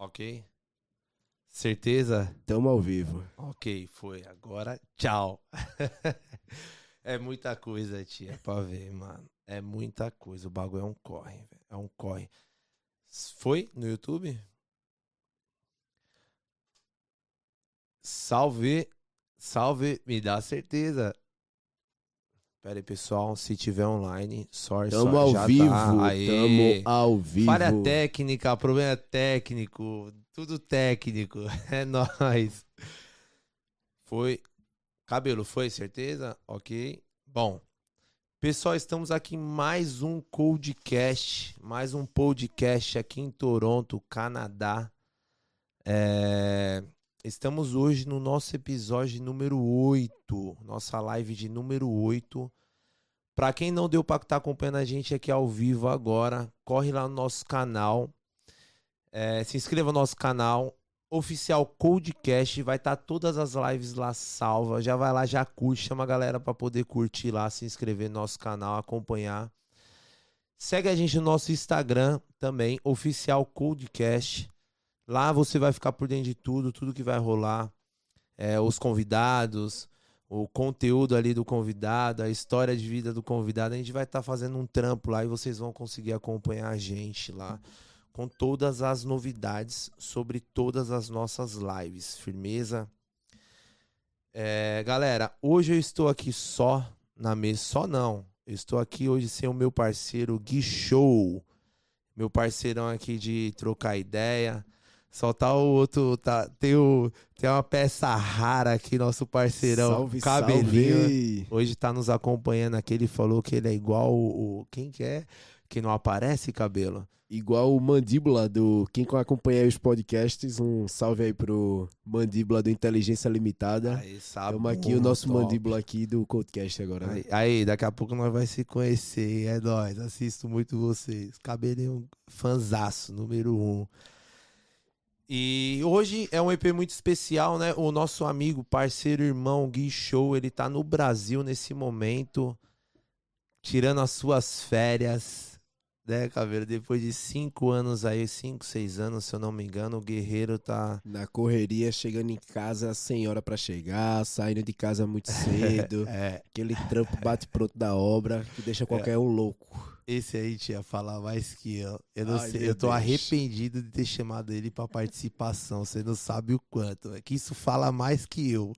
Ok? Certeza? Tamo ao vivo. Ok, foi. Agora, tchau. é muita coisa, tia, pra ver, mano. É muita coisa. O bagulho é um corre, velho. É um corre. Foi no YouTube? Salve. Salve, me dá certeza. Pera aí, pessoal, se tiver online, sorry, Tamo sorry, ao já vivo. tá. Aê. Tamo ao vivo. Falha técnica, problema técnico, tudo técnico. É nóis. Foi. Cabelo, foi, certeza? Ok. Bom, pessoal, estamos aqui em mais um Codecast, mais um podcast aqui em Toronto, Canadá. É, Estamos hoje no nosso episódio número 8, nossa live de número 8. Para quem não deu para estar acompanhando a gente aqui ao vivo agora, corre lá no nosso canal. É, se inscreva no nosso canal. Oficial Codecast. Vai estar todas as lives lá salvas. Já vai lá, já curte. Chama a galera para poder curtir lá, se inscrever no nosso canal, acompanhar. Segue a gente no nosso Instagram também, Oficial Codecast. Lá você vai ficar por dentro de tudo, tudo que vai rolar. É, os convidados, o conteúdo ali do convidado, a história de vida do convidado. A gente vai estar fazendo um trampo lá e vocês vão conseguir acompanhar a gente lá com todas as novidades sobre todas as nossas lives. Firmeza? É, galera, hoje eu estou aqui só na mesa. Só não. Eu estou aqui hoje sem o meu parceiro Gui Show. Meu parceirão aqui de trocar ideia. Só tá o outro. Tá, tem, o, tem uma peça rara aqui, nosso parceirão. Salve, cabelinho. salve. Hoje tá nos acompanhando aqui. Ele falou que ele é igual o. quem que é? Que não aparece cabelo? Igual o Mandíbula do. Quem acompanha aí os podcasts, um salve aí pro Mandíbula do Inteligência Limitada. Aí, sabe? Tamo aqui, o nosso top. Mandíbula aqui do Codecast agora. né? Aí, aí, daqui a pouco nós vai se conhecer. É nóis. Assisto muito vocês. Cabelinho fanzaço, número um. E hoje é um EP muito especial, né? O nosso amigo, parceiro, irmão Gui Show, ele tá no Brasil nesse momento, tirando as suas férias, né, Cabelo? Depois de cinco anos aí, cinco, seis anos, se eu não me engano, o Guerreiro tá. Na correria, chegando em casa sem hora pra chegar, saindo de casa muito cedo. É, aquele trampo bate-pronto da obra que deixa qualquer um louco. Esse aí tinha falar mais que eu. Eu não Ai, sei, eu tô Deus. arrependido de ter chamado ele pra participação. Você não sabe o quanto. É que isso fala mais que eu.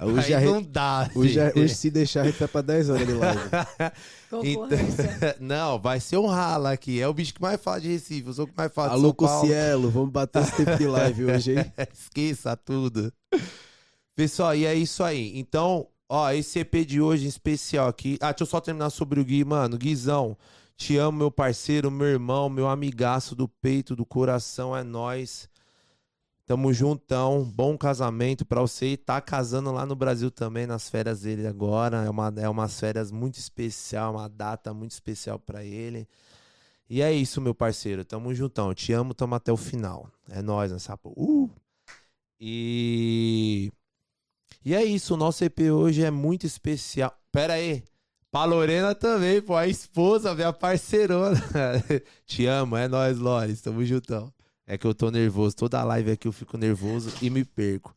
Hoje, aí não dá. hoje, a- hoje, se deixar, a gente vai pra 10 horas de live. Concorrência. não, vai ser um rala aqui. É o bicho que mais fala de Recife. Eu sou o que mais fala de Alô, São Paulo. Cielo, vamos bater esse tempo de live hoje, hein? Esqueça tudo. Pessoal, e é isso aí. Então, ó, esse EP de hoje em especial aqui. Ah, deixa eu só terminar sobre o Gui, mano. Guizão, te amo, meu parceiro, meu irmão, meu amigaço do peito, do coração, é nós. Tamo juntão. Bom casamento pra você. E tá casando lá no Brasil também, nas férias dele agora. É uma, é umas férias muito especial, uma data muito especial pra ele. E é isso, meu parceiro. Tamo juntão. Te amo, tamo até o final. É nóis nessa. Uh! E. E é isso, o nosso EP hoje é muito especial. Pera aí. Pra Lorena também, pô, a esposa, minha parceirona. Te amo, é nóis, Lores, tamo juntão. É que eu tô nervoso, toda live aqui eu fico nervoso e me perco.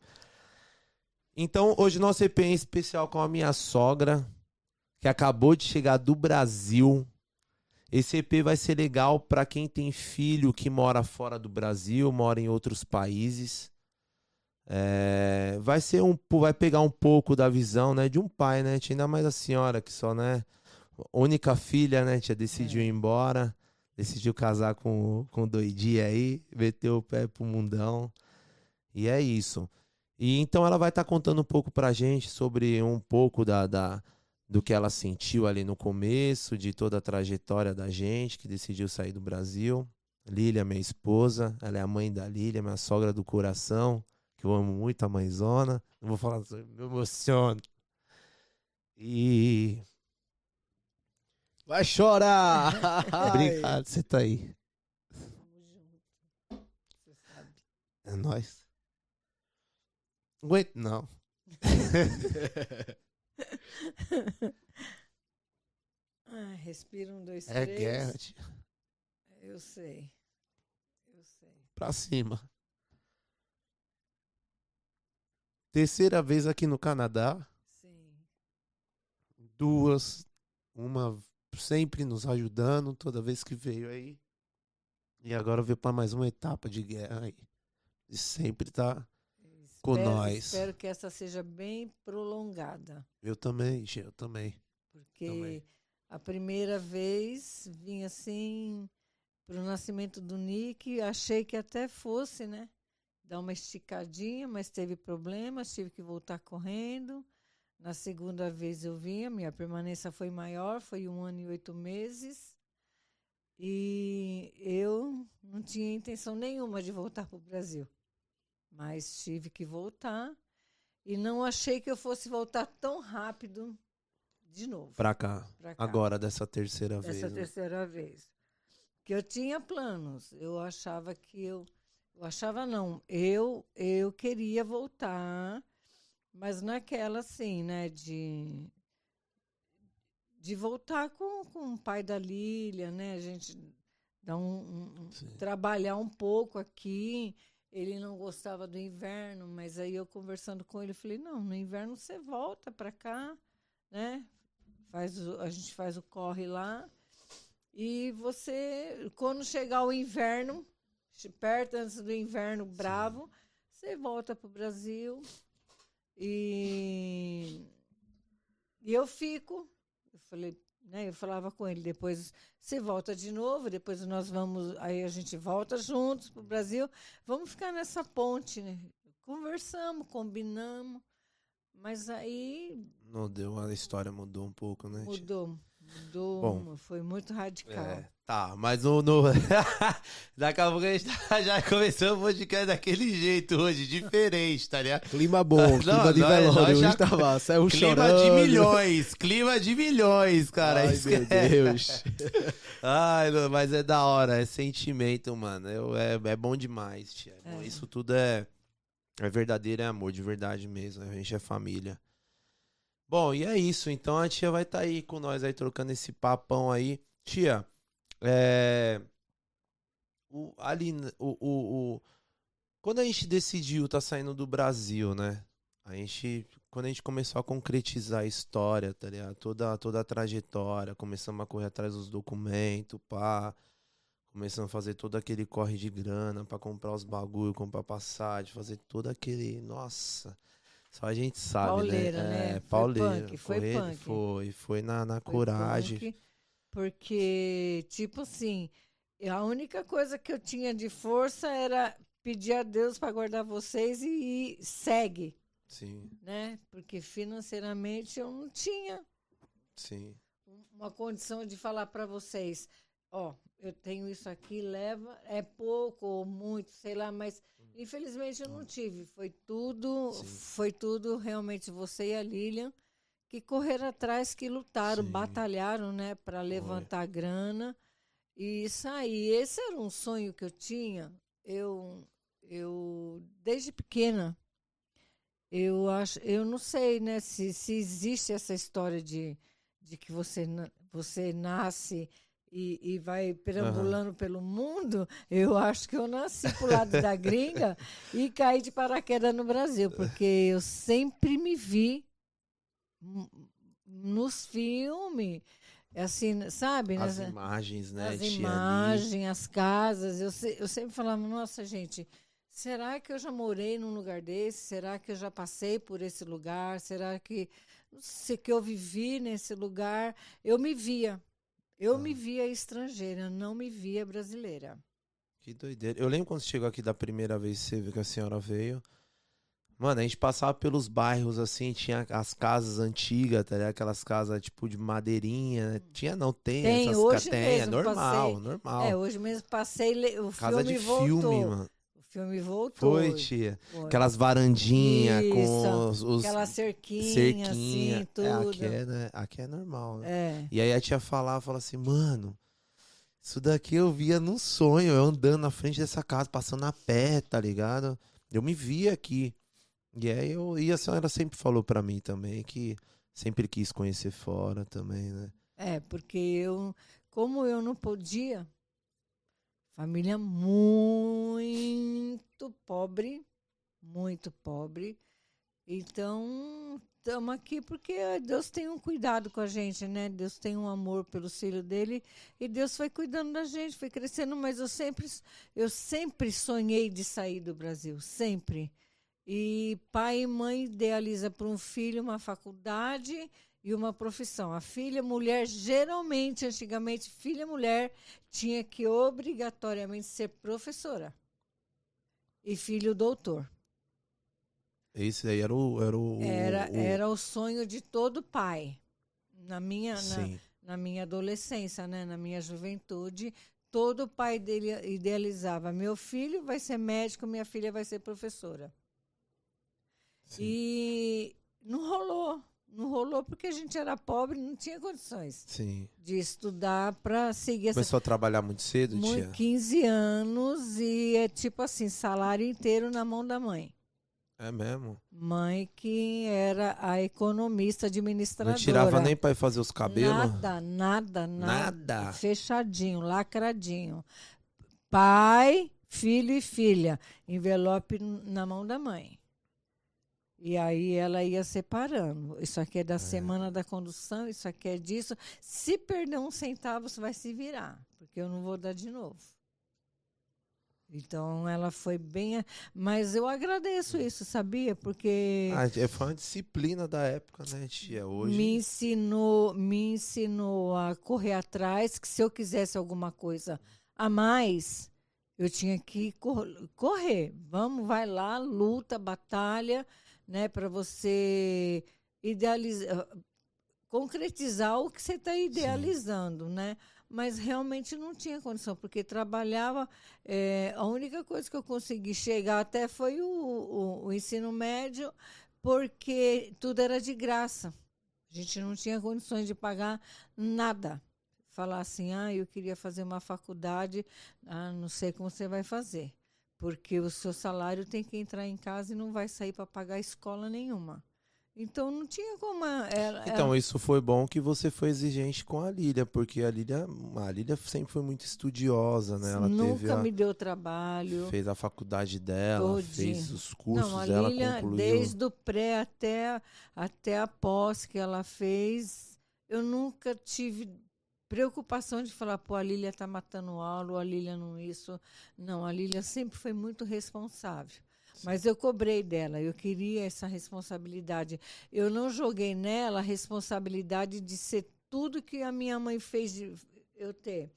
Então, hoje nosso EP é especial com a minha sogra, que acabou de chegar do Brasil. Esse EP vai ser legal pra quem tem filho que mora fora do Brasil, mora em outros países. É, vai ser um, vai pegar um pouco da visão, né, de um pai, né, tia? ainda mais a senhora que só, né, única filha, né, tia, decidiu ir embora, decidiu casar com com o doidinho aí, meteu o pé pro mundão. E é isso. E então ela vai estar contando um pouco pra gente sobre um pouco da, da do que ela sentiu ali no começo, de toda a trajetória da gente que decidiu sair do Brasil. Lília, minha esposa, ela é a mãe da Lília, minha sogra do coração que eu amo muito a mãezona. Não vou falar sobre, me emociono. E. Vai chorar! Obrigado, você tá aí. Tamo junto. Você sabe. É nóis. Aguento, não. Ah, respira um, dois, É três. guerra, tia. Eu sei. Eu sei. Pra cima. Terceira vez aqui no Canadá. Sim. Duas. Uma sempre nos ajudando toda vez que veio aí. E agora veio para mais uma etapa de guerra aí. E sempre tá. Com Espero- nós. Espero que essa seja bem prolongada. Eu também, eu também. Porque Também. a primeira vez vim assim para o nascimento do Nick, achei que até fosse, né? Dar uma esticadinha, mas teve problemas, tive que voltar correndo. Na segunda vez eu vim, a minha permanência foi maior, foi um ano e oito meses. E eu não tinha intenção nenhuma de voltar para o Brasil. Mas tive que voltar. E não achei que eu fosse voltar tão rápido de novo. Pra cá. cá, Agora, dessa terceira vez. Essa né? terceira vez. Que eu tinha planos. Eu achava que eu. Eu achava não. Eu, eu queria voltar, mas naquela assim, né? De. De voltar com, com o pai da Lília, né? A gente dar um, um- trabalhar um pouco aqui. Ele não gostava do inverno, mas aí eu conversando com ele, falei: não, no inverno você volta para cá, né? Faz o- a gente faz o corre lá. E você, quando chegar o inverno, perto antes do inverno bravo, você volta para o Brasil. E, e eu fico. Eu falei, né? Eu falava com ele, depois você volta de novo, depois nós vamos, aí a gente volta juntos para o Brasil. Vamos ficar nessa ponte, né? Conversamos, combinamos, mas aí Não deu, a história mudou um pouco, né? Mudou, mudou, Bom. foi muito radical. É, tá, mas no, no... daqui a pouco a gente tá- já começou o podcast daquele jeito hoje, diferente, tá ligado? Clima bom, Não, clima de velório. Hoje já- tava, saiu clima chorando. de milhões, clima de milhões, cara. Ai, isso meu é- Deus. Ai, não, mas é da hora, é sentimento, mano. Eu, é, é bom demais, tia. É. Isso tudo é, é verdadeiro, é amor, de verdade mesmo. A gente é família. Bom, e é isso. Então a tia vai estar aí com nós aí, trocando esse papão aí. Tia, é. O, ali, o, o, o- Quando a gente decidiu tá saindo do Brasil, né? A gente. Quando a gente começou a concretizar a história, tá ligado? Toda, toda a trajetória, começamos a correr atrás dos documentos, pá. Começamos a fazer todo aquele corre de grana pra comprar os bagulho, comprar passagem, fazer todo aquele. Nossa. Só a gente sabe, Pauleira, né? né? É, Foi pauleira. punk, foi correr, punk. Foi, foi na, na Foi coragem. punk, porque, tipo assim, a única coisa que eu tinha de força era pedir a Deus para guardar vocês e, e segue, Sim, né? Porque financeiramente eu não tinha sim. uma condição de falar para vocês, ó, eu tenho isso aqui, leva, é pouco ou muito, sei lá, mas infelizmente eu não tive. Foi tudo, Sim. foi tudo realmente você e a Lilian que correram atrás, que lutaram, Sim. batalharam, né, para levantar grana e sair. Esse era um sonho que eu tinha. Eu, eu desde pequena eu acho, eu não sei, né, se, se existe essa história de, de que você, você nasce e, e vai perambulando pelo mundo. Eu acho que eu nasci pro lado da gringa e caí de paraquedas no Brasil, porque eu sempre me vi nos filmes, assim, sabe? As imagens, né? as imagens, as casas. Eu, se- eu sempre falava, nossa, gente, será que eu já morei num lugar desse? Será que eu já passei por esse lugar? Será que, não sei, que eu vivi nesse lugar? Eu me via. Eu Ah. me via estrangeira, não me via brasileira. Que doideira. Eu lembro quando você chegou aqui da primeira vez que você viu que a senhora veio. Mano, a gente passava pelos bairros assim, tinha as casas antigas, tá ligado? Aquelas casas tipo de madeirinha. né? Tinha não, tem, Tem, essas hoje tem, é normal, passei. normal. É, hoje mesmo passei, o Casa filme de voltou. filme, mano. Filme voltou. Foi, tia. Foi. Aquelas varandinhas com os, os Aquela cerquinha, cerquinha. assim, tudo. É, aqui é, né? Aqui é normal, né? É. E aí a tia falava, falava assim, mano, isso daqui eu via num sonho, eu andando na frente dessa casa, passando a pé, tá ligado? Eu me via aqui. E aí eu, e a senhora sempre falou pra mim também que sempre quis conhecer fora também, né? É, porque eu, como eu não podia, família muito pobre, muito pobre, Então, estamos aqui porque Deus tem um cuidado com a gente, né? Deus tem um amor pelo filho dele e Deus foi cuidando da gente, foi crescendo, mas eu sempre, eu sempre sonhei de sair do Brasil, sempre. E pai e mãe idealiza para um filho uma faculdade e uma profissão. A filha mulher, geralmente, antigamente, filha mulher tinha que obrigatoriamente ser professora. E filho doutor. Esse aí era o. Era o, Era, o- era o sonho de todo pai. Na minha, na, na minha adolescência, né? na minha juventude, todo pai dele idealizava: meu filho vai ser médico, minha filha vai ser professora. sim. E não rolou. Não rolou porque a gente era pobre, não tinha condições Sim. de estudar para seguir essa Começou a trabalhar muito cedo, Mui- tia? 15 anos e é tipo assim, salário inteiro na mão da mãe. É mesmo. Mãe que era a economista administradora. Não tirava nem ir fazer os cabelos? Nada, nada, nada. Nada? Fechadinho, lacradinho. Pai, filho e filha. Envelope na mão da mãe. E aí ela ia separando. Isso aqui é da semana da condução, isso aqui é disso. Se perder um centavo, você vai se virar, porque eu não vou dar de novo. Então ela foi bem. Mas eu agradeço isso, sabia? Porque. Ah, é- foi uma disciplina da época, né, tia? Hoje. Me ensinou, me ensinou a correr atrás, que se eu quisesse alguma coisa a mais, eu tinha que cor- correr. Vamos, vai lá, luta, batalha, né, para você idealizar, concretizar o que você está idealizando, né? Mas realmente não tinha condição, porque trabalhava. eh, a única coisa que eu consegui chegar até foi o, o- o ensino médio, porque tudo era de graça. A gente não tinha condições de pagar nada. Falar assim, ah, eu queria fazer uma faculdade, ah, não sei como você vai fazer. Porque o seu salário tem que entrar em casa e não vai sair para pagar escola nenhuma. Então não tinha como. Ela, Então, isso foi bom que você foi exigente com a Lília, porque a Lília, a Lília sempre foi muito estudiosa, né? Ela nunca teve a, me deu trabalho. fez a faculdade dela, fez os cursos Não, a dela, Lília, concluiu. desde o pré até, até a pós que ela fez, eu nunca tive preocupação de falar, pô, a Lília está matando aula, a Lília não isso. Não, a Lília sempre foi muito responsável. Mas eu cobrei dela, eu queria essa responsabilidade. Eu não joguei nela a responsabilidade de ser tudo que a minha mãe fez de eu ter.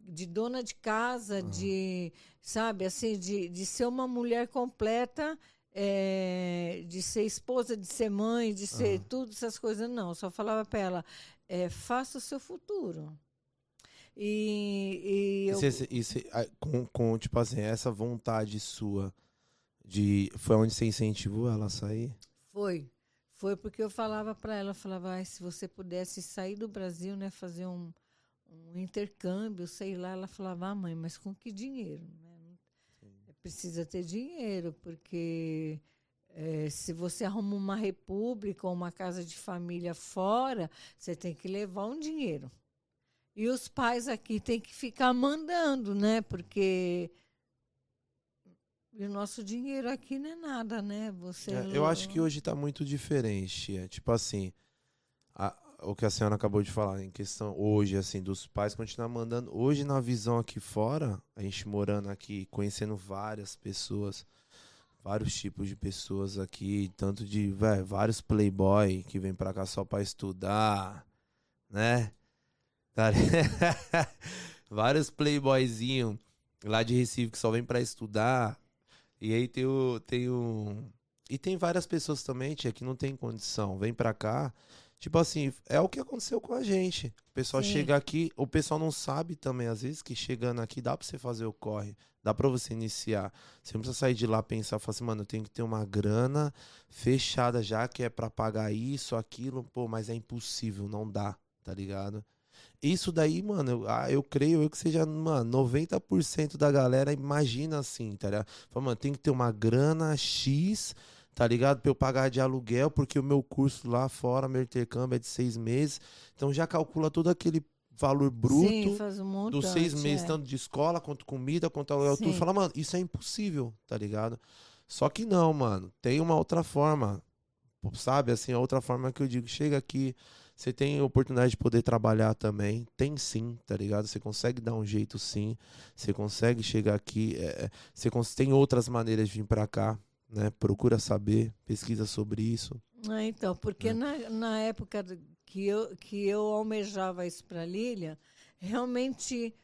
De dona de casa, de, sabe, assim, de, de ser uma mulher completa, eh, de ser esposa, de ser mãe, de ser tudo essas coisas. Não, eu só falava para ela, eh, faça o seu futuro. E, e eu, cê- a- com, com, tipo assim, essa vontade sua de. Foi onde você incentivou ela a sair? Foi. Foi porque eu falava para ela, eu falava, "Ai, se você pudesse sair do Brasil, né, fazer um, um intercâmbio, sei lá, ela falava, ah, mãe, mas com que dinheiro? Né? Precisa ter dinheiro, porque eh, se você arruma uma república ou uma casa de família fora, você tem que levar um dinheiro. E os pais aqui têm que ficar mandando, né? Porque e o nosso dinheiro aqui não é nada, né? Você É, eu acho que hoje tá muito diferente, tia. Tipo assim, a- o que a senhora acabou de falar em questão hoje, assim, dos pais continuar mandando. Hoje, na visão aqui fora, a gente morando aqui, conhecendo várias pessoas, vários tipos de pessoas aqui, tanto de, velho, vários playboy que vem pra cá só pra estudar, né? Tá vários playboyzinho lá de Recife que só vem pra estudar. E aí tem o, tem o. E tem várias pessoas também, tia, que não tem condição. Vem pra cá. Tipo assim, é o que aconteceu com a gente. O pessoal Sim. chega aqui, o pessoal não sabe também, às vezes, que chegando aqui dá pra você fazer o corre. Dá pra você iniciar. Você não precisa sair de lá e pensar, falar assim, mano, eu tenho que ter uma grana fechada já, que é pra pagar isso, aquilo. Pô, mas é impossível, não dá, tá ligado? Isso daí, mano, eu, ah, eu creio eu que seja, mano, 90% da galera imagina assim, tá ligado? Fala, mano, tem que ter uma grana X, tá ligado? Pra eu pagar de aluguel, porque o meu curso lá fora, meu intercâmbio é de seis meses. Então já calcula todo aquele valor bruto Sim, um dos seis meses, é. tanto de escola quanto comida, quanto aluguel, tudo. Sim. Fala, mano, isso é impossível, tá ligado? Só que não, mano. Tem uma outra forma. sabe? Assim, a outra forma que eu digo, chega aqui, você tem oportunidade de poder trabalhar também. Tem sim, tá ligado? Você consegue dar um jeito sim. Você consegue chegar aqui. É, é você tem outras maneiras de vir para cá, né? Procura saber, pesquisa sobre isso. Ah, então, porque é. na, na época que eu, que eu almejava isso para Lília, realmente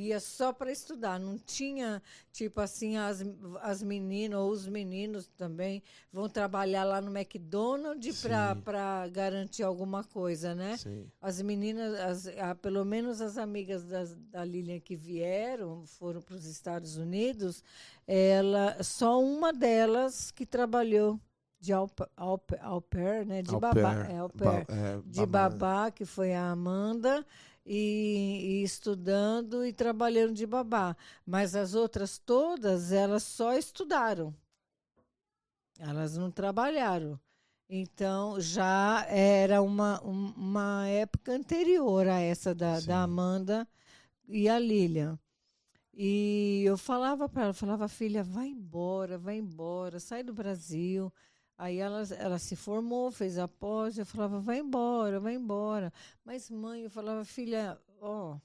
ia só para estudar, não tinha tipo assim as, as meninas ou os meninos também vão trabalhar lá no McDonald's para garantir alguma coisa, né? Sim. As meninas, as, a, pelo menos as amigas das, da Lilian que vieram, foram para os Estados Unidos, ela só uma delas que trabalhou de au, au, au pair, né? De au babá, é, au pair. Ba é, de babá, que foi a Amanda, e, e, estudando e trabalhando de babá. Mas as outras todas, elas só estudaram. Elas não trabalharam. Então, já era uma, uma época anterior a essa da, da Amanda e a Lilian. E eu falava para ela, falava, filha, vai embora, vai embora, sai do Brasil. Aí ela, ela se formou, fez a pós, eu falava, vai embora, vai embora. Mas mãe, eu falava, filha, ó,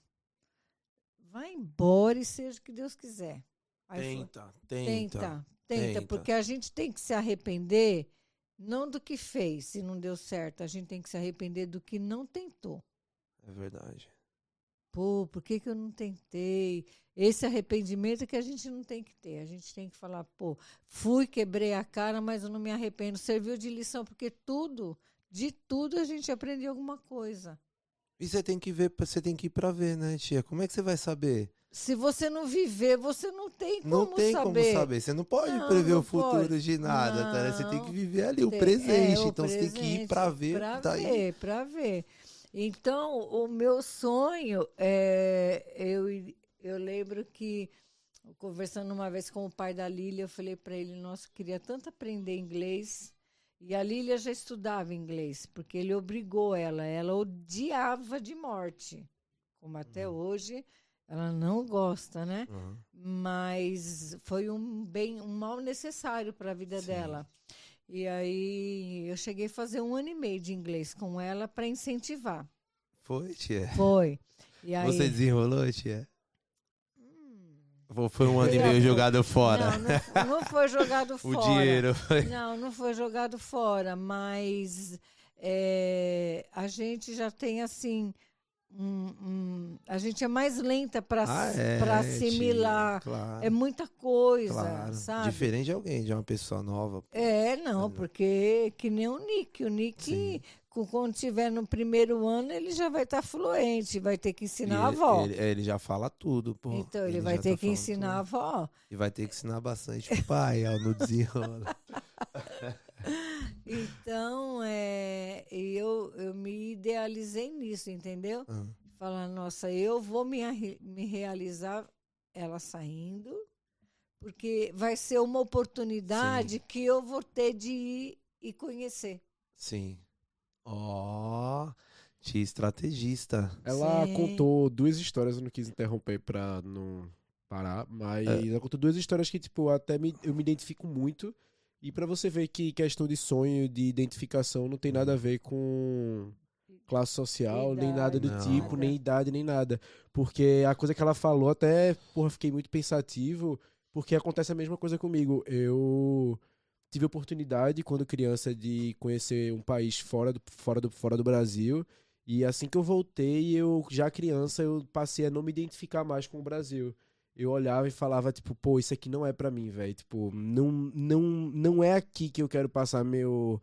vai embora e seja o que Deus quiser. Aí tenta, foi, tenta, tenta, tenta, porque a gente tem que se arrepender não do que fez, se não deu certo, a gente tem que se arrepender do que não tentou. É verdade. Pô, por que, que eu não tentei? Esse arrependimento é que a gente não tem que ter. A gente tem que falar, pô, fui, quebrei a cara, mas eu não me arrependo. Serviu de lição, porque tudo, de tudo, a gente aprendeu alguma coisa. E você tem que ver, você tem que ir para ver, né, tia? Como é que você vai saber? Se você não viver, você não tem como saber. Não tem saber. como saber. Você não pode não, prever não o futuro pode. de nada, não, tá? Você tem que viver ali o presente. É, o então presente, você tem que ir para ver. Para tá ver, para ver. Então, o meu sonho é. Eu, eu lembro que, conversando uma vez com o pai da Lília, eu falei para ele: Nossa, queria tanto aprender inglês. E a Lília já estudava inglês, porque ele obrigou ela. Ela odiava de morte. Como até uhum. hoje, ela não gosta, né? Uhum. Mas foi um bem, um mal necessário para a vida Sim. dela. E aí eu cheguei a fazer um ano e meio de inglês com ela para incentivar. Foi, tia? Foi. Aí... Você desenrolou, tia? Hum. Foi um ano e meio jogado fora. Não, não, não foi jogado fora. o dinheiro foi. Não, não foi jogado fora, mas é, a gente já tem assim hum, a gente é mais lenta para ah, é, assimilar. Tia, claro, é muita coisa, claro. sabe? Diferente de alguém, de uma pessoa nova. É, não, porque que nem o Nick. O Nick, Sim. Quando estiver no primeiro ano, ele já vai estar tá fluente, vai ter que ensinar a avó. Ele, ele, já fala tudo, pô. Então, ele, ele vai ter tá que ensinar tudo. a avó. E vai ter que ensinar bastante o pai, ó, no desenrola. então, é, eu, eu me idealizei nisso, entendeu? Uhum. Falar, nossa, eu vou me, me realizar ela saindo, porque vai ser uma oportunidade Sim. que eu vou ter de ir e conhecer. Sim. Ó, oh, tia estrategista. Ela Sim. contou duas histórias, eu não quis interromper pra não parar, mas é. ela contou duas histórias que, tipo, até me, eu me identifico muito. E para você ver que questão de sonho, de identificação, não tem nada a ver com classe social, idade, nem nada do não. tipo, nem idade, nem nada. Porque a coisa que ela falou, até, porra, fiquei muito pensativo, porque acontece a mesma coisa comigo. Eu tive a oportunidade, quando criança, de conhecer um país fora do, fora do, fora do Brasil. E assim que eu voltei, eu já criança, eu passei a não me identificar mais com o Brasil eu olhava e falava, tipo, pô, isso aqui não é para mim, velho. Tipo, não, não, não é aqui que eu quero passar meu,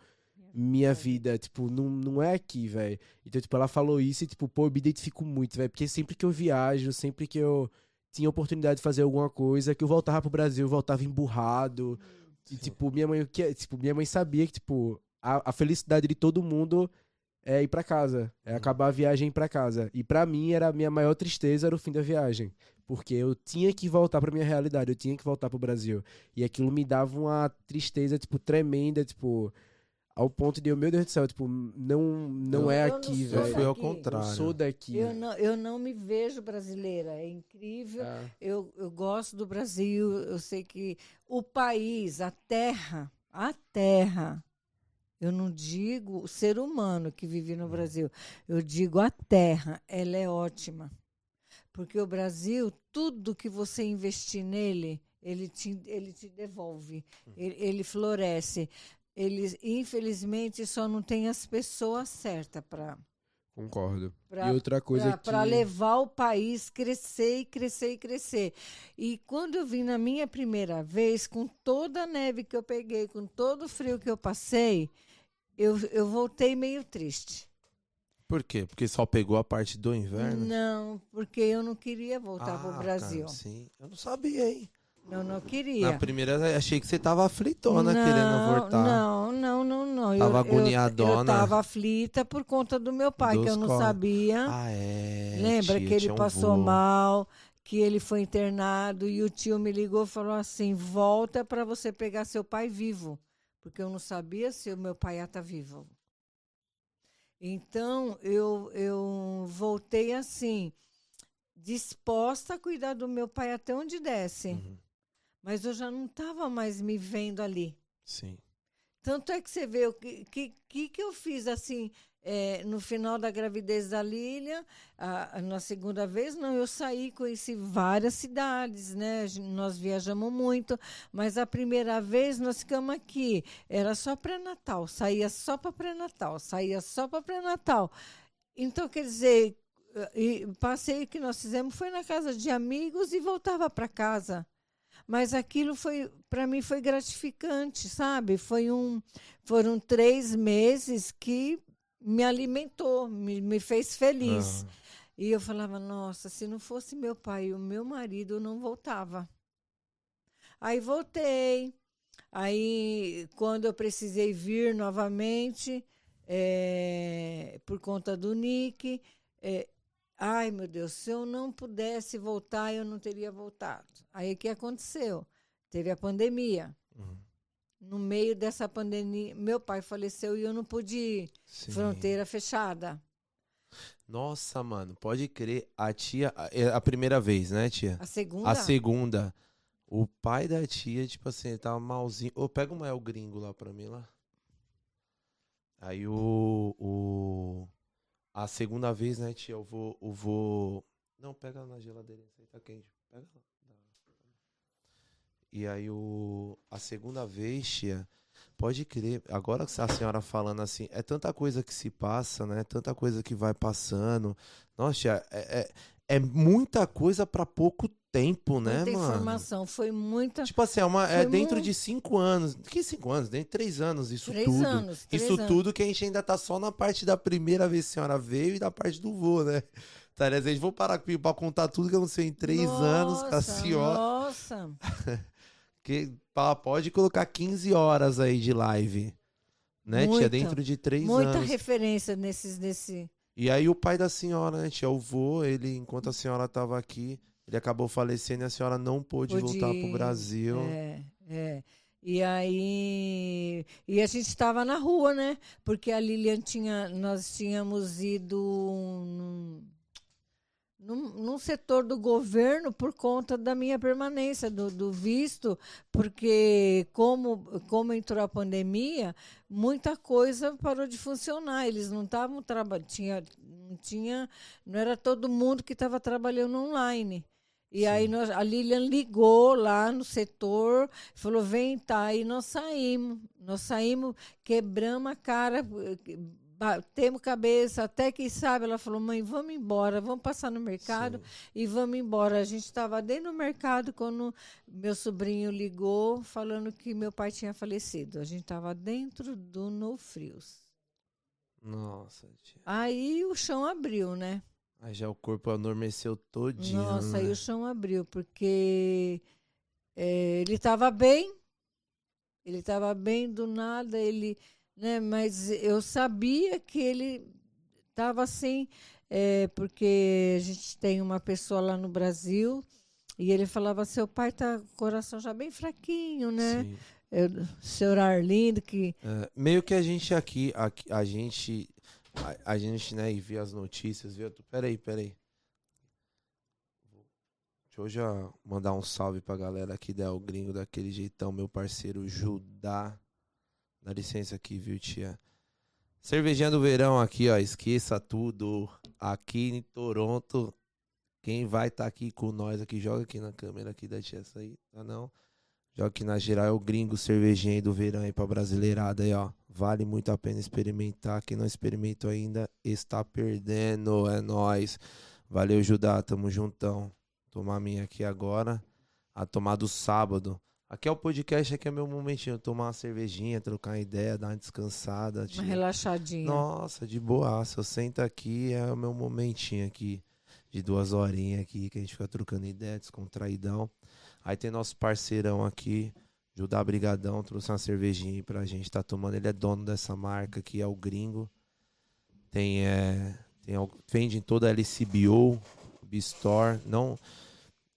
minha vida. Tipo, não, não é aqui, velho. Então, tipo, ela falou isso e, tipo, pô, eu me identifico muito, velho. Porque sempre que eu viajo, sempre que eu tinha oportunidade de fazer alguma coisa, que eu voltava pro Brasil, eu voltava emburrado. E, tipo, minha mãe, que, tipo, minha mãe sabia que, tipo, a, a felicidade de todo mundo é ir para casa, é acabar a viagem e ir para casa. E para mim era a minha maior tristeza era o fim da viagem, porque eu tinha que voltar para minha realidade, eu tinha que voltar pro Brasil. E aquilo me dava uma tristeza tipo tremenda, tipo ao ponto de, meu Deus do céu, tipo, não não é aqui, velho. Eu fui ao contrário. Eu sou daqui. Eu não, eu não me vejo brasileira, é incrível. É. Eu, eu gosto do Brasil, eu sei que o país, a terra, a terra Eu não digo o ser humano que vive no Brasil. Eu digo a terra. Ela é ótima. Porque o Brasil, tudo que você investir nele, ele te, ele te devolve. Ele, ele floresce. Ele, infelizmente, só não tem as pessoas certas para Concordo. Pra- e outra coisa que. para levar o país crescer e crescer e crescer. E quando eu vim na minha primeira vez, com toda a neve que eu peguei, com todo o frio que eu passei, eu, eu voltei meio triste. Por quê? Porque só pegou a parte do inverno? Não, porque eu não queria voltar para Ah, o Brasil. cara, sim. Eu não sabia, hein? Eu não queria. Na primeira, eu achei que você tava aflitona querendo voltar. Não, não, não, não. Tava eu, eu, agoniadona. eu tava aflita por conta do meu pai, que Dos eu não corre. sabia. Ah, é. Lembra tia, que ele passou voo. mal, que ele foi internado e o tio me ligou e falou assim: volta para você pegar seu pai vivo, porque eu não sabia se o meu pai ia estar vivo. Então eu, eu voltei assim, disposta a cuidar do meu pai até onde desse, Uhum, mas eu já não estava mais me vendo ali. Sim. Tanto é que você vê o que, que, que, eu fiz assim é, no final da gravidez da Lília, a- a- na segunda vez, não, eu saí, conheci várias cidades, né? Nós viajamos muito, mas a primeira vez nós ficamos aqui, era só pré-natal, saía só para pré-natal, saía só para pré-natal. Então, quer dizer, e passeio que nós fizemos foi na casa de amigos e voltava para casa. Mas aquilo foi, para mim, foi gratificante, sabe? Foi um, foram três meses que me alimentou, me, me fez feliz. Ah, E eu falava, nossa, se não fosse meu pai e o meu marido, eu não voltava. Aí voltei. Aí, quando eu precisei vir novamente, eh, por conta do Nick, eh, ai meu Deus, se eu não pudesse voltar, eu não teria voltado. Aí o que aconteceu? Teve a pandemia. uhum, No meio dessa pandemia, meu pai faleceu e eu não pude ir. sim. Fronteira fechada. Nossa, mano, pode crer. A tia, é a primeira vez, né, tia? A segunda. A segunda. O pai da tia, tipo assim, ele tava malzinho. Ô, pega uma El Gringo lá pra mim lá. Aí o. o a segunda vez, né, tia? Eu vou. Eu vou... Não, pega na geladeira. Isso aí tá quente. Pega lá. E aí o. A segunda vez, tia. Pode crer. Agora que a senhora falando assim, é tanta coisa que se passa, né? Tanta coisa que vai passando. Nossa, tia, é, é, é muita coisa pra pouco tempo, né, muita mano? informação. Foi muita. Tipo assim, é, uma, é dentro mu- de cinco anos. Que cinco anos? Dentro de três anos, isso três tudo. anos. Três isso anos. tudo que a gente ainda tá só na parte da primeira vez que a senhora veio e da parte do vô, né? Tá, né? Gente, vou parar pra contar tudo que eu não sei em três anos com a Nossa, senhora. Nossa. Que pode colocar 15 horas aí de live. Né, tia? Muita, Dentro de três Muita anos. referência nesses. Nesse... E aí o pai da senhora, né, tia? O vô, ele, enquanto a senhora tava aqui, ele acabou falecendo e a senhora não pôde Pôde- voltar pro Brasil. É, é. E aí. E a gente estava na rua, né? Porque a Lilian tinha. Nós tínhamos ido num, num, num setor do governo por conta da minha permanência, do, do visto, porque como, como entrou a pandemia, muita coisa parou de funcionar. Eles não estavam trabalhando. Tinha, não tinha. Não era todo mundo que estava trabalhando online. E aí nós, a Lilian ligou lá no setor, falou, vem, tá. E nós saímos. Nós saímos, quebramos a cara, batemos cabeça, até que sabe, ela falou, mãe, vamos embora, vamos passar no mercado Sim. e vamos embora. A gente estava dentro do mercado quando meu sobrinho ligou falando que meu pai tinha falecido. A gente estava dentro do No Frios. Nossa, tia. Aí o chão abriu, né? Aí já o corpo adormeceu todinho. Nossa, aí né? o chão abriu, porque eh, ele estava bem, ele estava bem do nada, ele, né? Mas eu sabia que ele estava assim, eh, porque a gente tem uma pessoa lá no Brasil e ele falava, seu pai tá com o coração já bem fraquinho, né? Sim. Eu, senhor Arlindo, que É, meio que a gente aqui, aqui- a gente, a, a gente, né, e vê as notícias, viu? Peraí, peraí. Deixa eu já mandar um salve pra galera aqui da El Gringo, daquele jeitão, meu parceiro Judá. Dá licença aqui, viu, tia? Cervejinha do verão aqui, ó. Esqueça tudo. Aqui em Toronto, quem vai estar tá aqui com nós aqui, joga aqui na câmera aqui da tia essa aí, tá não? Joga aqui na geral, é o gringo cervejinha aí do verão aí pra brasileirada aí, ó. Vale muito a pena experimentar. Quem não experimentou ainda está perdendo. É nós. Valeu, Judá. Tamo juntão. Tomar minha aqui agora. A tomar do sábado. Aqui é o podcast, aqui é meu momentinho. Tomar uma cervejinha, trocar uma ideia, dar uma descansada. Uma relaxadinha. Nossa, de boa. Se eu sento aqui, é o meu momentinho aqui. De duas horinhas aqui, que a gente fica trocando ideia, descontraidão. Aí tem nosso parceirão aqui, Judá Brigadão, trouxe uma cervejinha aí pra gente tá tomando. Ele é dono dessa marca aqui, é o gringo. Tem, é, tem vende em toda a LCBO, Bistore. Não,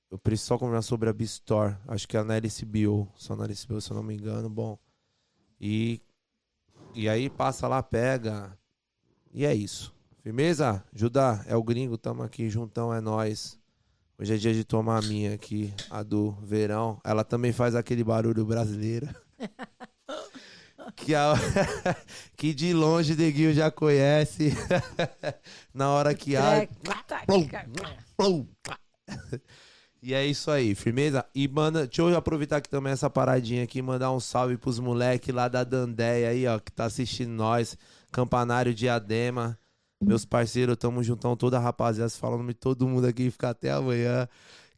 eu preciso só conversar sobre a Bistore. Acho que é na LCBO, só na LCBO, se eu não me engano. Bom, e, e aí passa lá, pega. E é isso. Firmeza? Judá, é o gringo, tamo aqui juntão, é nós. Hoje é dia de tomar a minha aqui, a do verão. Ela também faz aquele barulho brasileiro. que, a... que de longe Neguinho já conhece. Na hora que há. e é isso aí, firmeza? E manda, deixa eu aproveitar aqui também essa paradinha aqui, mandar um salve pros moleques lá da Dandéia aí, ó, que tá assistindo nós. Campanário Diadema. Meus parceiros, tamo juntão, toda a rapaziada, falando de todo mundo aqui, ficar até amanhã.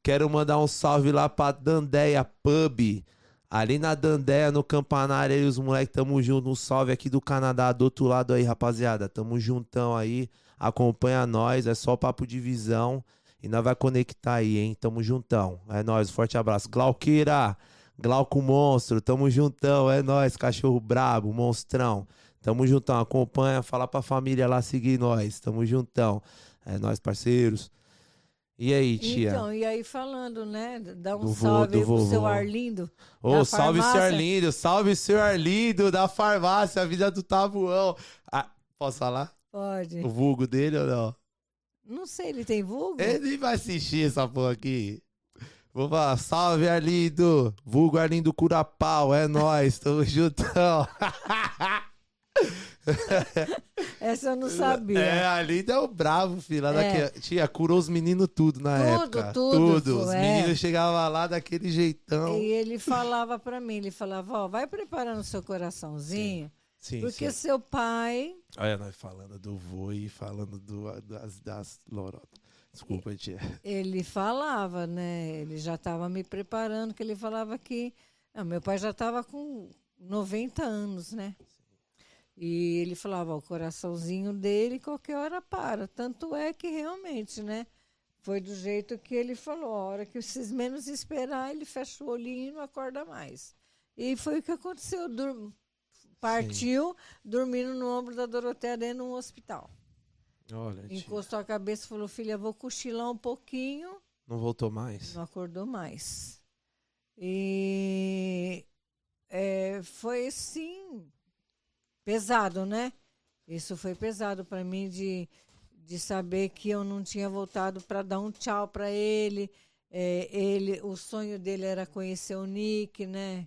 Quero mandar um salve lá pra Dandéia Pub. Ali na Dandéia, no Campanário, aí os moleques, tamo junto. Um salve aqui do Canadá, do outro lado aí, rapaziada. Tamo juntão aí. Acompanha nós, é só papo de visão. E nós vai conectar aí, hein? Tamo juntão. É nóis, forte abraço. Glauqueira, Glauco Monstro, tamo juntão. É nóis, cachorro brabo, monstrão. Tamo juntão, acompanha, fala pra família lá seguir nós. Tamo juntão. É nós, parceiros. E aí, tia? Então, e aí falando, né? Dá um do salve vô, pro seu Arlindo. Ô, oh, salve, seu Arlindo. Salve, seu Arlindo da farmácia, a vida do Tabuão. Ah, posso falar? Pode. O vulgo dele ou não? Não sei, ele tem vulgo? Ele vai assistir essa porra aqui. Vou falar, salve Arlindo. Vulgo Arlindo Curapau, é nós, tamo juntão. Essa eu não sabia. É, ali deu bravo, filho. Lá é. Daqui, tia, curou os meninos tudo na tudo, época. Tudo, tudo. Os é. meninos chegavam lá daquele jeitão. E ele falava pra mim, ele falava, ó, vai preparando seu coraçãozinho. Sim. Sim, porque sim. seu pai. Olha, nós falando do vô e falando do, das, das lorotas. Desculpa, tia. Ele falava, né? Ele já estava me preparando, que ele falava que. Meu pai já estava com 90 anos, né? E ele falava, o coraçãozinho dele qualquer hora para. Tanto é que realmente, né? Foi do jeito que ele falou. A hora que vocês menos esperar, ele fecha o olhinho e não acorda mais. E foi o que aconteceu. Dur partiu Sim. dormindo no ombro da Doroteia dentro de um hospital. Olha, Encostou tia. a cabeça e falou, filha, vou cochilar um pouquinho. Não voltou mais? Não acordou mais. E é, foi assim pesado, né? Isso foi pesado para mim de, de saber que eu não tinha voltado para dar um tchau para ele. É, ele, o sonho dele era conhecer o Nick, né?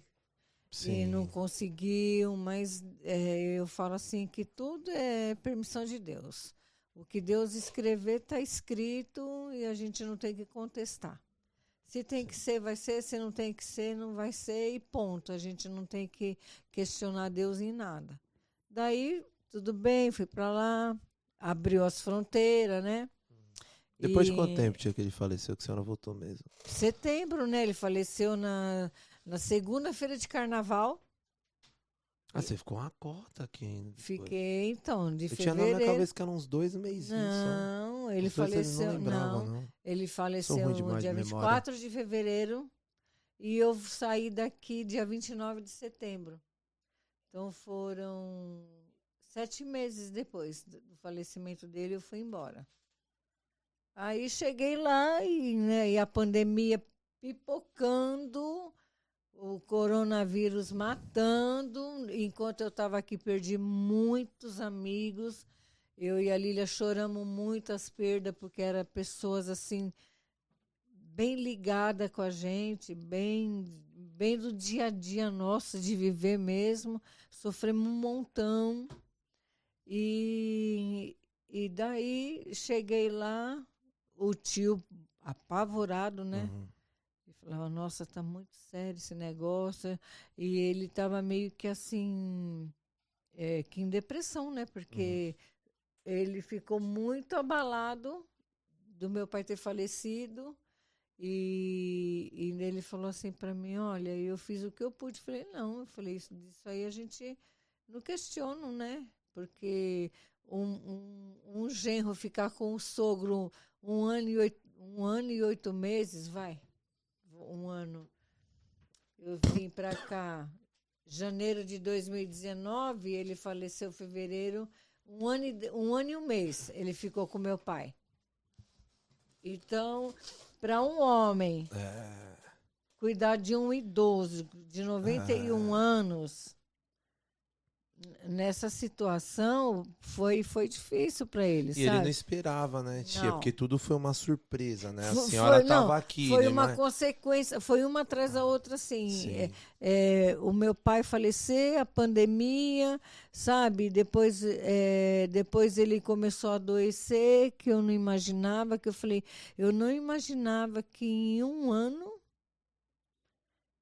Sim. E não conseguiu, mas é, eu falo assim que tudo é permissão de Deus. O que Deus escrever está escrito e a gente não tem que contestar. Se tem que ser, vai ser. Se não tem que ser, não vai ser. E ponto. A gente não tem que questionar Deus em nada. Daí, tudo bem, fui para lá, abriu as fronteiras, né? Depois e... de quanto tempo tinha que ele faleceu, que a senhora voltou mesmo? Setembro, né? Ele faleceu na, na segunda-feira de carnaval. Ah, você ficou uma cota aqui ainda. Fiquei, então, de eu fevereiro. tinha na minha cabeça que eram uns dois meses Não, só. ele faleceu. Não, não, Ele faleceu no dia 24 de fevereiro. E eu saí daqui dia 29 de setembro. Então foram sete meses depois do falecimento dele, eu fui embora. Aí cheguei lá e, né, e a pandemia pipocando, o coronavírus matando. Enquanto eu estava aqui, perdi muitos amigos. Eu e a Lília choramos muitas perdas, porque eram pessoas assim, bem ligadas com a gente, bem bem do dia a dia nosso, de viver mesmo. Sofremos um montão. E, e daí cheguei lá, o tio apavorado, né? Uhum. E falava, nossa, tá muito sério esse negócio. E ele tava meio que assim, é, que em depressão, né? Porque ele ficou muito abalado do meu pai ter falecido. E, e ele falou assim para mim, olha, eu fiz o que eu pude. Falei, não, eu falei, isso, disso aí a gente não questiona, né? Porque um, um, um genro ficar com o sogro um ano e oito, um ano e oito meses, vai, um ano. Eu vim para cá janeiro de 2019, ele faleceu em fevereiro, um ano, e, um ano e um mês ele ficou com meu pai. Então, para um homem É, cuidar de um idoso de 91 anos nessa situação foi foi difícil para ele, E ele não sabe? esperava, né, tia? Não. Porque tudo foi uma surpresa, né? A Fo- senhora foi- estava aqui, Foi né? uma mas- consequência, foi uma atrás da outra, assim. Sim. É, é, o meu pai falecer, a pandemia, sabe? Depois, é, depois ele começou a adoecer, que eu não imaginava, que eu falei, eu não imaginava que em um ano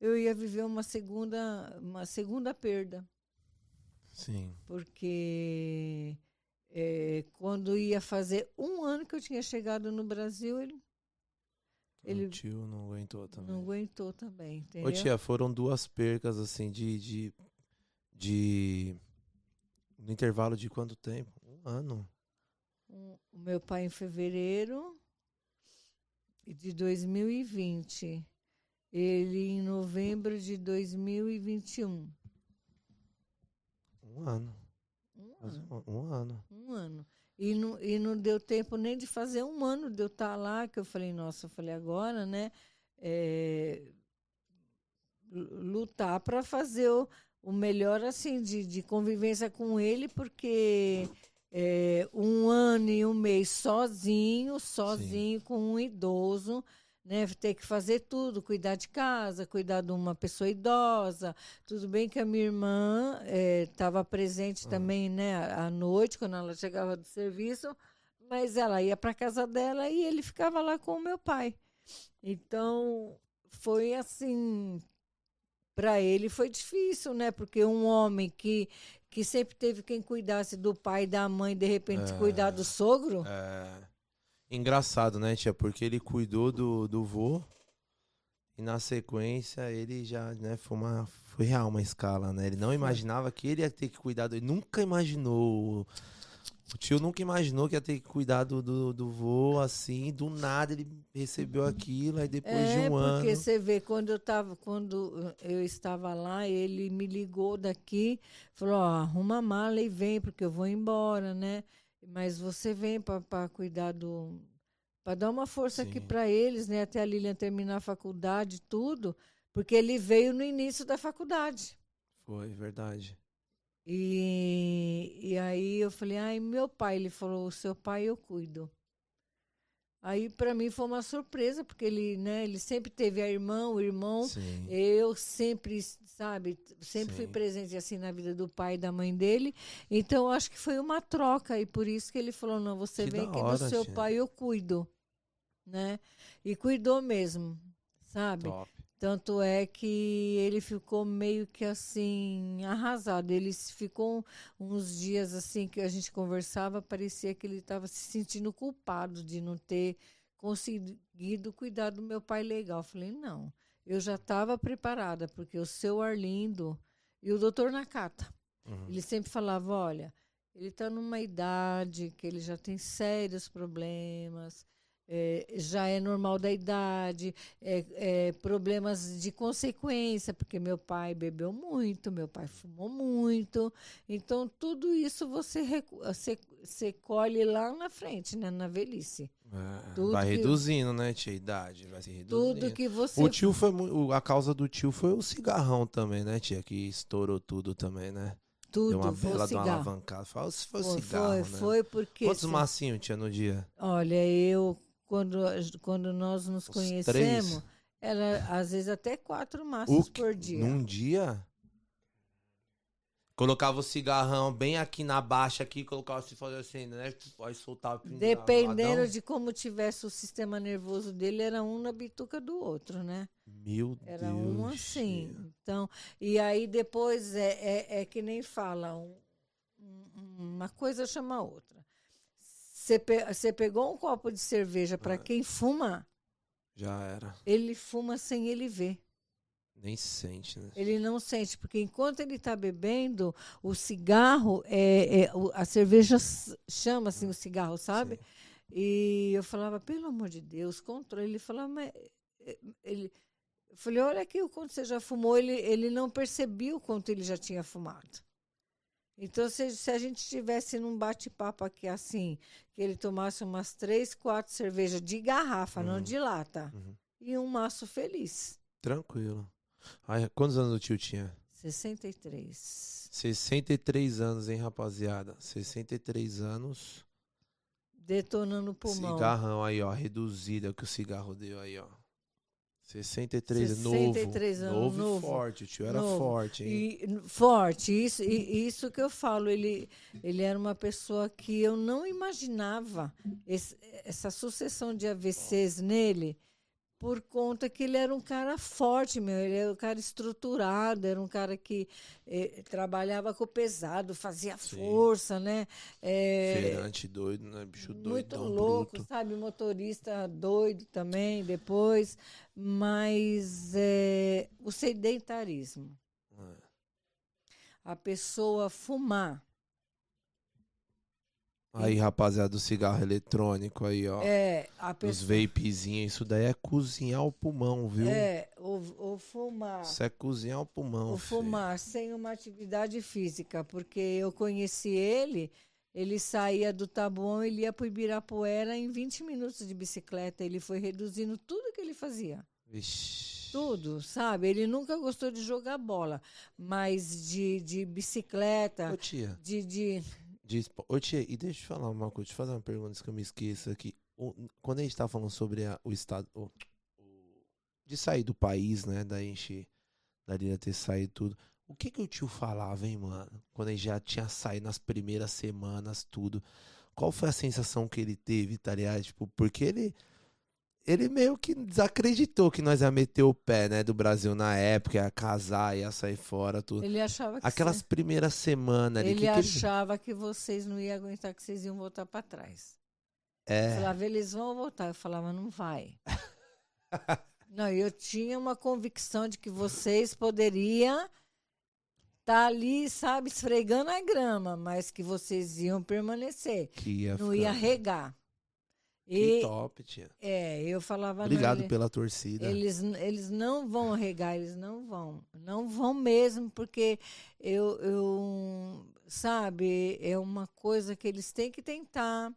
eu ia viver uma segunda, uma segunda perda Sim. porque é, quando ia fazer um ano que eu tinha chegado no Brasil, ele Ele- O tio não aguentou também. não aguentou também, entendeu? Ô tia, foram duas percas assim de, de, de no intervalo de quanto tempo? Um ano. O meu pai em fevereiro de 2020. Ele em novembro de 2021. Um ano. Um ano. Um, um ano. Um ano. E não, e não deu tempo nem de fazer um ano de eu estar lá, que eu falei, nossa, eu falei, agora, né? é, lu- lutar para fazer o, o melhor, assim, de, de convivência com ele, porque é, um ano e um mês sozinho, sozinho, com um idoso, né? Ter que fazer tudo, cuidar de casa, cuidar de uma pessoa idosa. Tudo bem que a minha irmã estava presente Ah. também, né, à à noite, quando ela chegava do serviço, mas ela ia para casa dela e ele ficava lá com o meu pai. Então, foi assim, para ele foi difícil, né? Porque um homem que, que sempre teve quem cuidasse do pai e da mãe, de repente É. cuidar do sogro, É. Engraçado, né, tia? Porque ele cuidou do, do vô e na sequência ele já, né, foi uma. Foi real uma escala, né? Ele não imaginava que ele ia ter que cuidar do. Ele nunca imaginou. O tio nunca imaginou que ia ter que cuidar do, do, do vô, assim, do nada ele recebeu aquilo, aí depois de É, um ano. porque você vê, quando eu tava, quando eu estava lá, ele me ligou daqui, falou, ó, arruma a mala e vem, porque eu vou embora, né? Mas você vem para cuidar do. para dar uma força aqui Sim. para eles, né? Até a Lilian terminar a faculdade, tudo, porque ele veio no início da faculdade. Foi, verdade. E, e aí eu falei, ai, meu pai, ele falou, o seu pai eu cuido. Aí para mim foi uma surpresa, porque ele, né, ele sempre teve a irmã, o irmão, Sim. eu sempre, sabe, sempre fui Sim. presente assim na vida do pai e da mãe dele. Então acho que foi uma troca e por isso que ele falou: "Não, você Que vem que hora, do seu tia. pai eu cuido", né? E cuidou mesmo, sabe? Top. Tanto é que ele ficou meio que assim, arrasado. Ele ficou uns dias assim que a gente conversava, parecia que ele estava se sentindo culpado de não ter conseguido cuidar do meu pai legal. Eu falei, não, eu já estava preparada, porque o seu Arlindo e o doutor Nakata, Uhum. ele sempre falava, olha, ele está numa idade que ele já tem sérios problemas, é, já é normal da idade, é, é, problemas de consequência, porque meu pai bebeu muito, meu pai fumou muito. Então, tudo isso você, você, você colhe lá na frente, né, na velhice. É, vai que- reduzindo, né, tia? Idade, vai se reduzindo. Tudo que você. O tio foi a causa do tio foi o cigarrão também, né, tia? Que estourou tudo também, né? tudo Deu uma bela de uma alavancada. Foi, o- foi Foi, cigarro, foi, né? foi porque. Quantos se- massinhos tinha no dia? Olha, eu, quando, quando nós nos Uns conhecemos, três? Era, às vezes, até quatro que- por dia. Num dia? Colocava o cigarrão bem aqui na baixa aqui, colocava assim, fazia assim, né? Aí soltava. Dependendo de como tivesse o sistema nervoso dele, era um na bituca do outro, né? Meu Era Deus. um assim. Então, e aí depois é, é, é que nem fala, um- um- uma coisa chama a outra. Você pe- pegou um copo de cerveja para Ah. quem fuma, Já era. ele fuma sem ele ver. Nem sente, né? Ele não sente, porque enquanto ele está bebendo, o cigarro, é, é- a cerveja chama assim o cigarro, sabe? Sim. E eu falava, pelo amor de Deus, controle. Ele falava, mas. eh, Ele, eu falei, olha aqui o quanto você já fumou. Ele, ele não percebia o quanto ele já tinha fumado. Então, se, se a gente estivesse num bate-papo aqui assim, que ele tomasse umas três, quatro cervejas de garrafa, não Uhum. de lata, Uhum. e um maço feliz. Tranquilo. Ai, quantos anos o tio tinha? 63. 63 anos, hein, rapaziada? 63 anos. Detonando o pulmão. Cigarrão aí, ó. Reduzido é que o cigarro deu aí, ó. 63, 63 novo. anos, novo, novo. e forte. O tio era Novo. forte, hein? E forte, isso, e, isso que eu falo, ele, ele era uma pessoa que eu não imaginava esse- essa sucessão de AVCs nele, por conta que ele era um cara forte, meu, ele era um cara estruturado, era um cara que eh, trabalhava com o pesado, fazia Sim. força, né? Eh, Feirante doido, né? Bicho muito doidão, louco, bruto. sabe? Motorista doido também, depois. Mas é, o sedentarismo, É. a pessoa fumar, Aí, rapaziada, do cigarro eletrônico aí, ó. é, a Os pessoa. vapezinhos, isso daí é cozinhar o pulmão, viu? É, o, o fumar. Isso é cozinhar o pulmão, O fi. fumar sem uma atividade física, porque eu conheci ele, ele saía do Taboão, ele ia para o Ibirapuera em 20 minutos de bicicleta. Ele foi reduzindo tudo que ele fazia. Vixe. Tudo, sabe? Ele nunca gostou de jogar bola, mas de, de bicicleta, Ô, tia, de, de. De Ô, tia, e deixa eu te falar uma coisa, deixa eu fazer uma pergunta antes que eu me esqueça aqui. Quando a gente tá falando sobre a- o estado. o- o- de sair do país, né? Da gente. Da Lina ter saído tudo. O que que o tio falava, hein, mano? Quando ele já tinha saído nas primeiras semanas, tudo. Qual foi a sensação que ele teve, tá ligado? Tipo, porque ele. Ele meio que desacreditou que nós ia meter o pé, né, do Brasil na época, ia casar, ia sair fora, tudo. Ele achava que. Aquelas cê- primeiras semanas ali. ele que que achava que vocês não iam aguentar, que vocês iam voltar para trás. É. Falava, eles vão voltar. Eu falava, não vai. não, eu tinha uma convicção de que vocês poderiam estar ali, sabe, esfregando a grama, mas que vocês iam permanecer. Que ia Não ficar- ia regar. Que E, top, tia. é, eu falava, Obrigado ele- pela torcida. Eles, eles não vão regar, eles não vão. Não vão mesmo, porque eu, eu sabe, é uma coisa que eles têm que tentar.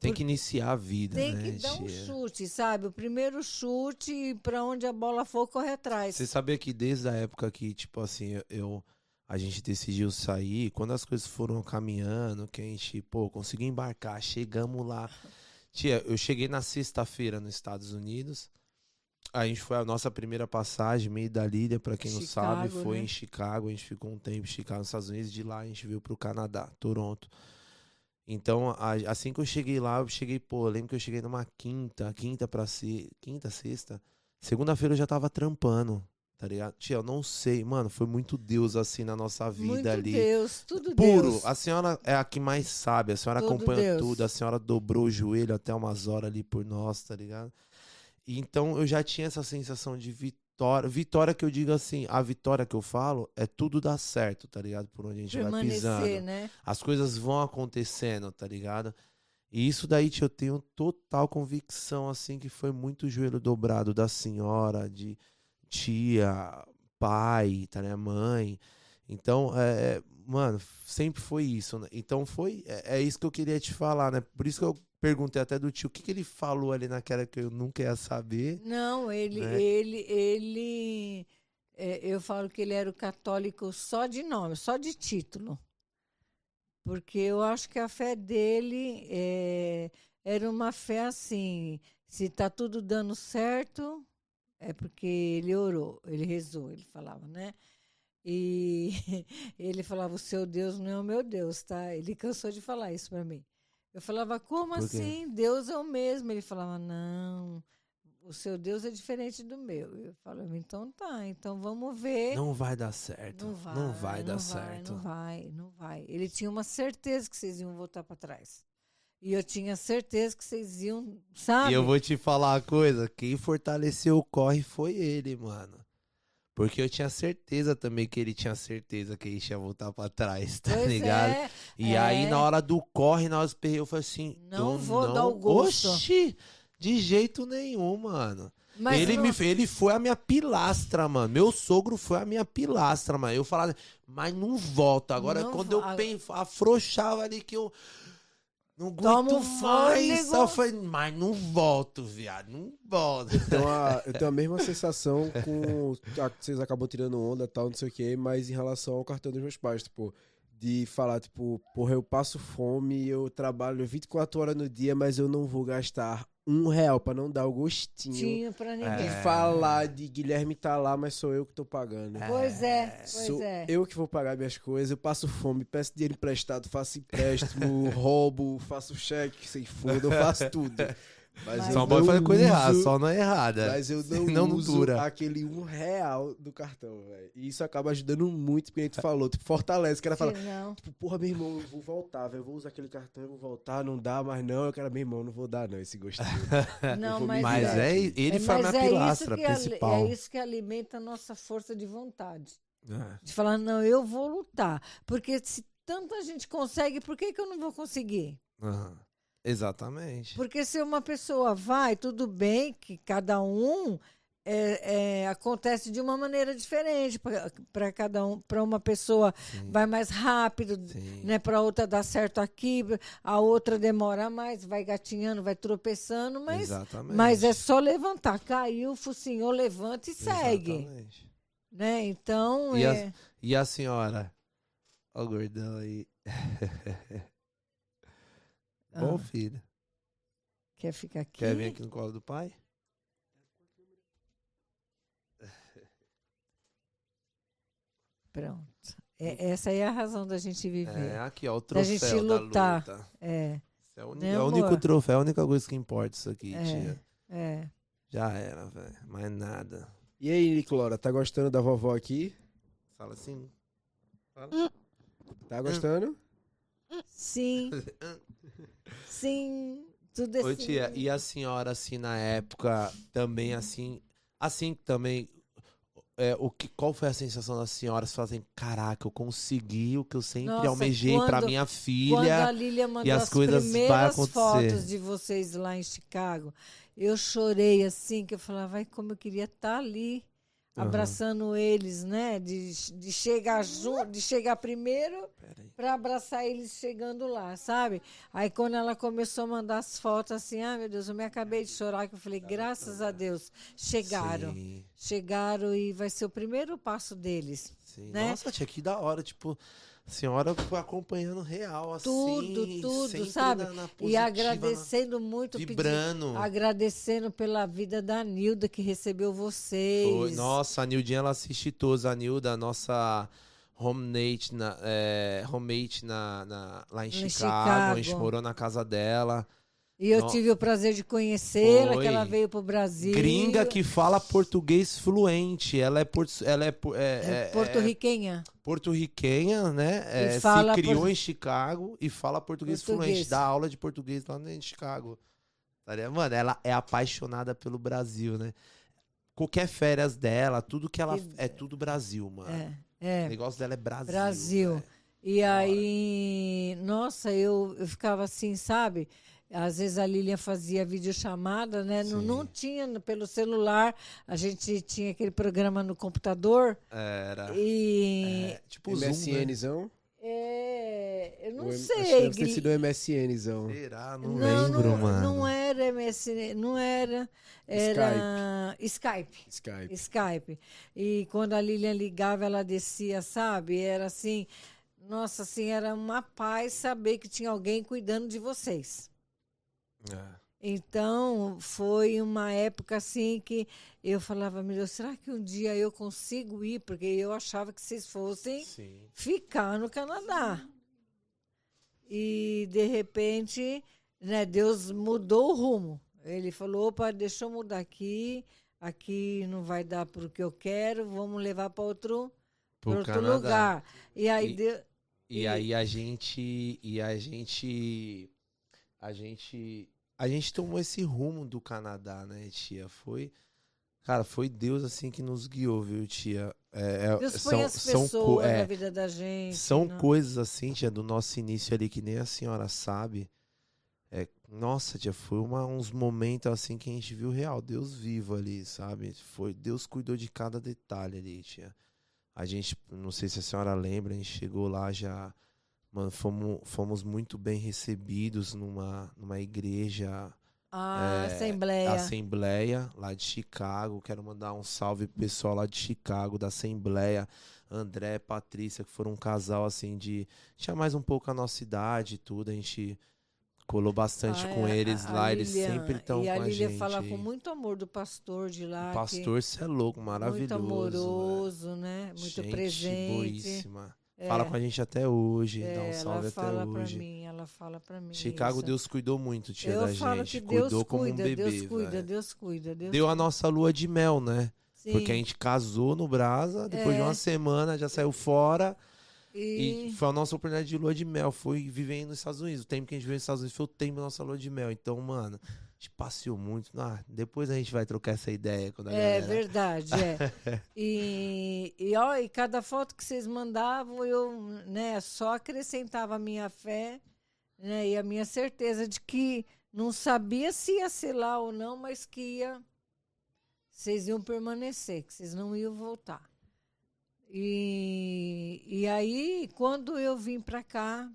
Tem que iniciar a vida, Tem né, que dar um tia? chute, sabe? O primeiro chute, para onde a bola for, corre atrás. Você sabia que desde a época que, tipo assim, eu. A gente decidiu sair, quando as coisas foram caminhando, que a gente, pô, conseguiu embarcar, chegamos lá. Tia, eu cheguei na sexta-feira nos Estados Unidos. A gente foi a nossa primeira passagem, meio da Lília, pra quem não sabe, Chicago, foi né? em Chicago. A gente ficou um tempo em Chicago, nos Estados Unidos. De lá a gente veio pro Canadá, Toronto. Então, assim que eu cheguei lá, eu cheguei, pô, eu lembro que eu cheguei numa quinta, quinta pra ser, quinta, sexta. Segunda-feira eu já tava trampando, tá ligado? Tia, eu não sei, mano, foi muito Deus assim na nossa vida Muito ali. Deus, tudo Puro, Deus. a senhora é a que mais sabe, a senhora Tudo acompanha Deus. tudo, a senhora dobrou o joelho até umas horas ali por nós, tá ligado? Então eu já tinha essa sensação de vitória, vitória que eu digo assim, a vitória que eu falo é tudo dar certo, tá ligado? Por onde a gente vai pisando Permanecer, né? as coisas vão acontecendo, tá ligado? E isso daí tio, eu tenho total convicção, assim, que foi muito joelho dobrado da senhora, de tia, pai, tá, né, mãe. Então, é, é, mano, sempre foi isso, né? Então foi, é, é isso que eu queria te falar, né? Por isso que eu perguntei até do tio, o que, que ele falou ali naquela que eu nunca ia saber. Não, ele, né? ele, ele, é, eu falo que ele era o católico só de nome, só de título. Porque eu acho que a fé dele é, era uma fé assim, se tá tudo dando certo, é porque ele orou, ele rezou, ele falava, né? E ele falava: O seu Deus não é o meu Deus, tá? Ele cansou de falar isso para mim. Eu falava: Como assim? Deus é o mesmo. Ele falava: Não, o seu Deus é diferente do meu. Eu falava: Então tá, então vamos ver. Não vai dar certo. Não vai, não vai dar não certo. Não vai, não vai. Ele tinha uma certeza que vocês iam voltar para trás. E eu tinha certeza que vocês iam, sabe? E eu vou te falar uma coisa, quem fortaleceu o corre foi ele, mano. Porque eu tinha certeza também que ele tinha certeza que ele ia voltar pra trás, tá Pois ligado? é, E é. aí, na hora do corre, nós perrei, eu falei assim, Não vou não... dar o gosto. Oxi, de jeito nenhum, mano. mas ele, não- me, ele foi a minha pilastra, mano. Meu sogro foi a minha pilastra, mano. Eu falava, mas não volta. Agora, Não quando eu pen- afrouxava ali que eu não Toma aguento um mais, eu falei, mas não volto, viado, não volto. Então, a- eu tenho a mesma sensação com. a que vocês acabam tirando onda tal, não sei o quê, mas em relação ao cartão dos meus pais, tipo. De falar, tipo, porra, eu passo fome, eu trabalho 24 horas no dia, mas eu não vou gastar um real pra não dar o gostinho. tinha para ninguém. E É. falar de Guilherme tá lá, mas sou eu que tô pagando. Pois é, pois Sou é. eu que vou pagar minhas coisas, eu passo fome, peço dinheiro emprestado, faço empréstimo, roubo, faço cheque, sem fundo, eu faço tudo. Mas, pode não fazer coisa errada, só não é errada. Mas eu não, não uso dura. aquele um real do cartão, velho. E isso acaba ajudando muito, porque a gente falou, tipo, fortalece. O cara fala, Se não, tipo, porra, meu irmão, eu vou voltar, velho. Eu vou usar aquele cartão, eu vou voltar, não dá mais não. Eu quero, meu irmão, não vou dar não esse gostinho. não, mas, Mas é, ele é, foi a mas minha é pilastra isso que ali- principal. é isso que alimenta a nossa força de vontade. É. De falar, não, eu vou lutar. Porque se tanta gente consegue, por que, que eu não vou conseguir? Aham. Exatamente. Porque se uma pessoa vai, tudo bem que cada um é, é, acontece de uma maneira diferente para cada um. Para uma pessoa Sim. vai mais rápido, Sim. né? Para outra dá certo aqui, a outra demora mais, vai gatinhando, vai tropeçando, mas, Exatamente. mas é só levantar. Caiu, focinhou, levanta e segue. Exatamente. Né? Então, E é, E a senhora? Ó o gordão aí. Bom, Ah. filho. quer ficar aqui? Quer vir aqui no colo do pai? Pronto. É, essa aí é a razão da gente viver. É, aqui, ó, o Da troféu gente da lutar. luta. É, Esse é o, único, Né, é o único troféu, a única coisa que importa isso aqui, É. tia. é. Já era, velho. Mais nada. E aí, Niclora, tá gostando da vovó aqui? Fala assim. Tá gostando? Sim. Sim. Tudo assim. Ô, tia, e a senhora, assim, na época, também, assim, assim, também, é, o que, qual foi a sensação da senhora? Você fala assim, caraca, eu consegui o que eu sempre Nossa, almejei pra quando- minha Quando a filha. Lilia mandou as as, coisas vai primeiras fotos de vocês lá em Chicago, eu chorei assim, que eu falava, vai como eu queria estar ali, Abraçando eles, né? De, de chegar junto, de chegar primeiro para abraçar eles chegando lá, sabe? Aí quando ela começou a mandar as fotos assim, ah, meu Deus, eu me acabei de chorar, que eu falei, graças a Deus, chegaram. Sim, Chegaram e vai ser o primeiro passo deles. sim. né? Nossa, tia, que da hora, tipo, senhora foi acompanhando real, assim. Tudo, tudo, sabe? na- na E positiva, agradecendo muito, na- vibrando. agradecendo pela vida da Nilda que recebeu vocês. Foi. Nossa, a Nildinha, ela assiste todos. A Nilda, nossa homemate na, é, homemate na, na- lá em Em Chicago. A gente Chicago. morou na casa dela. E eu tive o prazer de conhecê-la, que ela veio pro Brasil. Gringa que fala português fluente. Ela é, porto, ela é, é- é é- é porto-riquenha. porto-riquenha, né? É, se criou por- em Chicago e fala português, Português. fluente. Dá aula de português lá em Chicago. Tá? Mano, ela é apaixonada pelo Brasil, né? Qualquer férias dela, tudo que ela. É tudo Brasil, mano. É, O negócio dela é Brasil. Brasil. velho. E aí, nossa, eu, eu ficava assim, sabe? Às vezes a Lilian fazia videochamada, né? Não, não tinha pelo celular, a gente tinha aquele programa no computador Era. e É, tipo o Zoom, né? MSNzão? é, eu não O sei. que deve ter sido o MSNzão. Será? Não, Não, lembro, não, mano. não era MSN, não era. Era Skype. Skype. Skype. E quando a Lilian ligava, ela descia, sabe? Era assim, nossa, assim, era uma paz saber que tinha alguém cuidando de vocês. É. Então, foi uma época assim que eu falava, meu Deus, será que um dia eu consigo ir? Porque eu achava que vocês fossem Sim. ficar no Canadá. E, de repente, né, Deus mudou o rumo. Ele falou, opa, deixa eu mudar aqui, aqui não vai dar para o que eu quero, vamos levar para outro, Pro outro Canadá. lugar. E aí, E- Deus- E E- aí a gente. E a gente. A gente. A gente tomou esse rumo do Canadá, né, tia? Foi. Cara, foi Deus assim que nos guiou, viu, tia? É, é- Deus são, põe as são, pessoas co- na é, vida da gente. são né? coisas assim, tia, do nosso início ali, que nem a senhora sabe. É, nossa, tia, foi uma- uns momentos assim que a gente viu real, Deus vivo ali, sabe? Foi, Deus cuidou de cada detalhe ali, tia. A gente, não sei se a senhora lembra, a gente chegou lá já, mano, fomos, fomos muito bem recebidos numa, numa igreja, A é, Assembleia. Assembleia, lá de Chicago. Quero mandar um salve pro pessoal lá de Chicago, da Assembleia. André, Patrícia, que foram um casal assim de. Tinha mais um pouco a nossa idade e tudo. A gente colou bastante Ah, com é, eles a- lá. a eles Lilian- sempre estão E com a a gente. fala com muito amor do pastor de lá. o pastor, você é louco, maravilhoso. Muito né? amoroso, né? Muito gente presente. boíssima. É, Fala com a gente até hoje. é, dá um salve ela fala até pra hoje. mim, ela fala pra mim. Chicago, isso. Deus cuidou muito, tia, Eu da gente. Cuidou como um bebê. Deus cuida, velho. Deus cuida, Deus Deu a nossa lua de mel, né? Sim, Porque a gente casou no Brasa, depois de É. uma semana já saiu fora e, e foi a nossa oportunidade de lua de mel. Foi viver nos Estados Unidos. O tempo que a gente viveu nos Estados Unidos foi o tempo da nossa lua de mel. Então, mano, gente passeou muito. Ah, depois a gente vai trocar essa ideia quando a É galera... verdade, é. e, e, ó, e cada foto que vocês mandavam, eu né, só acrescentava a minha fé né, e a minha certeza de que não sabia se ia ser lá ou não, mas que ia, vocês iam permanecer, que vocês não iam voltar. E, e aí, quando eu vim para cá,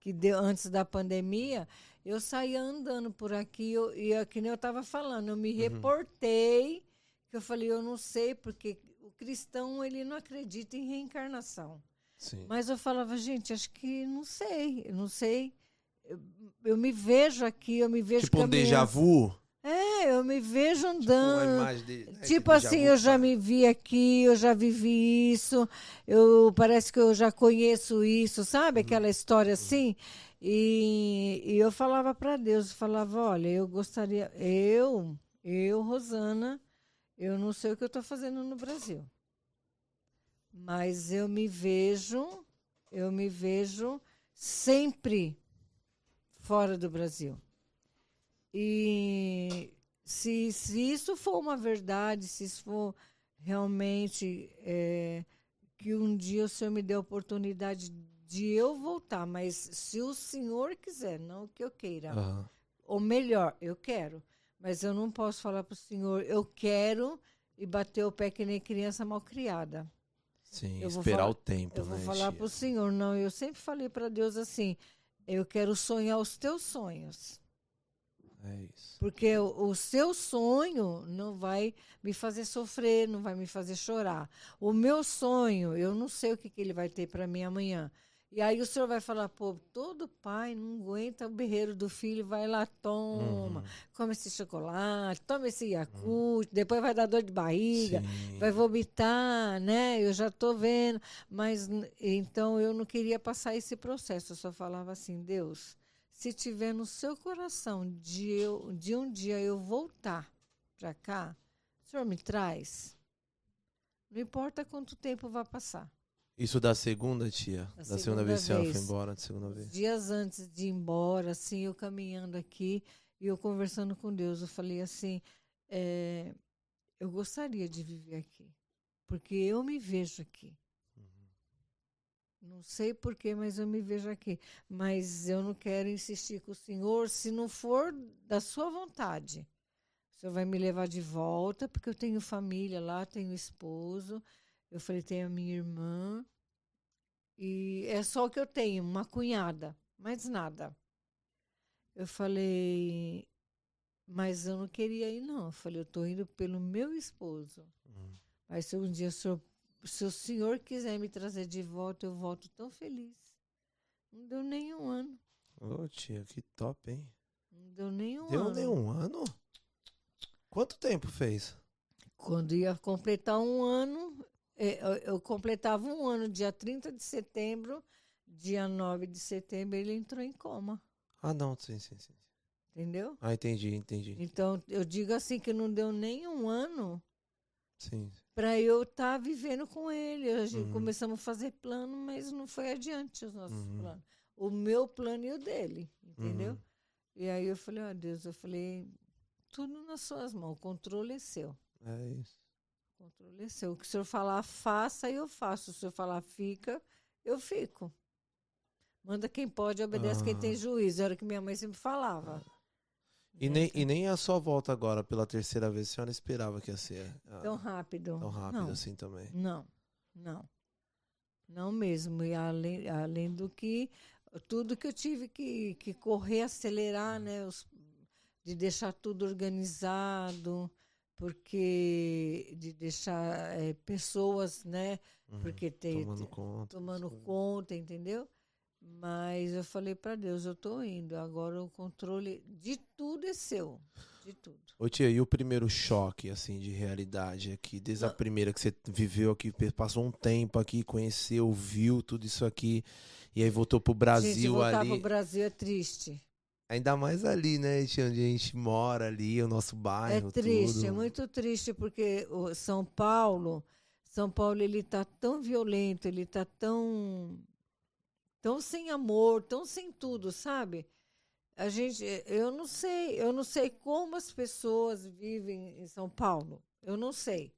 que deu antes da pandemia, eu saía andando por aqui eu, e é que nem eu estava falando, eu me reportei, que eu falei, eu não sei, porque o cristão ele não acredita em reencarnação. Sim. Mas eu falava, gente, acho que não sei, eu não sei. Eu, eu me vejo aqui, eu me vejo Tipo um caminhando. déjà vu. É, eu me vejo Tipo andando. imagem de... né, Tipo assim, vu, eu já me vi aqui, eu já vivi isso, eu parece que eu já conheço isso, sabe? Uhum. Aquela história assim. E, e eu falava para Deus, eu falava, olha, eu gostaria, eu, eu, Rosana, eu não sei o que eu estou fazendo no Brasil. Mas eu me vejo, eu me vejo sempre fora do Brasil. E se, se isso for uma verdade, se isso for realmente é, que um dia o Senhor me dê a oportunidade de eu voltar, mas se o Senhor quiser, não que eu queira, Aham. ou melhor, eu quero, mas eu não posso falar para o Senhor, eu quero e bater o pé que nem criança mal criada. Sim, Eu vou esperar falar- o tempo, Eu vou né, falar tia? para o Senhor, não, eu sempre falei para Deus assim, eu quero sonhar os teus sonhos. É isso. Porque o, o seu sonho não vai me fazer sofrer, não vai me fazer chorar. O meu sonho, eu não sei o que, que ele vai ter para mim amanhã. E aí o senhor vai falar, pô, todo pai não aguenta o berreiro do filho, vai lá, toma, Uhum. come esse chocolate, toma esse Yakult, depois vai dar dor de barriga, Sim. vai vomitar, né? Eu já tô vendo. Mas então eu não queria passar esse processo. Eu só falava assim, Deus, se tiver no seu coração de, eu, de um dia eu voltar para cá, o senhor me traz. Não importa quanto tempo vai passar. Isso da segunda, tia? Da Da segunda, segunda vez que ela foi vez. embora, da segunda vez. Dias antes de ir embora, assim, eu caminhando aqui e eu conversando com Deus, eu falei assim, é, eu gostaria de viver aqui, porque eu me vejo aqui. Não sei porquê, mas eu me vejo aqui. Mas eu não quero insistir com o senhor se não for da sua vontade. O senhor vai me levar de volta, porque eu tenho família lá, tenho esposo. Eu falei, tenho a minha irmã. E é só o que eu tenho, uma cunhada, mais nada. Eu falei, mas eu não queria ir, não. Eu falei, eu estou indo pelo meu esposo. Uhum. Mas se um dia o senhor, se o senhor quiser me trazer de volta, eu volto tão feliz. Não deu nem um ano. Ô, tia, que top, hein? Não deu nenhum Deu ano. nenhum ano? Quanto tempo fez? Quando ia completar um ano, eu, eu completava um ano, dia 30 de setembro, dia 9 de setembro, ele entrou em coma. Ah, não, sim, sim, sim. Entendeu? Ah, entendi, entendi. Então, eu digo assim que não deu nem um ano Sim. para eu estar vivendo com ele. A gente Uhum. começamos a fazer plano, mas não foi adiante os nossos Uhum. planos. O meu plano e o dele, entendeu? Uhum. E aí eu falei, ó Deus, eu falei, tudo nas suas mãos, o controle é seu. É isso. O controle é seu. O que o senhor falar, faça e eu faço. Se o senhor falar, fica, eu fico. Manda quem pode, obedece quem tem Ah. juízo. Era o que minha mãe sempre falava. E nem, e nem a sua volta agora pela terceira vez, a senhora esperava que ia ser ah, Tão rápido. tão rápido Não. assim também. Não, não. Não mesmo. E além, além do que, tudo que eu tive que, que correr, acelerar, né? os- de deixar tudo organizado, porque de deixar eh, pessoas, né? Uhum. Porque tem, Tomando conta. tomando conta, entendeu? Mas eu falei para Deus, eu tô indo. Agora o controle de tudo é seu. De tudo. Ô tia, e o primeiro choque, assim, de realidade aqui? Desde a Não. primeira que você viveu aqui, passou um tempo aqui, conheceu, viu tudo isso aqui, e aí voltou pro gente, Brasil voltar ali. pro Brasil é triste. Ainda mais ali, né, onde a gente mora ali, o nosso É bairro, triste, tudo. é muito triste porque o São Paulo, São Paulo ele tá tão violento, ele tá tão tão sem amor, tão sem tudo, sabe? A gente, eu não sei, eu não sei como as pessoas vivem em São Paulo. Eu não sei.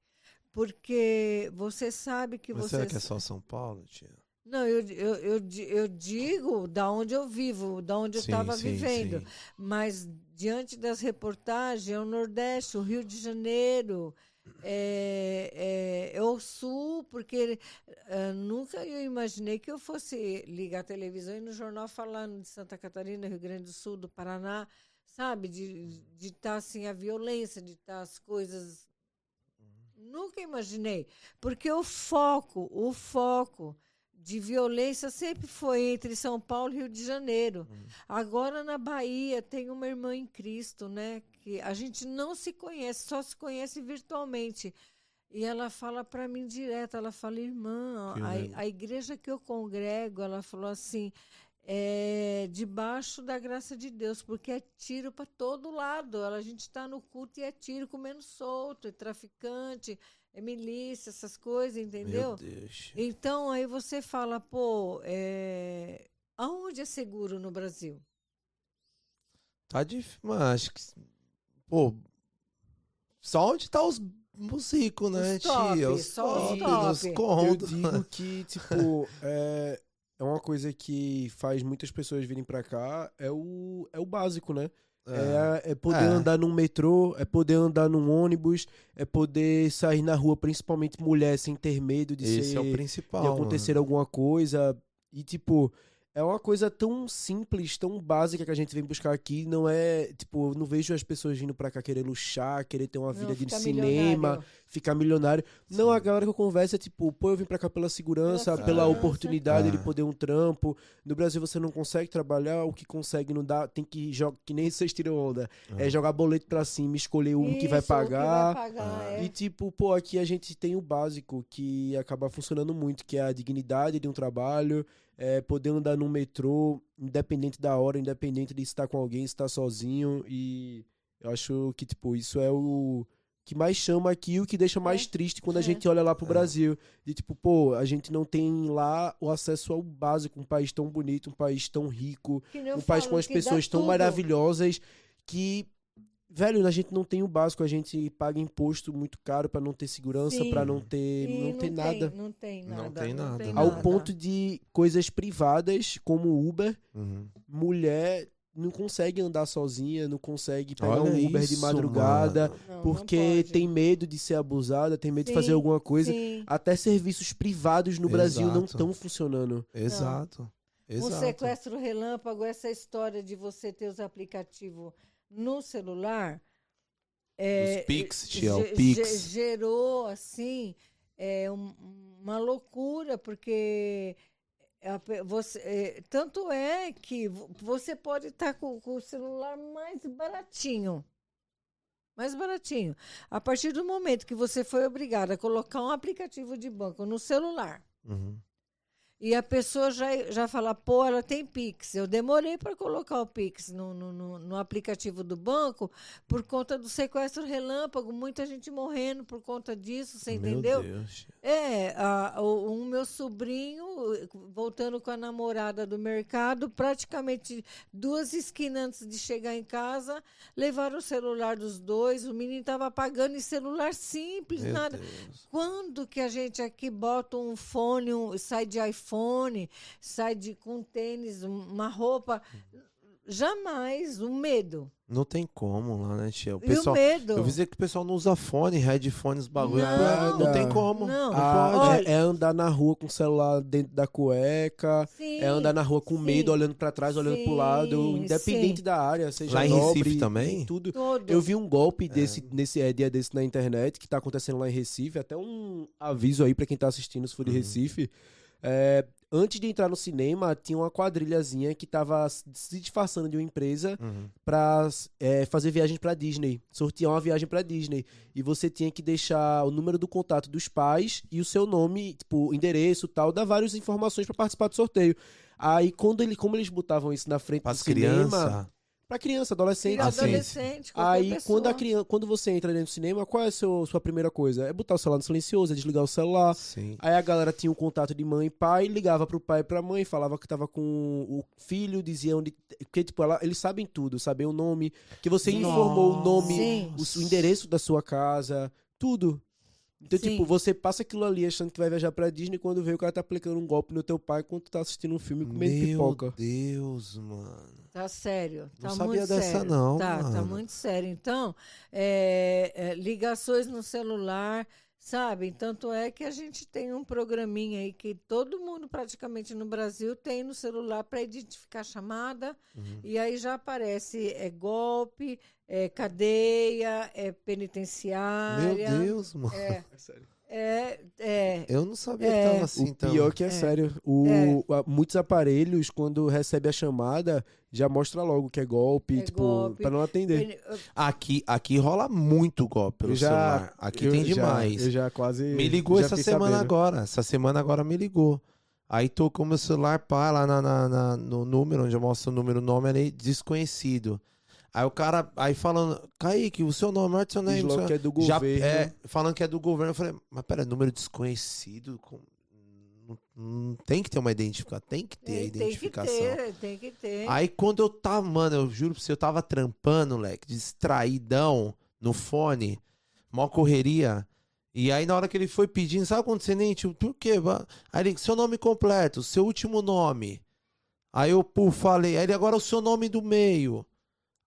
Porque você sabe que Mas você será que é só São Paulo, tia? Não, eu, eu, eu, eu digo da onde eu vivo, da onde eu estava vivendo. sim. Mas diante das reportagens, é o Nordeste, o Rio de Janeiro, é, é, é o Sul, porque eh, nunca eu imaginei que eu fosse ligar a televisão e no jornal falando de Santa Catarina, Rio Grande do Sul, do Paraná, sabe? De estar assim, a violência, de estar as coisas. Nunca imaginei. Porque o foco, o foco de violência sempre foi entre São Paulo e Rio de Janeiro. Agora na Bahia tem uma irmã em Cristo, né? Que a gente não se conhece, só se conhece virtualmente. E ela fala para mim direto, ela fala, irmã, a, a igreja que eu congrego, ela falou assim, é debaixo da graça de Deus, porque é tiro para todo lado. Ela, a gente está no culto e é tiro comendo solto, é traficante, é milícia, essas coisas, entendeu? Meu Deus. Então aí você fala, pô, é... aonde é seguro no Brasil? Tá difícil, mas acho que. Pô. Só onde tá os, os ricos, né, Os top, tia? Os só top, os top. Eu digo que, tipo, é, é uma coisa que faz muitas pessoas virem pra cá, é o, é o básico, né? É, é poder É. andar num metrô, é poder andar num ônibus, é poder sair na rua, principalmente mulher, sem ter medo de Esse ser, é o principal. de acontecer alguma coisa. E, tipo, é uma coisa tão simples, tão básica que a gente vem buscar aqui. Não é, tipo, eu não vejo as pessoas vindo pra cá querer luxar, querer ter uma Não, vida de fica cinema, milionário. ficar milionário. Não, Sim. a galera que eu converso é tipo, pô, eu vim pra cá pela segurança, Pela pela segurança. oportunidade de É. poder um trampo. No Brasil você não consegue trabalhar, o que consegue não dá, tem que jogar, que nem vocês tiram onda. É jogar boleto pra cima, escolher o que vai Isso, o pagar. vai pagar, Ah. é. E tipo, pô, aqui a gente tem o básico que acaba funcionando muito, que é a dignidade de um trabalho, é poder andar num metrô, independente da hora, independente de estar com alguém, estar sozinho. E eu acho que, tipo, isso é o que mais chama aqui, o que deixa mais É, triste quando a é. gente olha lá pro É. Brasil. De tipo, pô, a gente não tem lá o acesso ao básico, um país tão bonito, um país tão rico, um país falo, com as pessoas tão tudo. maravilhosas que velho, a gente não tem o básico, a gente paga imposto muito caro pra não ter segurança, Sim. pra não ter, E não ter nada. Não tem Não nada. tem nada, né? Ao nada. ponto de coisas privadas como Uber, Uhum. mulher não consegue andar sozinha, não consegue pegar Olha um Uber de isso, madrugada, mano. Não, não porque pode. tem medo de ser abusada, tem medo de fazer Sim, alguma coisa. Sim. Até serviços privados no Brasil não Exato. estão funcionando. Exato. Um Exato. sequestro relâmpago, essa história de você ter os aplicativos no celular. É, Os Pix, tia, o Pix. ge- gerou, assim, é, um- uma loucura, porque pe- você, é, tanto é que vo- você pode estar com, com o celular mais baratinho. Mais baratinho. A partir do momento que você foi obrigado a colocar um aplicativo de banco no celular Uhum. E a pessoa já, já fala, pô, ela tem Pix. Eu demorei para colocar o Pix no, no, no- aplicativo do banco por conta do sequestro relâmpago, muita gente morrendo por conta disso, você Meu entendeu? Deus. É, a, o, um meu sobrinho, voltando com a namorada do mercado, praticamente duas esquinas antes de chegar em casa, levaram o celular dos dois, o menino estava pagando em celular simples, Meu nada. Deus. Quando que a gente aqui bota um fone, um- sai de iPhone, sai de com tênis, um- uma roupa? Jamais, o medo. Não tem como lá, né, tia? O e pessoal, o medo. eu vi dizer que o pessoal não usa fone, headphone, os bagulho. Não. não tem como. Não. Ah, é, é andar na rua com o celular dentro da cueca. Sim, É andar na rua com sim. medo, olhando pra trás, olhando pro lado, Sim, independente sim. da área, seja Lá em nobre, Recife também? tudo. todo. Eu vi um golpe desse, nesse é, dia desse na internet que tá acontecendo lá em Recife. Até um aviso aí pra quem tá assistindo, se for de Uhum. Recife. É, antes de entrar no cinema, tinha uma quadrilhazinha que tava se disfarçando de uma empresa Uhum. pra é, fazer viagem pra Disney, sortear uma viagem pra Disney. E você tinha que deixar o número do contato dos pais e o seu nome, tipo, endereço e tal, dar várias informações pra participar do sorteio. Aí, quando ele, como eles botavam isso na frente As do cinema, crianças. Pra criança, adolescente, Filho Ah, sim. adolescente, Aí, pessoa. quando, a criança, quando você entra dentro do cinema, qual é a seu- sua primeira coisa? É botar o celular no silencioso, é desligar o celular. Sim. Aí a galera tinha um contato de mãe e pai, ligava pro pai e pra mãe, falava que tava com o filho, dizia onde. Porque, tipo, ela- eles sabem tudo, sabem o nome, que você Sim. informou o nome, o, o endereço da sua casa, tudo. Então, Sim. tipo, você passa aquilo ali achando que vai viajar pra Disney quando vê o cara tá aplicando um golpe no teu pai enquanto tu tá assistindo um filme comendo Meu pipoca. Deus, mano. Tá sério. Não Tá sabia muito dessa sério. não, Tá, tá mano. muito sério. Então, é, é, ligações no celular, sabe? Tanto é que a gente tem um programinha aí que todo mundo praticamente no Brasil tem no celular para identificar a chamada. Uhum. E aí já aparece é golpe, é cadeia, é penitenciária. Meu Deus, mano. É, é, é, Eu não sabia É. que tava assim, o então. pior que é, É. sério. O, a- muitos aparelhos, quando recebe a chamada, já mostra logo que é golpe, É tipo, golpe. pra não atender. Aqui, aqui rola muito golpe pelo Eu já- celular. Aqui Eu tem já- demais. eu já quase. Me ligou já essa semana sabendo. agora. Essa semana agora me ligou. Aí tocou meu celular, pá, lá na, na- na- no número, onde eu mostro o número, o nome ali, desconhecido. Aí o cara, aí falando, Kaique, o seu nome, name? Diz logo Seu- que é do Já, governo. é, falando que é do governo, eu falei, mas pera, número desconhecido? com- Não, tem que ter uma identificação, tem que ter a tem, tem que identificação. ter, tem que ter. Aí quando eu tava, mano, eu juro pra você, eu tava trampando, moleque, distraidão no fone, mó correria. E aí na hora que ele foi pedindo, sabe quando você nem, tipo, por quê? Aí ele, seu nome completo, seu último nome. Aí eu, pô, falei, aí ele, agora o seu nome do meio.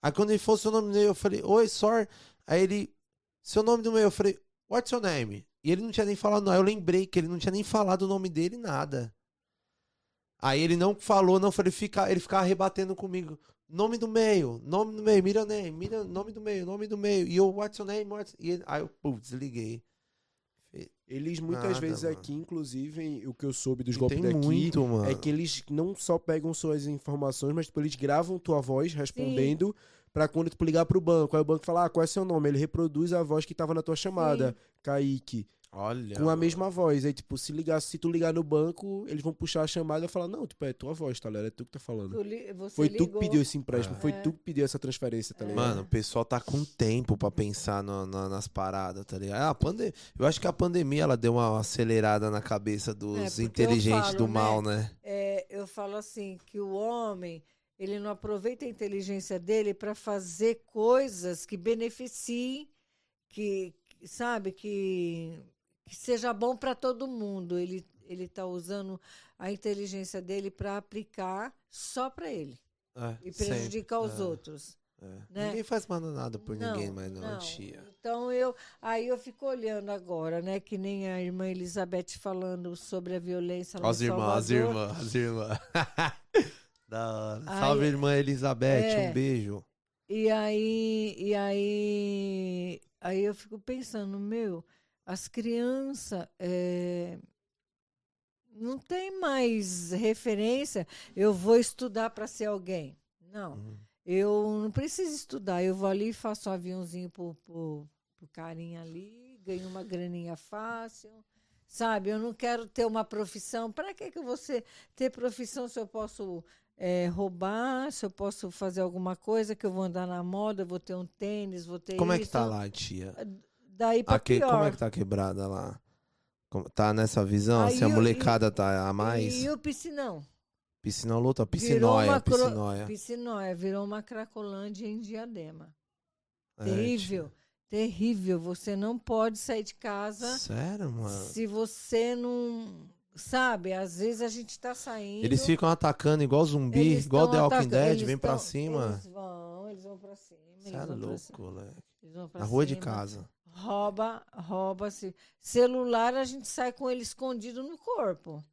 Aí quando ele falou o seu nome do meio, eu falei, oi, sorry. Aí ele, seu nome do meio, eu falei, what's your name? E ele não tinha nem falado, não. Aí eu lembrei que ele não tinha nem falado o nome dele, nada. Aí ele não falou, não, falei, fica, ele ficava rebatendo comigo. Nome do meio, nome do meio, mira name, mira, nome do meio, nome do meio. E eu, what's your name? What's... E ele, aí eu, pô, desliguei. Eles muitas Nada, vezes mano. aqui, inclusive, o que eu soube dos E golpes daqui muito, é que eles não só pegam suas informações, mas tipo, eles gravam tua voz respondendo pra quando tu ligar pro banco. Aí o banco fala, ah, qual é seu nome? Ele reproduz a voz que tava na tua chamada, Kaique, Olha. com a mano. mesma voz. Aí, tipo, se ligar, se tu ligar no banco, eles vão puxar a chamada e falar, não, tipo, é tua voz, tá ligado? É tu que tá falando. Tu li- você Foi tu que ligou. pediu esse empréstimo, É. foi É. tu que pediu essa transferência, tá ligado? Mano, o pessoal tá com tempo pra pensar no- na- nas paradas, tá ligado? Ah, a pande... Eu acho que a pandemia ela deu uma acelerada na cabeça É, dos eu inteligentes falo, do né? mal, né? É, eu falo assim que o homem ele não aproveita a inteligência dele para fazer coisas que beneficiem, que, sabe que, que seja bom para todo mundo. Ele ele está usando a inteligência dele para aplicar só para ele É, e sempre. prejudicar os É, outros. é. né? Ninguém faz mais nada por Não, ninguém, mas não, não. tia. Então eu aí eu fico olhando agora, né, que nem a irmã Elizabeth falando sobre a violência as irmãs, as irmãs, as irmãs. da hora. Aí- Salve, irmã Elizabeth, É. um beijo. E aí, e aí, aí eu fico pensando, meu, as crianças, é, não tem mais referência. Eu vou estudar para ser alguém. Não. Uhum. Eu não preciso estudar. Eu vou ali, faço um aviãozinho pro, pro, pro carinha ali, ganho uma graninha fácil. Sabe? Eu não quero ter uma profissão. Para que, que ser- ter profissão se eu posso é, roubar, se eu posso fazer alguma coisa, que eu vou andar na moda, vou ter um tênis, vou ter Como é que isso. tá lá, tia? Daí pra Aqui, pior. como é que tá quebrada lá? Como- Tá nessa visão? Aí assim, a molecada tá a mais? E o piscinão? Piscinão luta, piscinóia, cro- piscinóia. Piscinóia, virou uma cracolândia em diadema. É, terrível, terrível. Você não pode sair de casa Sério, mano? se você não. Sabe, às vezes a gente tá saindo. Eles ficam atacando igual zumbi, eles igual tão The Walking Dead, eles vem pra tão- cima. Eles vão, eles vão pra cima. Você eles é vão pra louco, moleque. eles vão pra Na rua de cima. casa. Rouba, rouba-se. Celular a gente sai com ele escondido no corpo.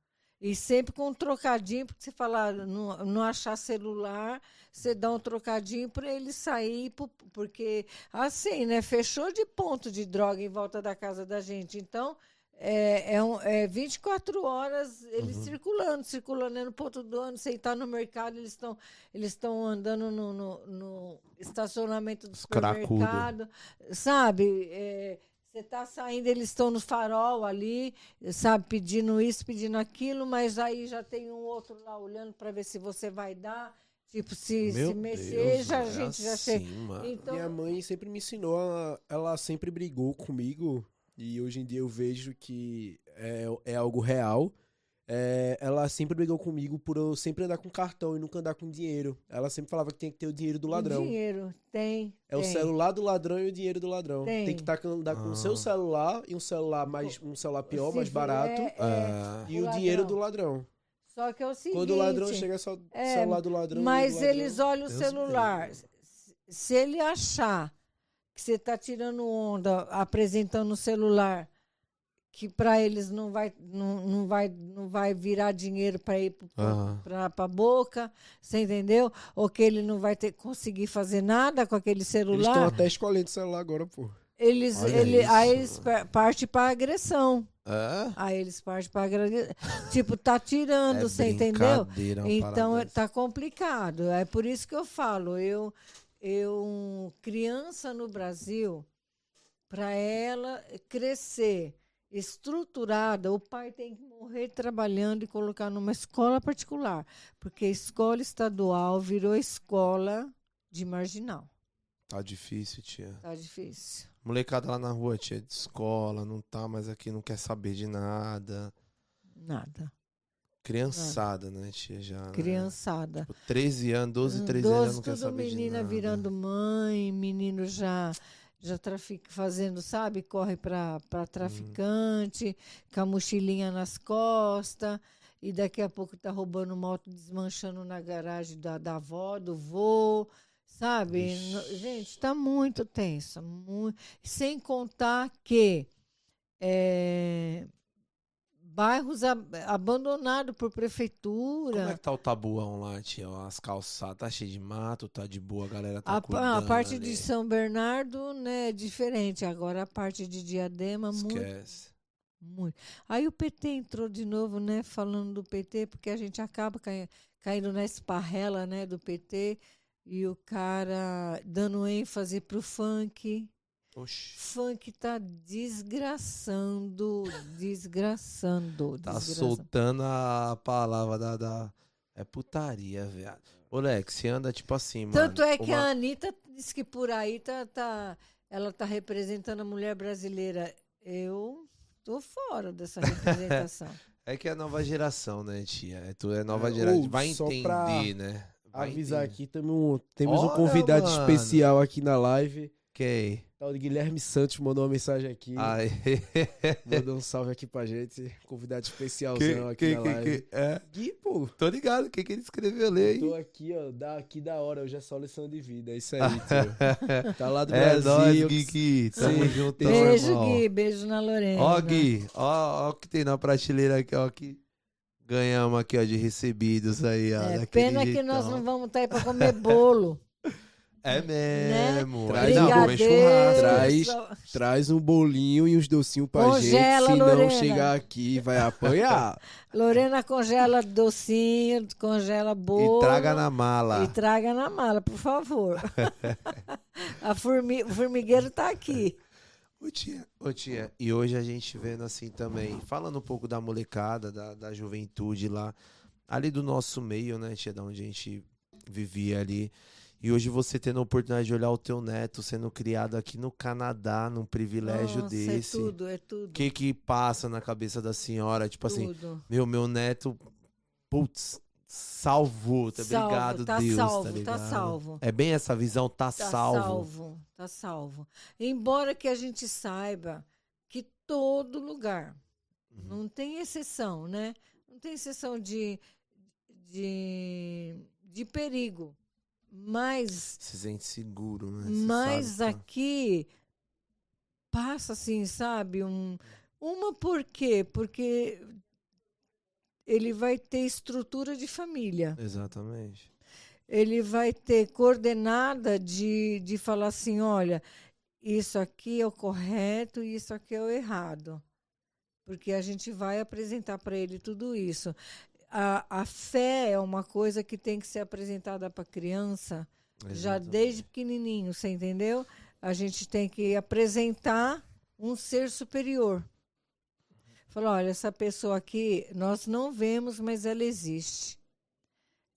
E sempre com um trocadinho, porque você fala, não, não achar celular, você dá um trocadinho para ele sair, porque assim, né? Fechou de ponto de droga em volta da casa da gente. Então, é, é, um, é 24 horas eles circulando, circulando é no ponto do ano, você está no mercado, eles estão eles estão andando no, no- no estacionamento do cracudo. supermercado, sabe? É, você está saindo, eles estão no farol ali, sabe, pedindo isso, pedindo aquilo, mas aí já tem um outro lá olhando para ver se você vai dar. Tipo, se, Meu se mexer, Deus, já, a é gente já assim, chega. Então, Minha mãe sempre me ensinou, a- ela sempre brigou comigo e hoje em dia eu vejo que é, é algo real. É, ela sempre brigou comigo por eu sempre andar com cartão e nunca andar com dinheiro. Ela sempre falava que tem que ter o dinheiro do ladrão. dinheiro, tem. É o tem. celular do ladrão e o dinheiro do ladrão. Tem. Tem, que tá, andar com o Ah. seu celular e um celular mais um celular pior, Se mais barato é, É, e o o dinheiro do ladrão. Só que é o seguinte. Quando o ladrão chega é só o é, celular do ladrão. Mas do ladrão. eles olham o Deus celular. me Se- Se ele achar que você está tirando onda, apresentando o celular, que para eles não vai, não, não, vai, não vai virar dinheiro para ir para a boca, você entendeu? Ou que ele não vai ter, conseguir fazer nada com aquele Eles estão celular. até escolhendo o celular agora, pô. Eles, Olha ele, isso, aí eles partem para agressão. é? Aí eles partem para agressão. tipo, tá tirando, É você entendeu? Então é- tá complicado. É por isso que eu falo, eu, eu criança no Brasil, para ela crescer estruturada, o pai tem que morrer trabalhando e colocar numa escola particular, porque a escola estadual virou escola de marginal. Tá difícil, tia. Tá difícil. Molecada lá na rua, tia, de escola, não tá mais aqui, não quer saber de nada. Nada. Criançada, né, tia, já. né? Criançada. Tipo, 13 anos, 12, 13 anos, já não quer saber de menina nada. virando mãe, menino já já trafica, fazendo, sabe, corre para Hum. traficante, com a mochilinha nas costas, e daqui a pouco tá roubando moto, desmanchando na garagem da, da avó, do vô, sabe? Ixi. Gente, tá muito tenso, muito, sem contar que é, bairros ab- abandonados por prefeitura. Como é que tá o tabuão lá, tia? As calçadas, tá cheio de mato, tá de boa, a galera tá A, cuidando a parte ali. de São Bernardo, né, é diferente. Agora a parte de Diadema, muito, Esquece. muito. Aí o PT entrou de novo, né, falando do PT, porque a gente acaba cai- caindo na esparrela, né, do PT, e o cara dando ênfase pro funk. Oxi. Funk tá desgraçando, desgraçando, Tá desgraçando. soltando a palavra da, da- É putaria, viado. Ô, Lex, você anda tipo assim, mano. Tanto é que uma- a Anitta diz que por aí tá, tá, ela tá representando a mulher brasileira. Eu tô fora dessa representação. É que é a nova geração, né, tia? É, tu é nova É, geração. ou Vai entender, pra né? Vai Avisar entender. aqui, tamo, temos um Olha, convidado mano. especial aqui na live. Quem? Tal de Guilherme Santos mandou uma mensagem aqui. Ai. Mandou um salve aqui pra gente. Convidado especialzão Quem, aqui quem, na quem, live. quem? É. Gui, pô. Tô ligado, o que, que ele escreveu ali, Tô hein? aqui, ó. Da, aqui da hora. Hoje é só lição de vida. É isso aí, tio. Tá lá do É Brasil. nóis, Gui. Tamo Sim. juntão, beijo, irmão. Gui. Beijo na Lorena. Ó, Gui, ó, ó o que tem na prateleira aqui, ó, que ganhamos aqui, ó, de recebidos aí, ó. É, pena que jeitão. nós não vamos estar aí para comer bolo. É mesmo. Traz Aí não, vou Brigadeiro, churrasco. Traz- Traz um bolinho e uns docinhos pra Congela, gente, senão Lorena. chegar aqui vai apanhar. Lorena congela docinho, congela bolo. E traga na mala. E traga na mala, por favor. A formi- o formigueiro tá aqui. Ô tia, ô tia, e hoje a gente vendo assim também, falando um pouco da molecada, da, da juventude lá, ali do nosso meio, né, tia, da onde a gente vivia ali. E hoje você tendo a oportunidade de olhar o teu neto sendo criado aqui no Canadá, num privilégio Nossa, desse. É tudo, é tudo. O que que passa na cabeça da senhora? Tipo assim, tudo. meu, meu neto, putz, salvou, tá Salvo, obrigado, tá Deus, salvo, tá tá ligado? salvo. É bem essa visão, tá, Tá salvo. salvo, tá salvo. Embora que a gente saiba que todo lugar, Uhum. não tem exceção, né? Não tem exceção de, de, de perigo. Mas, Se sente seguro, né? Você mas sabe, tá? aqui passa assim, sabe? Um, uma por quê? Porque ele vai ter estrutura de família. Exatamente. ele vai ter coordenada de, de falar assim: olha, isso aqui é o correto e isso aqui é o errado. Porque a gente vai apresentar para ele tudo isso. A, a fé é uma coisa que tem que ser apresentada para a criança já Exatamente. desde pequenininho, você entendeu? A gente tem que apresentar um ser superior. Falar, olha, essa pessoa aqui nós não vemos, mas ela existe.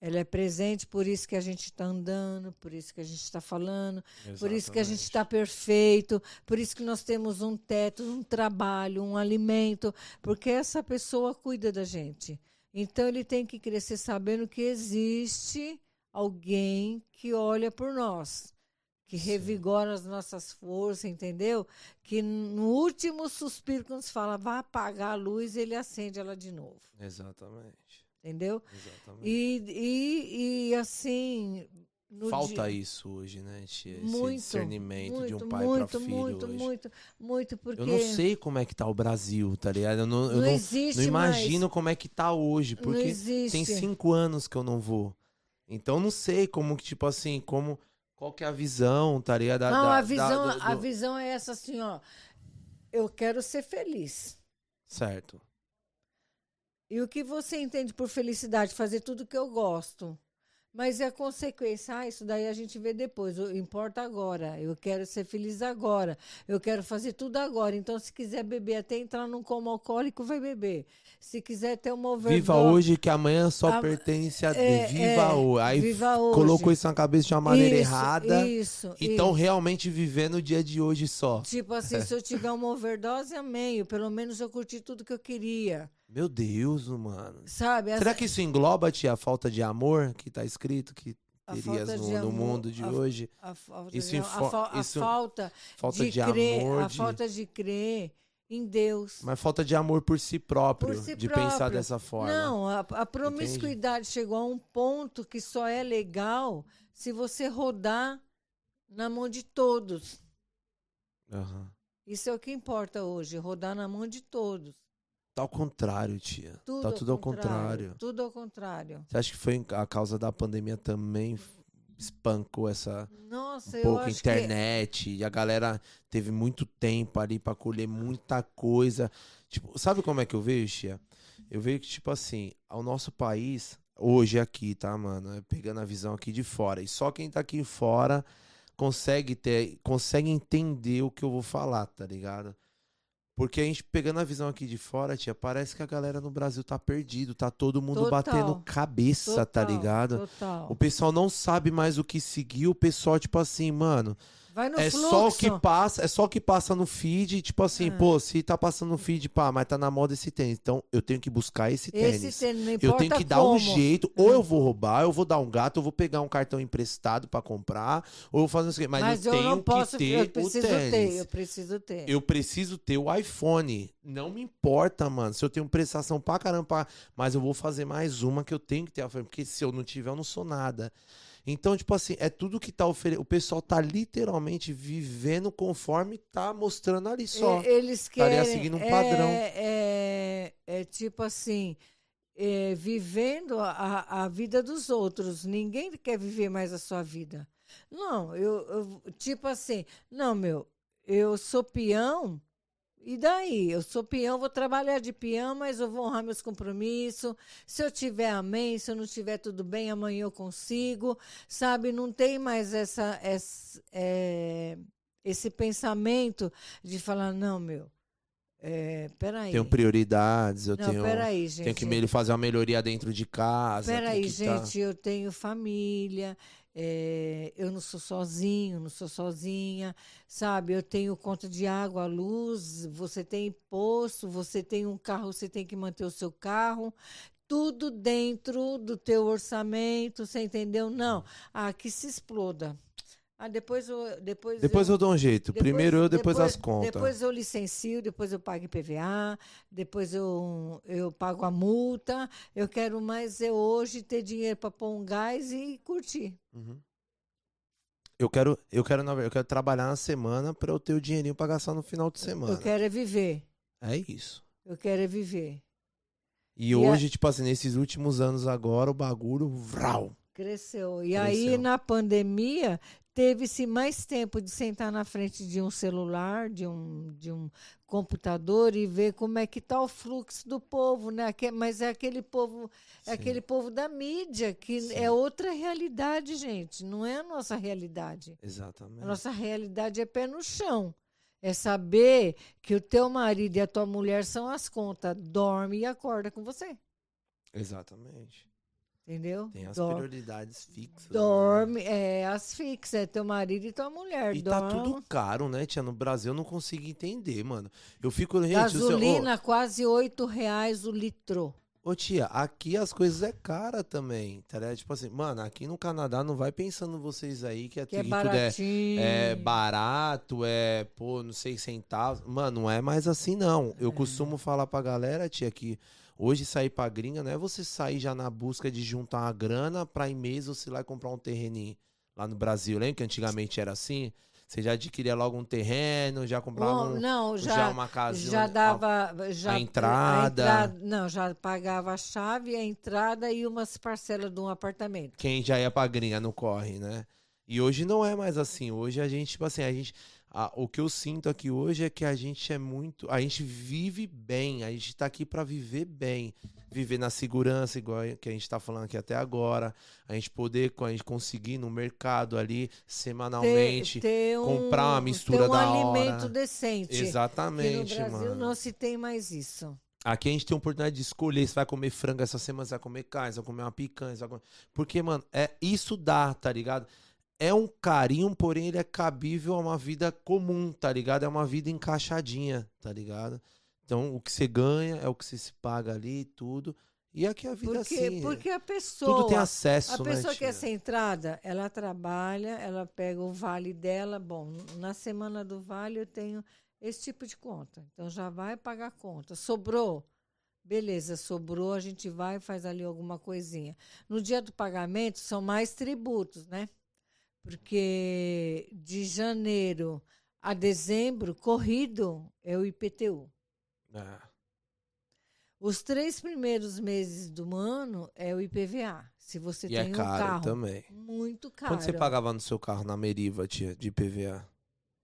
Ela é presente, por isso que a gente está andando, por isso que a gente está falando, por isso que a gente está perfeito, por isso que nós temos um teto, um trabalho, um alimento, porque essa pessoa cuida da gente. Então ele tem que crescer sabendo que existe alguém que olha por nós, que revigora as nossas forças, entendeu? Que no último suspiro, quando se fala, vai apagar a luz, ele acende ela de novo, Exatamente. entendeu? Exatamente. E, e, e assim. Falta dia- isso hoje, né? Esse muito, discernimento de um muito, pai muito, para filho muito, hoje. muito, muito, porque Eu não sei como é que tá o Brasil, tá ligado? Eu não, eu não não, existe não imagino mais. como é que tá hoje, não porque tem cinco anos que eu não vou. Então eu não sei como que, tipo assim, como. Qual que é a visão, tá ligado? Da- Não, da- a da- visão, do- a visão é essa assim, ó. Eu quero ser feliz. Certo. E o que você entende por felicidade? Fazer tudo que eu gosto. Mas é a consequência, ah, isso daí a gente vê depois. O- Importa agora. Eu quero ser feliz agora. Eu quero fazer tudo agora. Então, se quiser beber até entrar num coma alcoólico, vai beber. Se quiser ter uma overdose... Viva hoje que amanhã só A- pertence a é. Viva é, hoje. Aí viva hoje. colocou isso na cabeça de uma maneira Isso, errada. Isso, Então isso. realmente vivendo o dia de hoje só. Tipo assim, se eu tiver uma overdose, amém. Pelo menos eu curti tudo que eu queria. Meu Deus, mano. Sabe? Será Essa- que isso engloba, tia, a falta de amor que tá escrito que A terias no, no mundo de a- hoje? a falta, Isso de, a, info- a isso- falta Falta de, de, crer, amor, a de... falta de crer em Deus. mas falta de amor por si próprio, Por si de pensar próprio. dessa forma. Não, a, a promiscuidade chegou a um ponto que só é legal se você rodar na mão de todos. Aham. Isso é o que importa hoje, rodar na mão de todos. Tá ao contrário, tia. Tudo tá tudo ao contrário. Tudo ao contrário. Você acha que foi a causa da pandemia também espancou essa Nossa, um pouco acho que internet e a galera teve muito tempo ali pra colher muita coisa. Tipo, sabe como é que eu vejo, tia? Eu vejo que tipo assim, ao nosso país hoje aqui, tá, mano, pegando a visão aqui de fora. E só quem tá aqui fora consegue ter, consegue entender o que eu vou falar, tá ligado? Porque a gente pegando a visão aqui de fora, tia, parece que a galera no Brasil tá perdido, tá todo mundo Total. batendo cabeça, tá Total, ligado? Total. O pessoal não sabe mais o que seguir, o pessoal, tipo assim, mano, Vai no é fluxo. só o que passa, é só o que passa no feed, tipo assim, Ah. pô, se tá passando no feed, pá, mas tá na moda esse tênis. Então eu tenho que buscar esse tênis. Esse tênis, não eu importa tenho que dar como. um jeito, ou eu vou roubar, eu vou dar um gato, eu vou pegar um cartão emprestado pra comprar, ou eu vou fazer isso aqui. Mas, Mas eu eu tenho posso, que ter eu preciso o tênis. ter, eu preciso ter. Eu preciso ter o iPhone. Não me importa, mano. Se eu tenho prestação pra caramba, mas eu vou fazer mais uma que eu tenho que ter. Porque se eu não tiver, eu não sou nada. Então, tipo assim, é tudo que tá oferecendo. O pessoal tá literalmente vivendo conforme tá mostrando ali só. É, Eles Estaria querem. seguindo um padrão. É, é, é tipo assim, é, vivendo a, a vida dos outros. Ninguém quer viver mais a sua vida. Não, eu, eu- tipo assim, não, meu, eu sou peão, e daí? Eu sou peão, vou trabalhar de peão, mas eu vou honrar meus compromissos. Se eu tiver, amém. Se eu não tiver, tudo bem, amanhã eu consigo. Sabe, não tem mais essa, essa, é, esse pensamento de falar, não, meu, é, peraí. Tenho prioridades, eu não, tenho, peraí, gente. tenho que fazer uma melhoria dentro de casa. Peraí, tá- gente, eu tenho família, é, eu não sou sozinho, não sou sozinha, sabe? Eu tenho conta de água, luz, você tem imposto, você tem um carro, você tem que manter o seu carro, tudo dentro do teu orçamento, você entendeu? Não, ah, que se exploda. Ah, depois eu... Depois, Depois eu dou um jeito. depois- Primeiro eu, depois, as depois- contas. Depois eu licencio, depois eu pago IPVA, depois eu, eu pago a multa. Eu quero mais eu hoje ter dinheiro para pôr um gás e curtir. Uhum. Eu quero, eu quero, eu quero trabalhar na semana pra eu ter o dinheirinho pra gastar no final de semana. Eu quero é viver. É isso. Eu quero é viver. E, E hoje, tipo assim, nesses últimos anos agora, o bagulho, vral. Cresceu. E aí, Cresceu. na pandemia, teve-se mais tempo de sentar na frente de um celular, de um, de um computador e ver como é que está o fluxo do povo, né? Mas é aquele povo, é aquele povo da mídia, que Sim. é outra realidade, gente. Não é a nossa realidade. Exatamente. A nossa realidade é pé no chão. É saber que o teu marido e a tua mulher são as contas. Dorme e acorda com você. Exatamente. Entendeu? Tem as Dor- prioridades fixas. né? Dorme, é as fixas, é teu marido e tua mulher. E tá Dorme. tudo caro, né, tia? No Brasil eu não consigo entender, mano. Eu fico. Gente, Gasolina, quase oito reais o litro. Ô, tia, aqui as coisas é cara também, tá ligado? Tipo assim, mano, aqui no Canadá não vai pensando vocês aí que, é Que é tudo é, é barato, é, pô, não sei, centavos. Mano, não é mais assim, não. Eu É. costumo falar pra galera, tia, que hoje sair pra gringa não é você sair já na busca de juntar uma grana pra em mês você ir lá e comprar um terreninho lá no Brasil. Lembra que antigamente era assim? Você já adquiria logo um terreno, já comprava Bom, um, não, já, já, uma casa. já dava. Já, a entrada. Não, já pagava a chave, a entrada e umas parcelas de um apartamento. quem já ia pra gringa não corre, né? E hoje não é mais assim. Hoje a gente, tipo assim, a gente. A- o que eu sinto aqui hoje é que a gente é muito. A gente vive bem. A gente tá aqui pra viver bem. Viver na segurança, igual que a gente tá falando aqui até agora. A gente poder, a gente conseguir no mercado ali, semanalmente. ter, ter um, comprar uma mistura ter um da alimento hora. decente. Que no Exatamente, Brasil mano. não se tem mais isso. Aqui a gente tem a oportunidade de escolher se vai comer frango essa semana, se vai comer carne, se vai comer uma picanha, se vai comer... Porque, mano, é, isso dá, tá ligado? É um carinho, porém ele é cabível a uma vida comum, tá ligado? É uma vida encaixadinha, tá ligado? Então, o que você ganha é o que você se paga ali e tudo. E aqui a vida é Porque, assim. porque a pessoa. tudo tem acesso, A né, pessoa que é centrada, ela trabalha, ela pega o vale dela. Bom, na semana do vale eu tenho esse tipo de conta. Então já vai pagar a conta. Sobrou? Beleza, sobrou, a gente vai e faz ali alguma coisinha. No dia do pagamento são mais tributos, né? Porque de janeiro a dezembro, corrido é o IPTU. É. Os três primeiros meses do ano é o IPVA. Se você E tem é um caro carro também. muito caro. Quanto você pagava no seu carro na Meriva, tia, de PVA?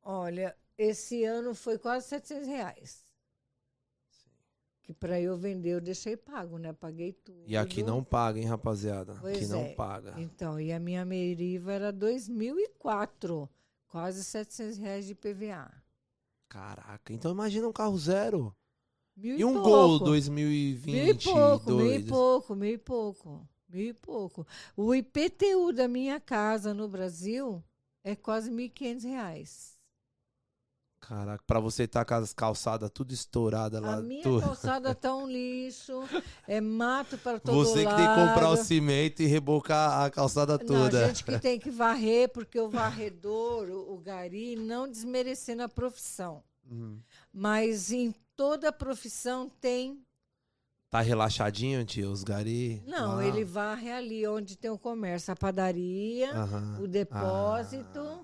Olha, esse ano foi quase 700 reais. Que para eu vender eu deixei pago, né? Paguei tudo. E aqui não paga, hein, rapaziada? Pois aqui não é. paga. Então, e a minha Meriva era 2004. Quase 700 reais de PVA. Caraca, então imagina um carro zero. Mil E um pouco. Gol 2020. Mil e pouco, mil e dois. pouco, mil e pouco. Mil e pouco. O IPTU da minha casa no Brasil é quase 1.500 reais. Caraca, pra você tá com as calçadas tudo estourada lá. A minha tu- calçada tá um lixo, é mato para todo Você que lado. tem que comprar o cimento e rebocar a calçada Não, toda. a gente que tem que varrer, porque o varredor, o, o gari, não desmerecendo a profissão. Uhum. Mas em toda profissão tem. Tá relaxadinho, tio, os gari? Não, lá? ele varre ali onde tem o comércio, a padaria, Aham. o depósito. Ah,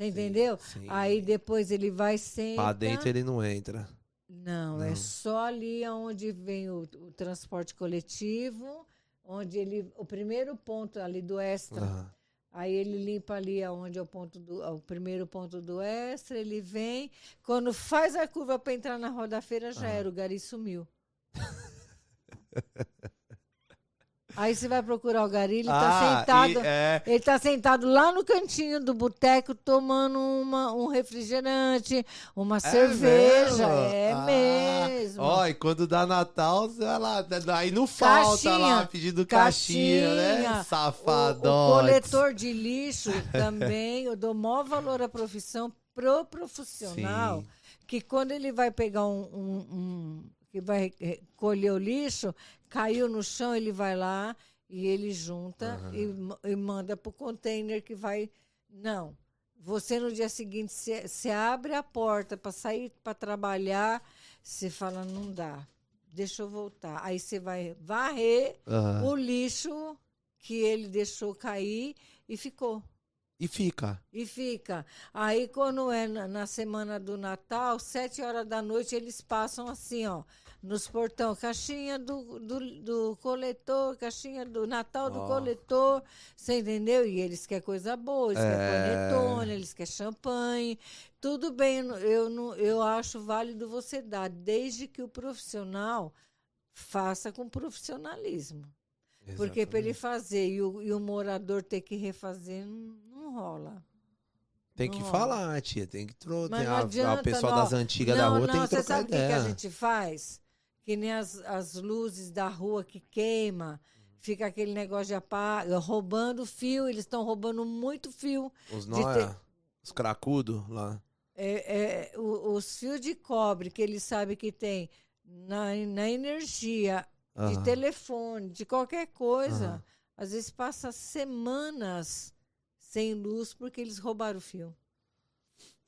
Você entendeu? sim. Aí depois ele vai senta. Pra dentro ele não entra. Não, Não. é só ali onde vem o, o transporte coletivo, onde ele. O primeiro ponto ali do extra Aham. Aí ele limpa ali aonde é o ponto do, o primeiro ponto do extra, ele vem. Quando faz a curva para entrar na roda-feira, já Ah. era, o gari sumiu. Aí você vai procurar o gari, ele tá Ah, sentado. e- é, Ele tá sentado lá no cantinho do boteco tomando uma, um refrigerante, uma cerveja. mesmo? É Ah, mesmo. Ó, e quando dá Natal, você vai lá, aí não falta lá Caixinha, pedindo caixinha, né? caixinha. O, Safadão. o coletor de lixo também, eu dou maior valor à profissão pro profissional, Sim. que quando ele vai pegar um, um- um- que vai colher o lixo, caiu no chão, ele vai lá e ele junta Aham. e, e manda pro container que vai. Não. Você no dia seguinte, você abre a porta para sair para trabalhar, você fala, não dá. Deixa eu voltar. Aí você vai varrer Aham. o lixo que ele deixou cair e ficou. E fica. E fica. Aí, quando é na, na semana do Natal, sete horas da noite, eles passam assim, ó, nos portão, caixinha do, do, do coletor, caixinha do Natal do Ó. coletor, você entendeu? E eles querem coisa boa, eles É. querem panetone, eles querem champanhe. Tudo bem, eu, não, eu acho válido você dar, desde que o profissional faça com profissionalismo. Porque para ele fazer e o, e o morador ter que refazer, não, não rola. Tem que Não. falar, tia. Tem que trocar. Mas não A, adianta, a pessoa não. das antigas da rua tem que você trocar sabe o que, que a gente faz? Que nem as, as luzes da rua que queima, fica aquele negócio de apaga, roubando fio, eles estão roubando muito fio. Os de nóia, ter- os cracudos lá. É, é, os fios de cobre que eles sabem que tem na, na energia de telefone, de qualquer coisa, às vezes passa semanas sem luz porque eles roubaram o fio.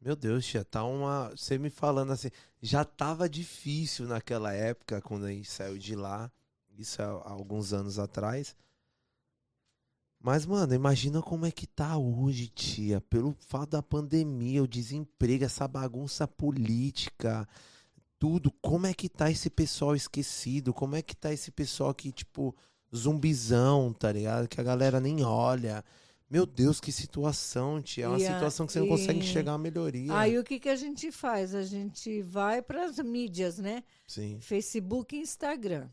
Meu Deus, tia, tá uma. Você me falando assim, já tava difícil naquela época, quando a gente saiu de lá. Isso há alguns anos atrás. Mas, mano, imagina como é que tá hoje, tia. Pelo fato da pandemia, o desemprego, essa bagunça política, tudo. Como é que tá esse pessoal esquecido? Como é que tá esse pessoal que, tipo, zumbizão, tá ligado? Que a galera nem olha. Meu Deus, que situação, tia. É uma a- situação que você não e- consegue enxergar a melhoria. Aí o que, que a gente faz? A gente vai para as mídias, né? Sim. Facebook e Instagram.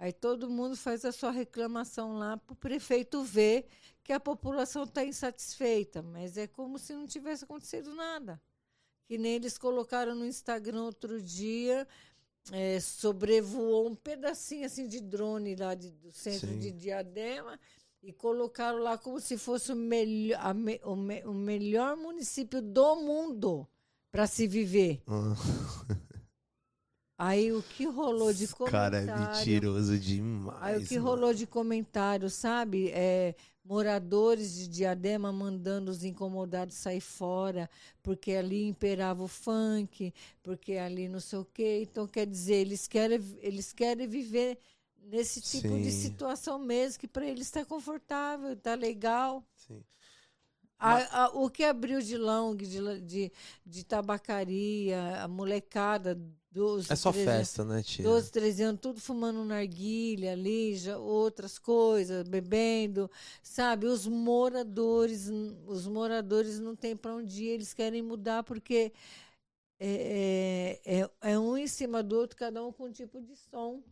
Aí todo mundo faz a sua reclamação lá para o prefeito ver que a população está insatisfeita, mas é como se não tivesse acontecido nada. Que nem eles colocaram no Instagram outro dia, é, sobrevoou um pedacinho assim de drone lá de- do centro Sim. de Diadema e colocaram lá como se fosse o, melhor, a o, me- o melhor município do mundo para se viver. Ah, Aí o que rolou de esse cara comentário? é mentiroso demais. Aí o que mano. rolou de comentário, sabe? É, moradores de Diadema mandando os incomodados sair fora, porque ali imperava o funk, porque ali não sei o quê. Então, quer dizer, eles querem, eles querem viver nesse tipo de Sim. situação mesmo, que para eles está confortável, está legal. Sim. A- a- o que abriu de long, de, de, de tabacaria, a molecada dos É só 300 festa, né, tia? 12, 13 anos, tudo fumando narguilha ali, já outras coisas, bebendo, sabe? Os moradores, os moradores não têm para onde ir, eles querem mudar porque é, é, é- é um em cima do outro, cada um com um tipo de som.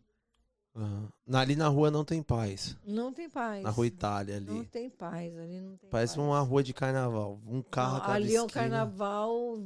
Na- Ali na rua não tem paz. Não tem paz. Na rua Itália Não ali. tem paz, ali não tem Parece paz. uma rua de carnaval. Um carro Não, ali é um esquina. carnaval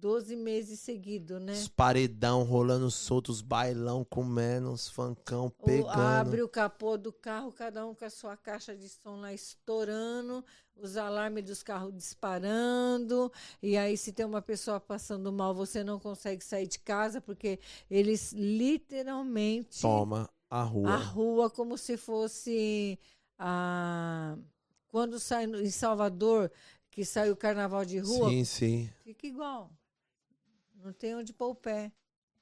12 meses seguidos, né? Os paredão rolando solto, os bailão comendo, os funkão O- pegando. abre o capô do carro, cada um com a sua caixa de som lá estourando, os alarmes dos carros disparando, e aí se tem uma pessoa passando mal, você não consegue sair de casa, porque eles literalmente Toma a rua. a rua como se fosse a quando sai em Salvador, que sai o carnaval de rua, Sim, sim, fica igual. Não tem onde pôr o pé,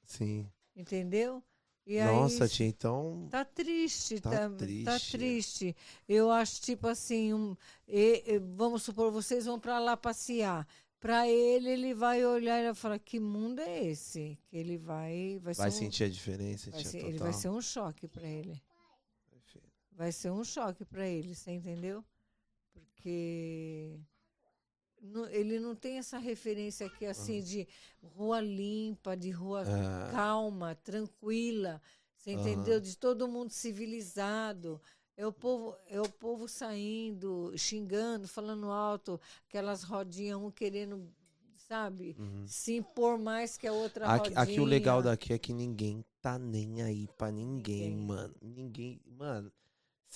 sim. entendeu? E Nossa, aí, tia, então. Tá triste, Tá tá, tá triste. triste. Eu acho tipo assim, um, e- e- vamos supor, vocês vão para lá passear. Para ele, ele vai olhar e vai falar: que mundo é esse? Que ele vai, vai, Vai um- sentir a diferença, vai ser- ele vai ser um choque para ele. Vai ser um choque para ele, você entendeu? porque não- ele não tem essa referência aqui assim de rua limpa, de rua É. calma, tranquila, você Aham. entendeu? De todo mundo civilizado. É o povo, é o povo saindo, xingando, falando alto, aquelas rodinhas, um querendo, sabe, Uhum. se impor mais que a outra Aqui, rodinha. aqui o legal daqui é que ninguém tá nem aí pra ninguém, Ninguém. mano. Ninguém. Mano,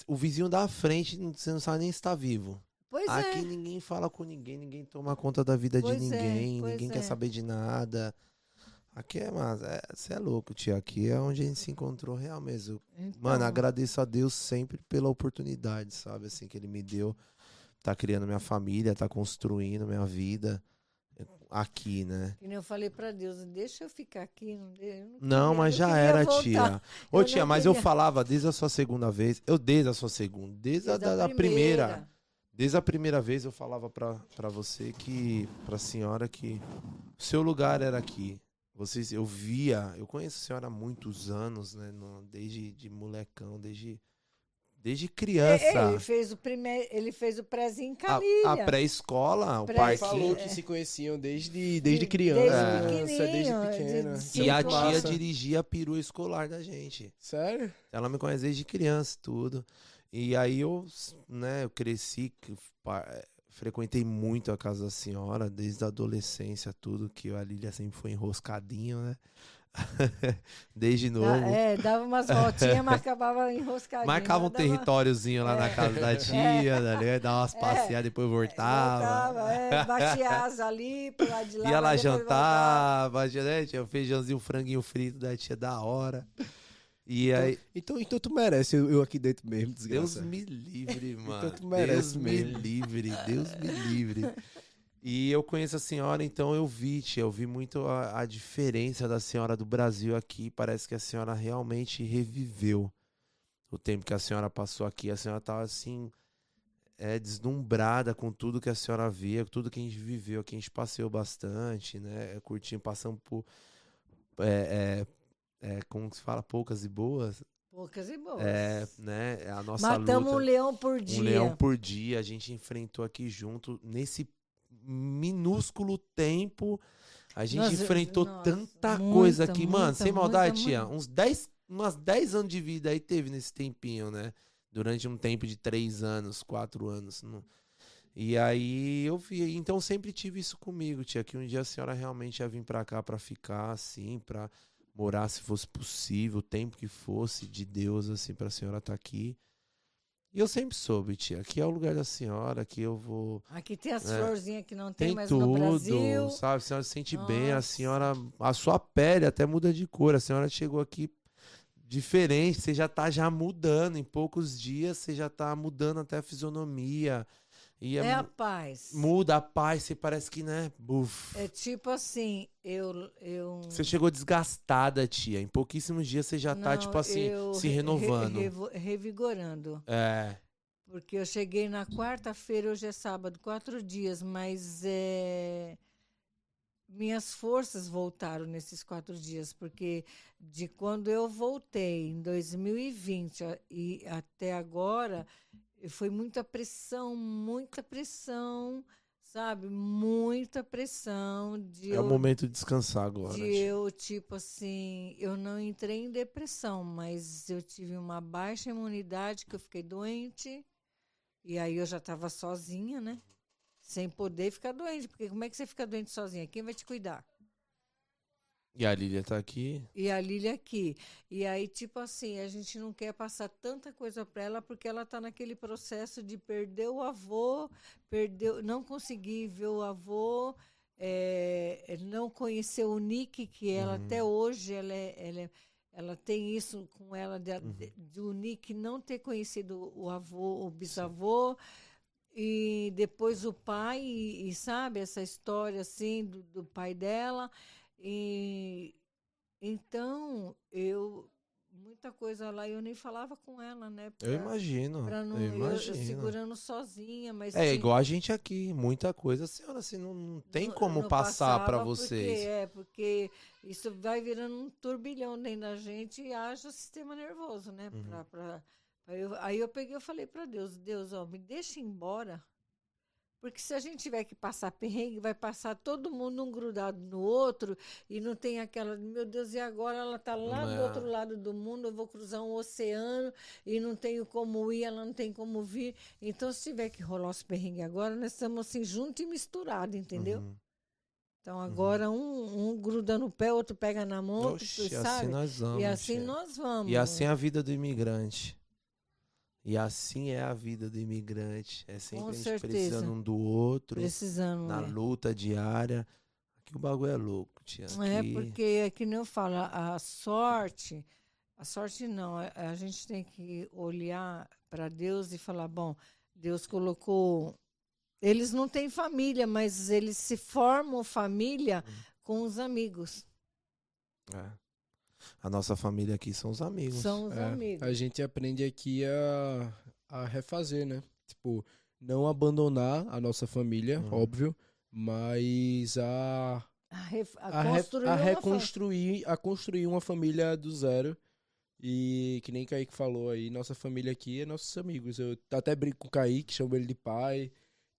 o vizinho da frente, você não sabe nem se tá vivo. Pois Aqui é. ninguém fala com ninguém, ninguém toma conta da vida Pois de é, ninguém, pois ninguém é. quer saber de nada. Aqui é, mas você é, louco, tio. Aqui é onde a gente se encontrou real mesmo. Mano, Então, agradeço a Deus sempre pela oportunidade, sabe? Assim, que ele me deu. Tá criando minha família, tá construindo minha vida aqui, né? nem eu falei pra Deus, deixa eu ficar aqui. Não, não, Não, mas já era, voltar. tia. Ô, Eu tia, mas eu falava desde a sua segunda vez. Eu desde a sua segunda. Desde, a, Desde da, a da primeira. Desde a primeira vez eu falava pra, pra você que. Pra senhora que. O seu lugar era aqui. Vocês, eu via. Eu conheço a senhora há muitos anos, né? no- desde de molecão, desde. Desde criança. É, Ele fez o primeiro, ele fez o prézinho em a a pré-escola, o Pré- parquinho. Falou que É. se conheciam desde, desde Desde criança. pequenininho, desde de- pequena. de E a tia dirigia a perua escolar da gente. Sério? Ela me conhece desde criança, tudo. E aí eu, né, eu cresci, frequentei muito a casa da senhora, desde a adolescência, tudo, que a Lília sempre foi enroscadinho, né? desde novo. Ah, é, dava umas voltinhas, mas acabava enroscadinho. Marcava um dava- territóriozinho lá na É. casa da tia, né? dava umas passeadas, depois voltava. Voltava, é, batia asa ali, pro lado de lá. Ia lá jantar, batia, né? Tinha o feijãozinho, franguinho frito da tia da hora. E aí, Então, então tu merece eu, eu aqui dentro mesmo, Deus desgraça. me livre, mano. tu merece Deus me mesmo. livre, Deus me livre. E eu conheço a senhora, então eu vi, tia, eu vi muito a, a diferença da senhora do Brasil aqui. Parece que a senhora realmente reviveu o tempo que a senhora passou aqui. A senhora tava assim, é, deslumbrada com tudo que a senhora via, com tudo que a gente viveu aqui. A gente passeou bastante, né? Curtindo, passando por. É, é, é, como que se fala? Poucas e boas. Poucas e boas. É, né? A nossa Matamos luta. um leão por dia. Um leão por dia, a gente enfrentou aqui junto nesse minúsculo tempo. A gente Nossa, enfrentou nossa, tanta muita, coisa aqui, mano, muita, sem maldade, muita, tia. muita. Uns 10, umas 10 anos de vida aí teve nesse tempinho, né? Durante um tempo de 3 anos, 4 anos. não- E aí eu vi, então sempre tive isso comigo, tia, que um dia a senhora realmente ia vir pra cá pra ficar, assim, pra morar se fosse possível, o tempo que fosse de Deus, assim, pra senhora estar aqui. E eu sempre soube, tia, aqui é o lugar da senhora, aqui eu vou. Aqui tem as É. florzinhas que não tem, Tem mais no Brasil. tudo, sabe? A senhora se sente bem, a Nossa. senhora. A sua pele até muda de cor. A senhora chegou aqui diferente, você já tá já mudando. Em poucos dias você já tá mudando até a fisionomia. E é É a paz. muda a paz, você parece que, né? Buf. É tipo assim, eu. eu Você chegou desgastada, tia. Em pouquíssimos dias você já tá, não, tipo assim, se re- re- renovando. revo- revigorando. É. Porque eu cheguei na quarta-feira, hoje é sábado, quatro dias, mas é, minhas forças voltaram nesses quatro dias, porque de quando eu voltei em 2020 a- e até agora, foi muita pressão, muita pressão, sabe? Muita pressão de É eu o momento de descansar agora. de eu, tipo assim, eu não entrei em depressão, mas eu tive uma baixa imunidade, que eu fiquei doente. E aí eu já estava sozinha, né? Sem poder ficar doente. Porque como é que você fica doente sozinha? Quem vai te cuidar? E a Lília tá aqui. E a Lília aqui. E aí, tipo assim, a gente não quer passar tanta coisa para ela porque ela tá naquele processo de perder o avô, perdeu, não conseguir ver o avô, é, não conhecer o Nick, que ela Uhum. até hoje ela, é- ela, é- ela tem isso com ela de, Uhum. de- do Nick não ter conhecido o avô, o bisavô. E depois o pai, e, e sabe, essa história assim do, do pai dela. E então eu muita coisa lá eu nem falava com ela, né? Eu imagino. Pra não, eu eu, eu imagino. segurando sozinha, mas É tinha- igual a gente aqui, muita coisa, senhora, assim, não, não tem não- como não passar pra passava vocês. Porque, é, porque isso vai virando um turbilhão dentro da gente e haja sistema nervoso, né? Uhum. Pra, pra, aí, eu, aí eu peguei e falei pra Deus, Deus, ó, me deixa embora, Porque se a gente tiver que passar perrengue, vai passar todo mundo um grudado no outro e não tem aquela, meu Deus, e agora ela está lá É. do outro lado do mundo, eu vou cruzar um oceano e não tenho como ir, ela não tem como vir. Então, se tiver que rolar os perrengues agora, nós estamos assim juntos e misturados, entendeu? Uhum. Então, agora um, um gruda no pé, outro pega na mão, outro, Oxe, sabe? assim nós vamos. e assim tia. nós vamos. E assim é a vida do imigrante. E assim é a vida do imigrante. É sempre Com a gente certeza. precisando um do outro, precisando. na é. luta diária. Aqui o bagulho é louco, tia. É, Aqui- porque é que nem eu falo, a a sorte, a sorte não, a, a gente tem que olhar para Deus e falar, bom, Deus colocou. Eles não têm família, mas eles se formam família Hum. com os amigos. É. A nossa família aqui são os amigos. São os É, amigos. A gente aprende aqui a, a refazer, né? Tipo, não abandonar a nossa família, Uhum. óbvio, mas a, A, ref- a a, re- a reconstruir, a construir uma família do zero. E que nem Kaique falou aí, nossa família aqui é nossos amigos. Eu até brinco com o Kaique, chamo ele de pai,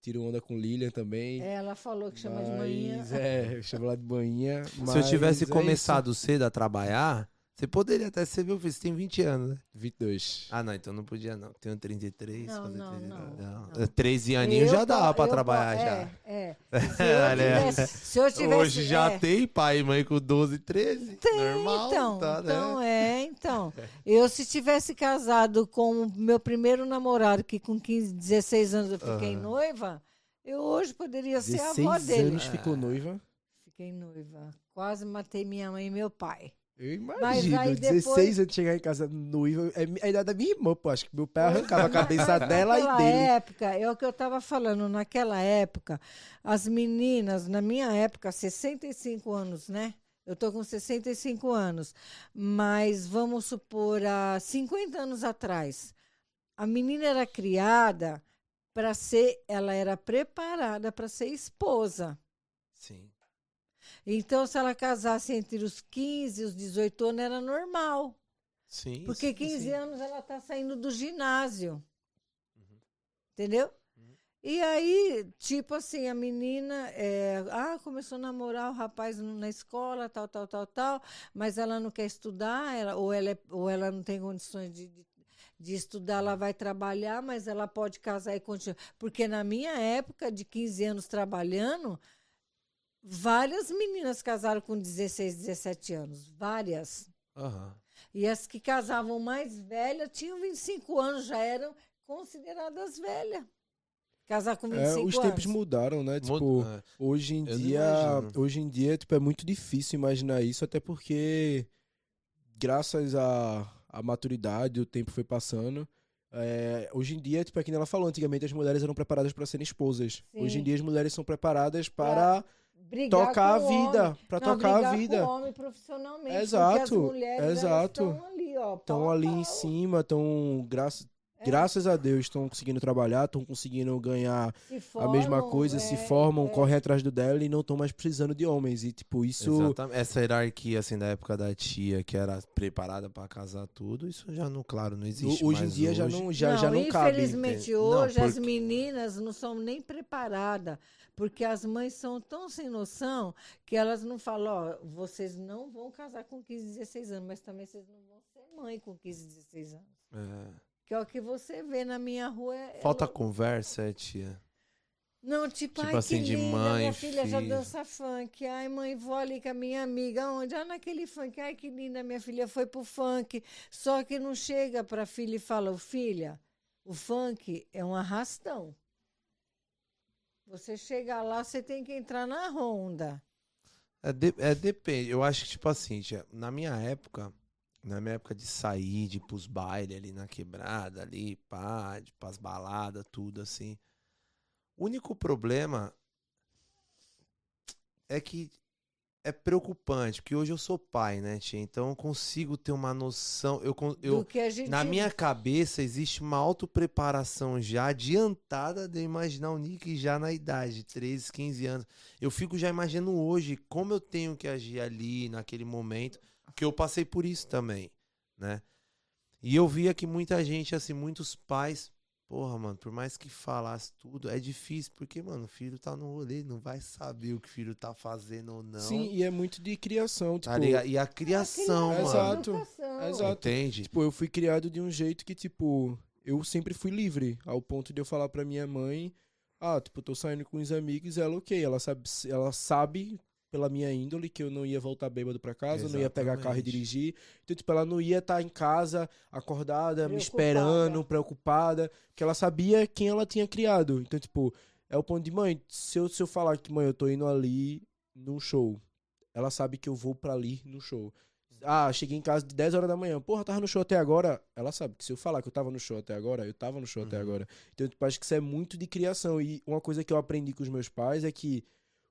tiro onda com Lilian também. Ela falou que chama de manhã. Mas, É, eu chamo ela de manhã. Se eu tivesse mas é começado cedo a trabalhar, você poderia até ser meu filho. Você tem 20 anos, né? isso. 22. Ah, não, então não podia, não. Tenho 33. Não, fazer não, 33, não, não. 13 aninhos já dá pra trabalhar po- já. É, é. Se eu tivesse, se eu tivesse Hoje já é. tem pai e mãe com 12, 13. Tem, Normal, então, tá, né? então é, então. Eu se tivesse casado com o meu primeiro namorado, que com 15, 16 anos eu fiquei Aham. noiva, eu hoje poderia ser a avó 16 dele. anos ficou noiva. Fiquei noiva. Quase matei minha mãe e meu pai. Eu Mas imagino, aí 16 depois- anos de chegar em casa noiva. É a idade da minha irmã, pô. Acho que meu pai arrancava a cabeça dela e Naquela dele. época, é o que eu estava falando, naquela época, as meninas, na minha época, 65 anos, né? Eu tô com 65 anos, mas vamos supor, há 50 anos atrás, a menina era criada para ser, ela era preparada para ser esposa. Sim. Então, se ela casasse entre os 15 e os 18 anos, era normal. Sim. Porque sim, 15 sim. anos ela está saindo do ginásio. Uhum. Entendeu? E aí, tipo assim, a menina é, ah, começou a namorar o rapaz na escola, tal, tal, tal, tal, mas ela não quer estudar, ela, ou, ela é- ou ela não tem condições de, de, de estudar, ela vai trabalhar, mas ela pode casar e continuar. Porque na minha época, de 15 anos trabalhando, várias meninas casaram com 16, 17 anos. Várias. Aham. E as que casavam mais velhas tinham 25 anos, já eram consideradas velhas. Casar com 25 É, os anos. tempos mudaram, né? Tipo, Muda- hoje em Eu dia, hoje em dia, tipo, é muito difícil imaginar isso, até porque graças à à maturidade, o tempo foi passando. é, hoje em dia, tipo, é que nem ela falou, antigamente as mulheres eram preparadas para serem esposas. Sim. Hoje em dia as mulheres são preparadas para Brigar tocar a com o vida, homem. para Não, tocar a vida. Com o homem profissionalmente. Exato, as exato. Estão ali, ó. Estão a ali pau. em cima, estão graças É. graças a Deus estão conseguindo trabalhar, estão conseguindo ganhar Se a mesma formam, coisa, se é, formam, é. correm atrás do dela e não estão mais precisando de homens. E tipo, isso Exatamente. Essa hierarquia, assim, da época da tia, que era preparada pra casar tudo, isso já não, claro, não existe hoje em dia já hoje. não já, já não cabe. Infelizmente, Não, hoje as porque- meninas não são nem preparadas, porque as mães são tão sem noção que elas não falam, ó, vocês não vão casar com 15, 16 anos, mas também vocês não vão ser mãe com 15, 16 anos. É. Que é o que você vê na minha rua. é- Falta ela- conversa, é, tia. Não, tipo, tipo ai, assim, de linda, mãe, minha filha já filho. dança funk. Ai, mãe, vou ali com a minha amiga. Onde? Ah, naquele funk. Ai, que linda, minha filha foi pro funk. Só que não chega pra filha e fala, "Ô, filha, o funk é um arrastão. Você chega lá, você tem que entrar na ronda. É, de- é, depende. Eu acho que, tipo assim, na minha época, na minha época de sair, de ir pros bailes ali na quebrada, ali, pá, de pras baladas, tudo assim. O único problema é que é preocupante, porque hoje eu sou pai, né, tia? Então eu consigo ter uma noção. Eu, eu, gente. na minha cabeça existe uma autopreparação já adiantada de eu imaginar o Nick já na idade, 13, 15 anos. Eu fico já imaginando hoje como eu tenho que agir ali, naquele momento, que eu passei por isso também, né? E eu via que muita gente, assim, muitos pais porra, mano, por mais que falasse tudo, é difícil, porque, mano, o filho tá no rolê, não vai saber o que o filho tá fazendo ou não. Sim, e é muito de criação, tipo, tá ligado? E a criação, É, mano. Exato. educação. Exato. Entende? tipo, eu fui criado de um jeito que, tipo, eu sempre fui livre, ao ponto de eu falar pra minha mãe, ah, tipo, tô saindo com os amigos, ela, ok, ela sabe, ela sabe pela minha índole que eu não ia voltar bêbado pra casa, eu não ia pegar carro e Exatamente. dirigir, então, tipo, ela não ia estar em casa, acordada, me esperando, preocupada, porque ela sabia quem ela tinha criado, então, tipo, é o ponto de, mãe, se eu, se eu falar que, mãe, eu tô indo ali num show, ela sabe que eu vou pra ali no show. Ah, cheguei em casa de 10 horas da manhã. Porra, tava no show até agora. Ela sabe que se eu falar que eu tava no show até agora, eu tava no show até Uhum. agora. Então, tipo, acho que isso é muito de criação. E uma coisa que eu aprendi com os meus pais é que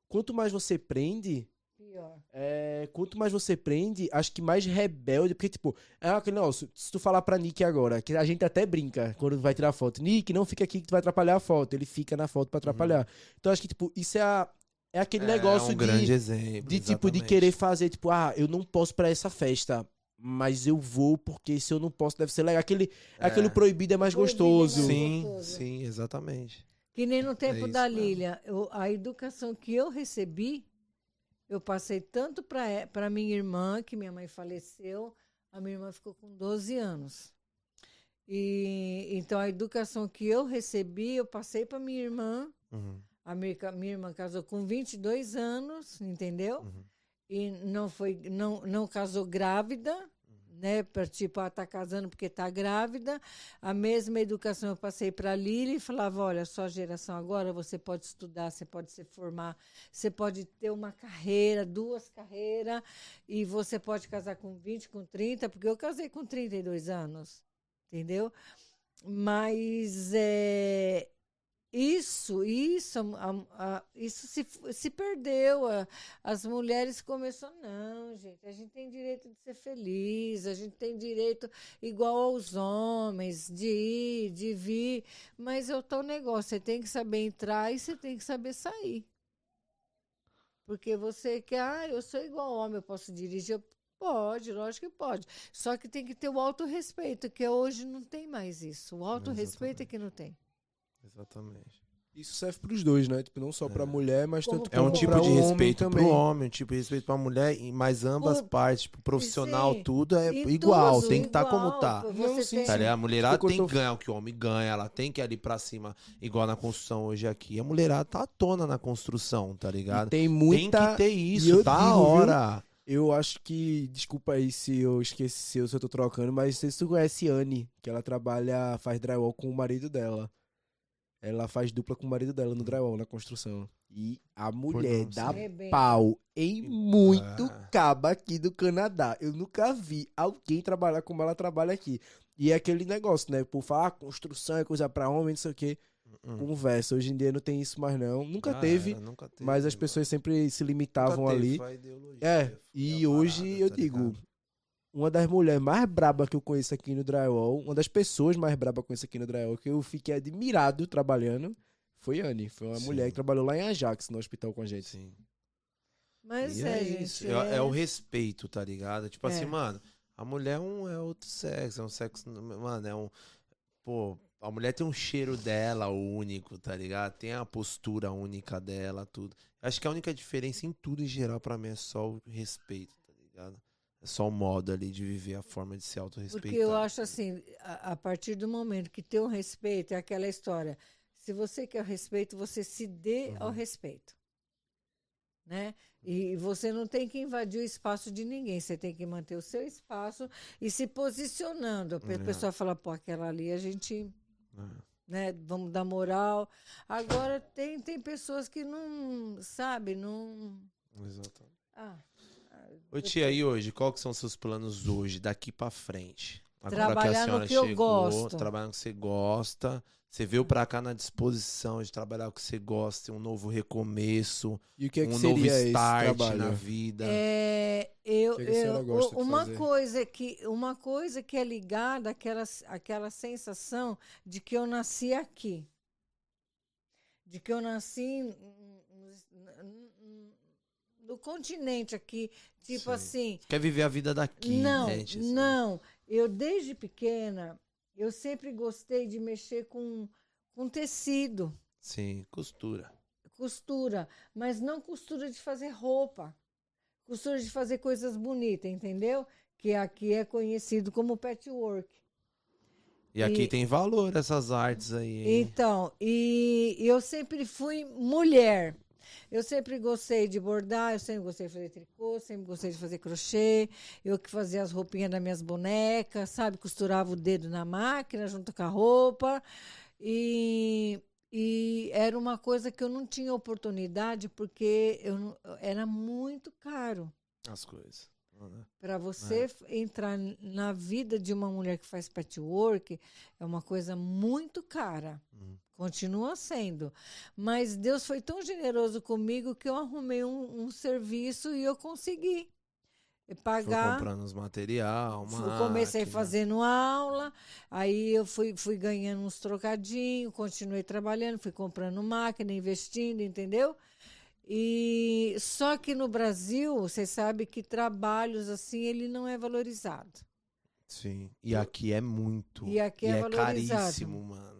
quanto mais você prende, Pior. é, quanto mais você prende, acho que mais rebelde. Porque, tipo, é aquele negócio. Se tu falar pra Nick agora, que a gente até brinca quando vai tirar foto. Nick, não fica aqui que tu vai atrapalhar a foto. Ele fica na foto pra atrapalhar. Então, acho que, tipo, isso é, a- é aquele negócio Uhum. é um de grande exemplo. de tipo de querer fazer tipo ah eu não posso pra essa festa mas eu vou porque se eu não posso deve ser legal aquele É. aquele proibido é mais Proibido é gostoso mais Sim, gostoso. sim, exatamente. Que nem no tempo isso da. Lília. eu- a educação que eu recebi, eu passei tanto para minha irmã, que minha mãe faleceu, a minha irmã ficou com 12 anos. E então a educação que eu recebi, eu passei para minha irmã. Uhum, A minha, minha irmã casou com 22 anos, entendeu? uhum. E não foi não, não casou grávida, né? Para tipo, ah, tá casando porque tá grávida. A mesma educação eu passei para a Lili e falava: olha, sua geração agora você pode estudar, você pode se formar, você pode ter uma carreira, duas carreiras, e você pode casar com 20, com 30, porque eu casei com 32 anos, entendeu? Mas é, isso, isso, a- a- isso se, se perdeu. a- as mulheres começaram, não, gente, a gente tem direito de ser feliz, a gente tem direito igual aos homens, de ir, de vir, mas é o tal negócio, você tem que saber entrar e você tem que saber sair. Porque você quer, ah, eu sou igual homem, eu posso dirigir, pode, lógico que pode. Só que tem que ter o autorrespeito, que hoje não tem mais isso. O autorrespeito é que não tem. Exatamente. isso serve pros dois né tipo não só pra mulher mas Como tanto É um Como tipo de homem respeito também. pro homem, um tipo de respeito pra mulher, e- mas ambas O- partes, tipo, profissional, Sim. tudo é E igual, tudo tem que estar como igual, tá. você Não, tem- Tá? A mulherada tem tô- que ganhar o que o homem ganha, ela tem que ir ali pra cima, igual na construção hoje aqui. A mulherada tá à tona na construção, tá E ligado? tem Tem muita que ter e isso, eu tá digo, a viu? hora. eu acho que desculpa aí se eu esqueci ou se eu tô trocando mas tu conhece Anne que ela trabalha faz drywall com o marido dela ela faz dupla com o marido dela no drywall na construção e a mulher não, dá. Arrebenta. pau em muito Ah. caba aqui do Canadá. Eu nunca vi alguém trabalhar como ela trabalha aqui. E é aquele negócio, né? Por falar, ah, construção é coisa pra homem, não sei o quê. Hum. Conversa. Hoje em dia não tem isso mais, não. Nunca Já teve, era, nunca teve, mas as mano. pessoas sempre se Nunca limitavam teve, ali. foi a ideologia, É, e a hoje parada, eu tá digo, ligado? Uma das mulheres mais brabas que eu conheço aqui no drywall, uma das pessoas mais brabas que eu conheço aqui no drywall, que eu fiquei admirado trabalhando, foi Anne. Foi uma Sim. mulher que trabalhou lá em Ajax, no hospital com a gente. Sim. Mas E é, é, isso. É, é o respeito, tá ligado? Tipo É. assim, mano, a mulher é, um, é outro sexo, é um sexo. Mano, é um. Pô, a mulher tem um cheiro dela único, tá ligado? Tem a postura única dela, tudo. Acho que a única diferença em tudo em geral pra mim é só o respeito, tá ligado? Só o modo ali de viver, a forma de se autorrespeitar. Porque eu acho assim, a, a partir do momento que tem um respeito, é aquela história. Se você quer o respeito, você se dê ao Uhum. respeito. Né? E você não tem que invadir o espaço de ninguém, você tem que manter o seu espaço e se posicionando. A É. pessoa fala, pô, aquela ali a gente, É. né, vamos dar moral. Agora tem, tem pessoas que não, sabe, não. Exatamente. Ah, Ô tia, e hoje, qual que são os seus planos hoje, daqui pra frente? Trabalhar no que eu gosto. Trabalhar no que você gosta. Você veio pra cá na disposição de trabalhar o que você gosta, um novo recomeço, E o que é que um seria novo esse start trabalho? na vida. É, eu, O que que a senhora eu- gosta de uma fazer? coisa que uma coisa que é ligada àquela, àquela sensação de que eu nasci aqui, de que eu nasci no continente aqui, tipo Sim. assim. Quer viver a vida daqui, não, né? gente? Assim, não. Eu desde pequena eu sempre gostei de mexer com, com tecido, Sim, costura. costura, mas não costura de fazer roupa, costura de fazer coisas bonitas, entendeu? Que aqui é conhecido como patchwork. E aqui E- tem valor essas artes aí, hein? Então, e eu sempre fui mulher. Eu sempre gostei de bordar, eu sempre gostei de fazer tricô, sempre gostei de fazer crochê. Eu que fazia as roupinhas das minhas bonecas, sabe? Costurava o dedo na máquina junto com a roupa. E, e era uma coisa que eu não tinha oportunidade porque eu não- era muito caro. As coisas. Para você f- entrar na vida de uma mulher que faz patchwork, é uma coisa muito cara. Hum. Continua sendo. Mas Deus foi tão generoso comigo que eu arrumei um, um serviço e eu consegui pagar. comprando os material, uma Comecei fazendo aula, aí eu fui, fui ganhando uns trocadinhos, continuei trabalhando, fui comprando máquina, investindo, entendeu? E só que no Brasil, você sabe que trabalhos assim, ele não é valorizado. Sim. E aqui é muito. E aqui é valorizado. caríssimo, mano.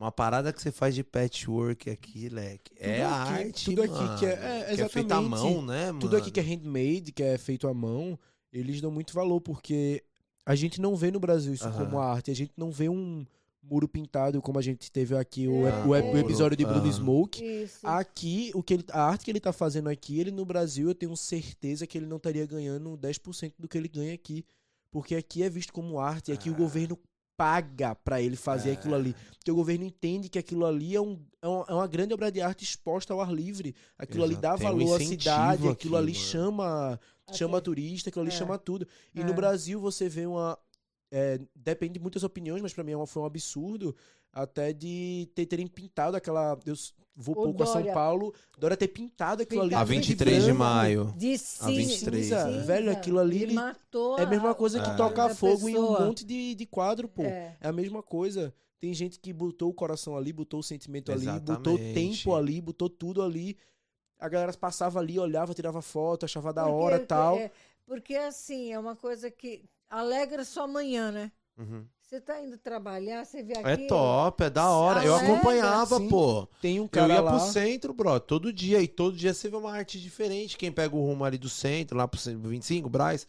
Uma parada que você faz de patchwork aqui, leque. É Tudo a aqui- arte, tudo aqui mano, que é- é, que é feita à exatamente. mão, né, mano? Tudo aqui que é handmade, que é feito à mão, eles dão muito valor, porque a gente não vê no Brasil isso como arte. A gente não vê um muro pintado como a gente teve aqui o, É, o- é. o episódio de Bruno Aham. Smoke. Isso. Aqui, o que ele, a arte que ele tá fazendo aqui, ele no Brasil, eu tenho certeza que ele não estaria ganhando 10% do que ele ganha aqui. Porque aqui é visto como arte, e aqui o Ah. governo paga pra ele fazer É. aquilo ali. Porque o governo entende que aquilo ali é, um, é, uma, é uma grande obra de arte exposta ao ar livre. Aquilo ali Exato. dá Tem um valor à cidade, aquilo aqui, ali mano. chama, chama Aqui. turista, aquilo ali É. chama tudo. E É. no Brasil você vê uma. é, depende de muitas opiniões, mas pra mim é foi um absurdo até de ter, terem pintado aquela. Eu vou O pouco a São Dória. Paulo, Dória ter pintado aquilo ali. Pintado A de 23 de branco. maio. De A cinza, 23. cinza. Velho, aquilo ali, Ele matou É a mesma coisa que É. tocar da fogo em um pessoa. monte de, de quadro, pô. É. É. a mesma coisa. Tem gente que botou o coração ali, botou o sentimento ali, botou Exatamente. tempo ali, botou tudo ali. A galera passava ali, olhava, tirava foto, achava da Porque- hora e tal. é, porque assim, é uma coisa que alegra sua manhã, né? Uhum. Você tá indo trabalhar, você vê É aqui. top, é da hora. Eu Alegra, acompanhava, sim. pô. Tem um Eu cara ia lá. pro centro, bro, todo dia. E todo dia você vê uma arte diferente. Quem pega o rumo ali do centro, lá pro centro 25, Braz.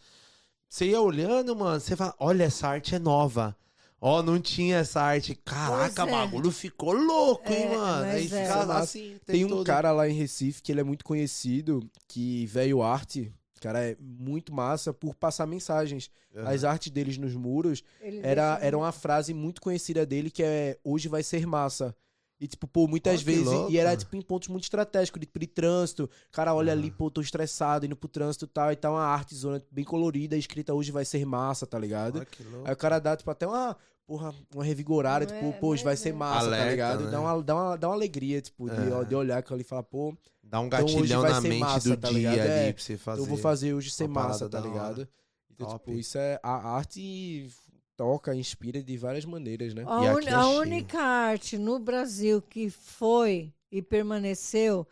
Você ia olhando, mano, você fala, olha, essa arte é nova. Ó, não tinha essa arte. Caraca, Pois é. bagulho ficou louco, hein, É, mano. Aí é. ficava Massa. assim. o Tem tempo um todo. cara lá em Recife que ele é muito conhecido, que veio arte. Cara, é muito massa por passar mensagens. Aham. As artes deles nos muros era, deixa- era uma frase muito conhecida dele que é hoje vai ser massa. E, tipo, pô, muitas que vezes. louco. E era, tipo, em pontos muito estratégicos, de, de trânsito. O cara olha Ah. ali, pô, tô estressado, indo pro trânsito e tal. E tá uma arte zona bem colorida, escrita hoje vai ser massa, tá ligado? Louco. Aí o cara dá, tipo, até uma, porra, uma revigorada, Não tipo, é, pô, hoje vai ser é. massa, Alerta, tá ligado? né? Dá, uma, dá, uma, dá uma alegria, tipo, de, É. de olhar aquilo ali e falar, pô, Dá um Então hoje gatilhão vai na ser mente massa, do tá dia ligado? ali É, pra você fazer. eu vou fazer hoje ser massa, tá ligado? Então, Top. tipo, isso é. A arte toca, inspira de várias maneiras, né? A, un- é a única arte no Brasil que foi e permaneceu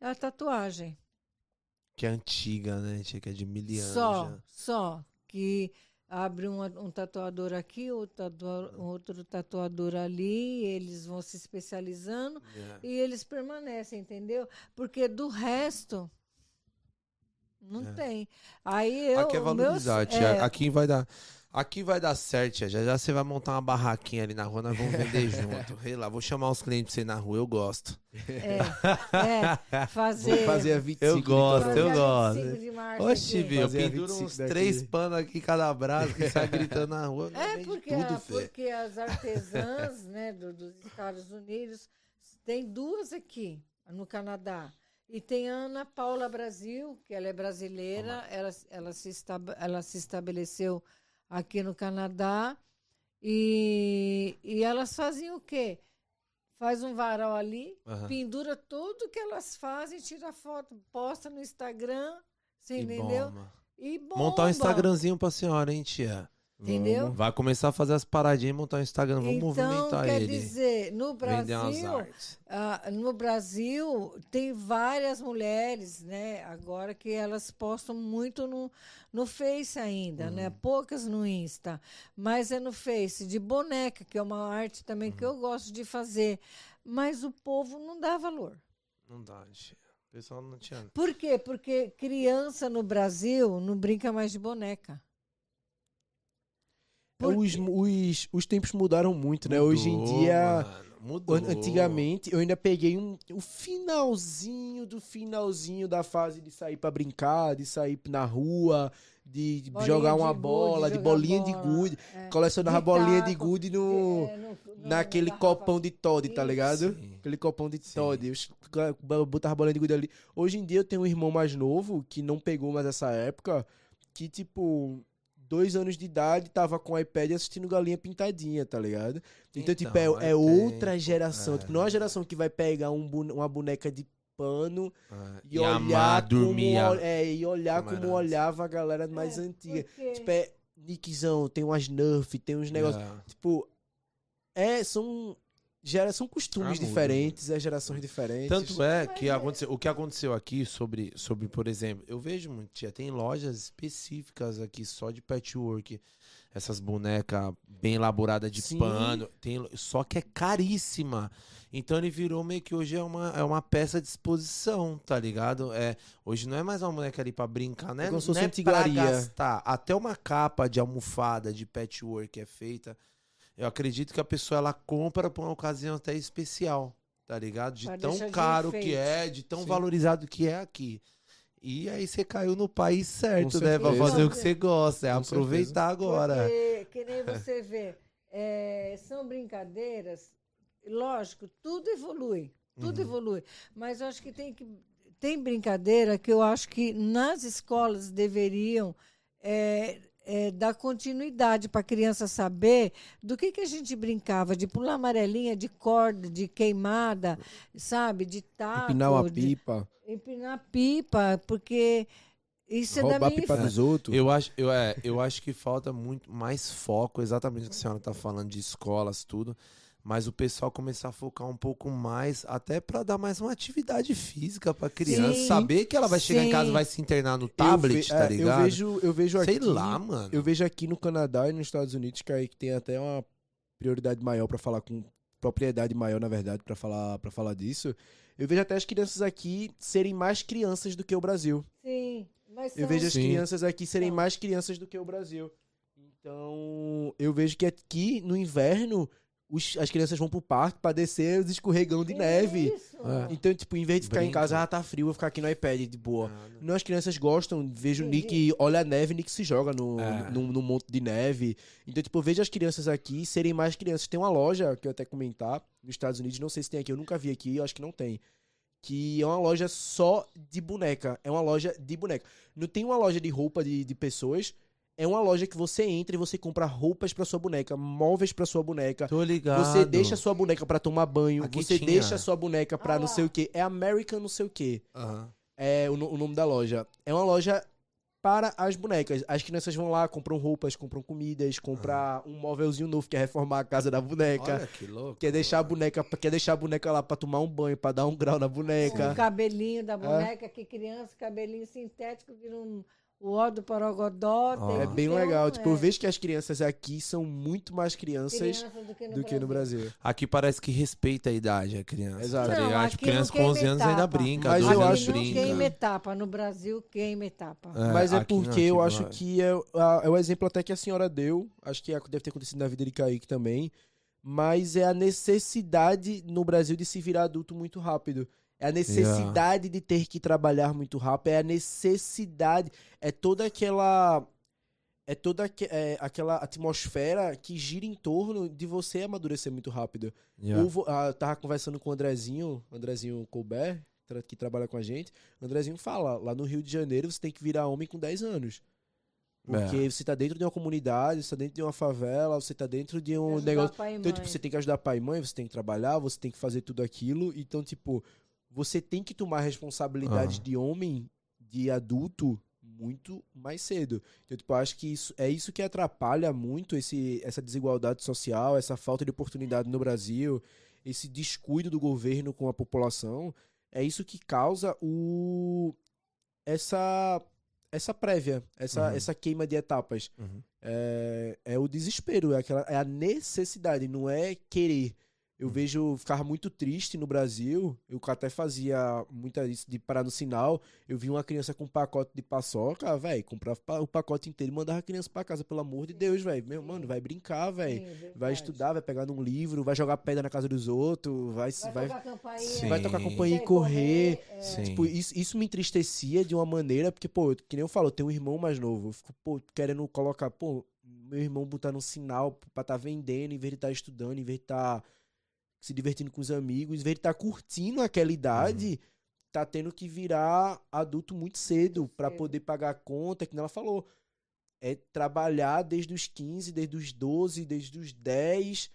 é a tatuagem. Que é antiga, né? tia, Que é de mil anos Só, já. só. Que abre um, um tatuador aqui, outro tatuador, outro tatuador ali, eles vão se especializando É. e eles permanecem, entendeu? Porque do resto não É. tem. Aí eu Aqui é valorizar, tia. é, Aqui vai dar. Aqui vai dar certo. Já já você vai montar uma barraquinha ali na rua, nós vamos vender junto. Sei lá, vou chamar os clientes pra você ir na rua, eu gosto. é, é, fazer, Vou fazer a 25 Eu de gosto, fazer eu a gosto. 25 de março Oxe, aqui. viu, eu Fazer a penduro 25 uns daqui. três panos aqui cada braço que sai gritando na rua. É porque, tudo, a- porque as artesãs né, do- dos Estados Unidos tem duas aqui no Canadá. E tem a Ana Paula Brasil, que ela é brasileira, ela, ela, se ela se estabeleceu aqui no Canadá. E, e elas faziam o quê? Faz um varal ali, Aham. pendura tudo que elas fazem, tira foto, posta no Instagram, você E entendeu? bomba. E bomba. Montar um Instagramzinho pra senhora, hein, tia? Entendeu? Vai começar a fazer as paradinhas e montar o Instagram. Vamos então, movimentar quer ele. dizer, no Brasil, ah, no Brasil tem várias mulheres, né? Agora que elas postam muito no, no Face ainda, né? Uhum. Poucas no Insta, mas é no Face de boneca, que é uma arte também que Uhum. eu gosto de fazer. Mas o povo não dá valor. Não dá, gente. O pessoal não tinha. Por quê? Porque criança no Brasil não brinca mais de boneca. Por Os, os, os tempos mudaram muito, né? Hoje em Mudou, dia. mano, Mudou. Antigamente, eu ainda peguei um, o finalzinho do finalzinho da fase de sair pra brincar, de sair na rua, de jogar de uma gude, bola, de bolinha de bola, gude. é. Colecionava De bolinha de gude no, É, no- no- naquele na copão de Todd, tá ligado? Sim. Aquele copão de Sim. Todd. Ca- Botava bolinha de gude ali. Hoje em dia eu tenho um irmão mais novo que não pegou mais essa época, que tipo. Dois anos de idade, tava com o iPad assistindo Galinha Pintadinha, tá ligado? Então, tipo, é, Então, é é outra tempo, geração. é. Tipo, não é uma geração que vai pegar um uma boneca de pano Ah, e, e olhar amar, como, é, e olhar como olhava a galera mais É, antiga. porque- Tipo, é Nickzão, tem umas Nerf, tem uns negócios. É. Tipo, é, são, gera, são costumes Ah, diferentes, é gerações diferentes. Tanto é que aconteceu, o que aconteceu aqui sobre, sobre, por exemplo, eu vejo muito, tia, tem lojas específicas aqui só de patchwork, essas bonecas bem elaboradas de Sim. pano, tem, só que é caríssima. Então ele virou meio que hoje é uma, é uma peça de exposição, tá ligado? É, hoje não é mais uma boneca ali pra brincar, né? É não é pra gastar. Até uma capa de almofada de patchwork é feita. Eu acredito que a pessoa ela compra pra uma ocasião até especial, tá ligado? De Pra tão de caro enfeite. que é, de tão Sim. valorizado que é aqui. E aí você caiu no país certo, né? Pra certeza. fazer o que você gosta, é Com aproveitar agora. Porque, que nem você vê, é, são brincadeiras, lógico, tudo evolui, tudo Uhum. evolui. Mas eu acho que tem que. Tem brincadeira que eu acho que nas escolas deveriam é, é, dar continuidade para a criança saber do que, que a gente brincava, de pular amarelinha, de corda, de queimada, sabe? De taco. Empinar uma de- pipa, Empinar pipa, porque isso é da roubar a minha pipa dos outros. Eu acho, eu, é, eu acho que falta muito mais foco, exatamente o que a senhora tá falando de escolas, tudo. Mas o pessoal começar a focar um pouco mais, até pra dar mais uma atividade física pra criança. Sim, saber que ela vai chegar em casa e sim. vai se internar no Eu tablet, ve- tá é, ligado? Eu vejo, eu vejo aqui. Sei lá, mano. Eu vejo aqui no Canadá e nos Estados Unidos que aí que tem até uma prioridade maior pra falar com propriedade maior, na verdade, pra falar para falar disso. Eu vejo até as crianças aqui serem mais crianças do que o Brasil. Sim, mas Eu são- vejo as Sim. crianças aqui serem São. mais crianças do que o Brasil. Então, eu vejo que aqui no inverno os- as crianças vão pro parque pra descer os escorregão de neve. Isso. É. Então, tipo, em vez de ficar em Brinca. casa, ah, tá frio, eu vou ficar aqui no iPad de boa. Nada. Não, as crianças gostam, vejo o Nick, olha a neve, Nick se joga no, É. no, no monte de neve. Então, tipo, eu vejo as crianças aqui serem mais crianças. Tem uma loja, que eu até comentar, nos Estados Unidos, não sei se tem aqui, eu nunca vi aqui, eu acho que não tem. Que é uma loja só de boneca. É uma loja de boneca. Não tem uma loja de roupa de, de pessoas. É uma loja que você entra e você compra roupas pra sua boneca, móveis pra sua boneca. Tô ligado. Você deixa a sua boneca pra tomar banho. Aqui você tinha. deixa a sua boneca pra Ah não sei o que. É American não sei o que Aham. é o, o nome da loja. É uma loja para as bonecas. As crianças vão lá, compram roupas, compram comidas, comprar um móvelzinho novo, que é reformar a casa da boneca. Olha que louco. Quer deixar a boneca, quer deixar a boneca lá pra tomar um banho, pra dar um grau na O boneca. cabelinho da boneca, que criança, cabelinho sintético, vira um, o ó do Parogodó. Tem É que bem legal. um- Tipo, eu é, vejo que as crianças aqui são muito mais crianças criança do que no, do que no Brasil. Aqui parece que respeita a idade, a criança. Exato. Tá Não, aqui Tipo, criança não com 11 queima anos ainda brinca, Mas eu acho Aqui não brinca. queima etapa, no Brasil queima etapa. É, Mas é não, porque aqui eu não acho é. que é, é o exemplo até que a senhora deu. Acho que deve ter acontecido na vida de Kaique também. Mas é a necessidade no Brasil de se virar adulto muito rápido. É a necessidade de ter que trabalhar muito rápido. É a necessidade. É toda aquela. É toda é, aquela atmosfera que gira em torno de você amadurecer muito rápido. Yeah. Eu ah, eu tava conversando com o Andrezinho, Andrezinho Colbert, que trabalha com a gente. O Andrezinho fala, lá no Rio de Janeiro você tem que virar homem com 10 anos. Porque É. você tá dentro de uma comunidade, você tá dentro de uma favela, você tá dentro de um Ajudar negócio. pai e Então, tipo, você tem que ajudar pai e mãe, você tem que trabalhar, você tem que fazer tudo aquilo. Então, tipo, você tem que tomar responsabilidades Aham. de homem, de adulto, muito mais cedo. Então, tipo, eu acho que isso é isso que atrapalha muito esse, essa desigualdade social, essa falta de oportunidade no Brasil, esse descuido do governo com a população. É isso que causa o essa essa prévia, essa, Uhum. essa queima de etapas. Uhum. É, é o desespero, é, aquela, é a necessidade, não é querer. Eu vejo ficar muito triste no Brasil. Eu até fazia muita isso de parar no sinal. Eu vi uma criança com um pacote de paçoca, velho, comprava o pacote inteiro e mandava a criança pra casa, pelo amor de Deus, velho. Meu mano, vai brincar, velho. Verdade. Vai estudar, vai pegar num livro, vai jogar pedra na casa dos outros, vai, Vai, vai, tocar campainha. Sim. vai tocar companhia e vai correr. é. Sim. Tipo, isso, isso me entristecia de uma maneira, porque, pô, eu- que nem eu falo, eu tenho um irmão mais novo. Eu fico, pô, querendo colocar, pô, meu irmão botar um sinal pra tá vendendo, em vez de estar estudando, em vez de estar se divertindo com os amigos, em vez de estar curtindo aquela idade, tá tendo que virar adulto muito cedo pra cedo. poder pagar a conta, que nem ela falou. É trabalhar desde os 15, desde os 12, desde os 10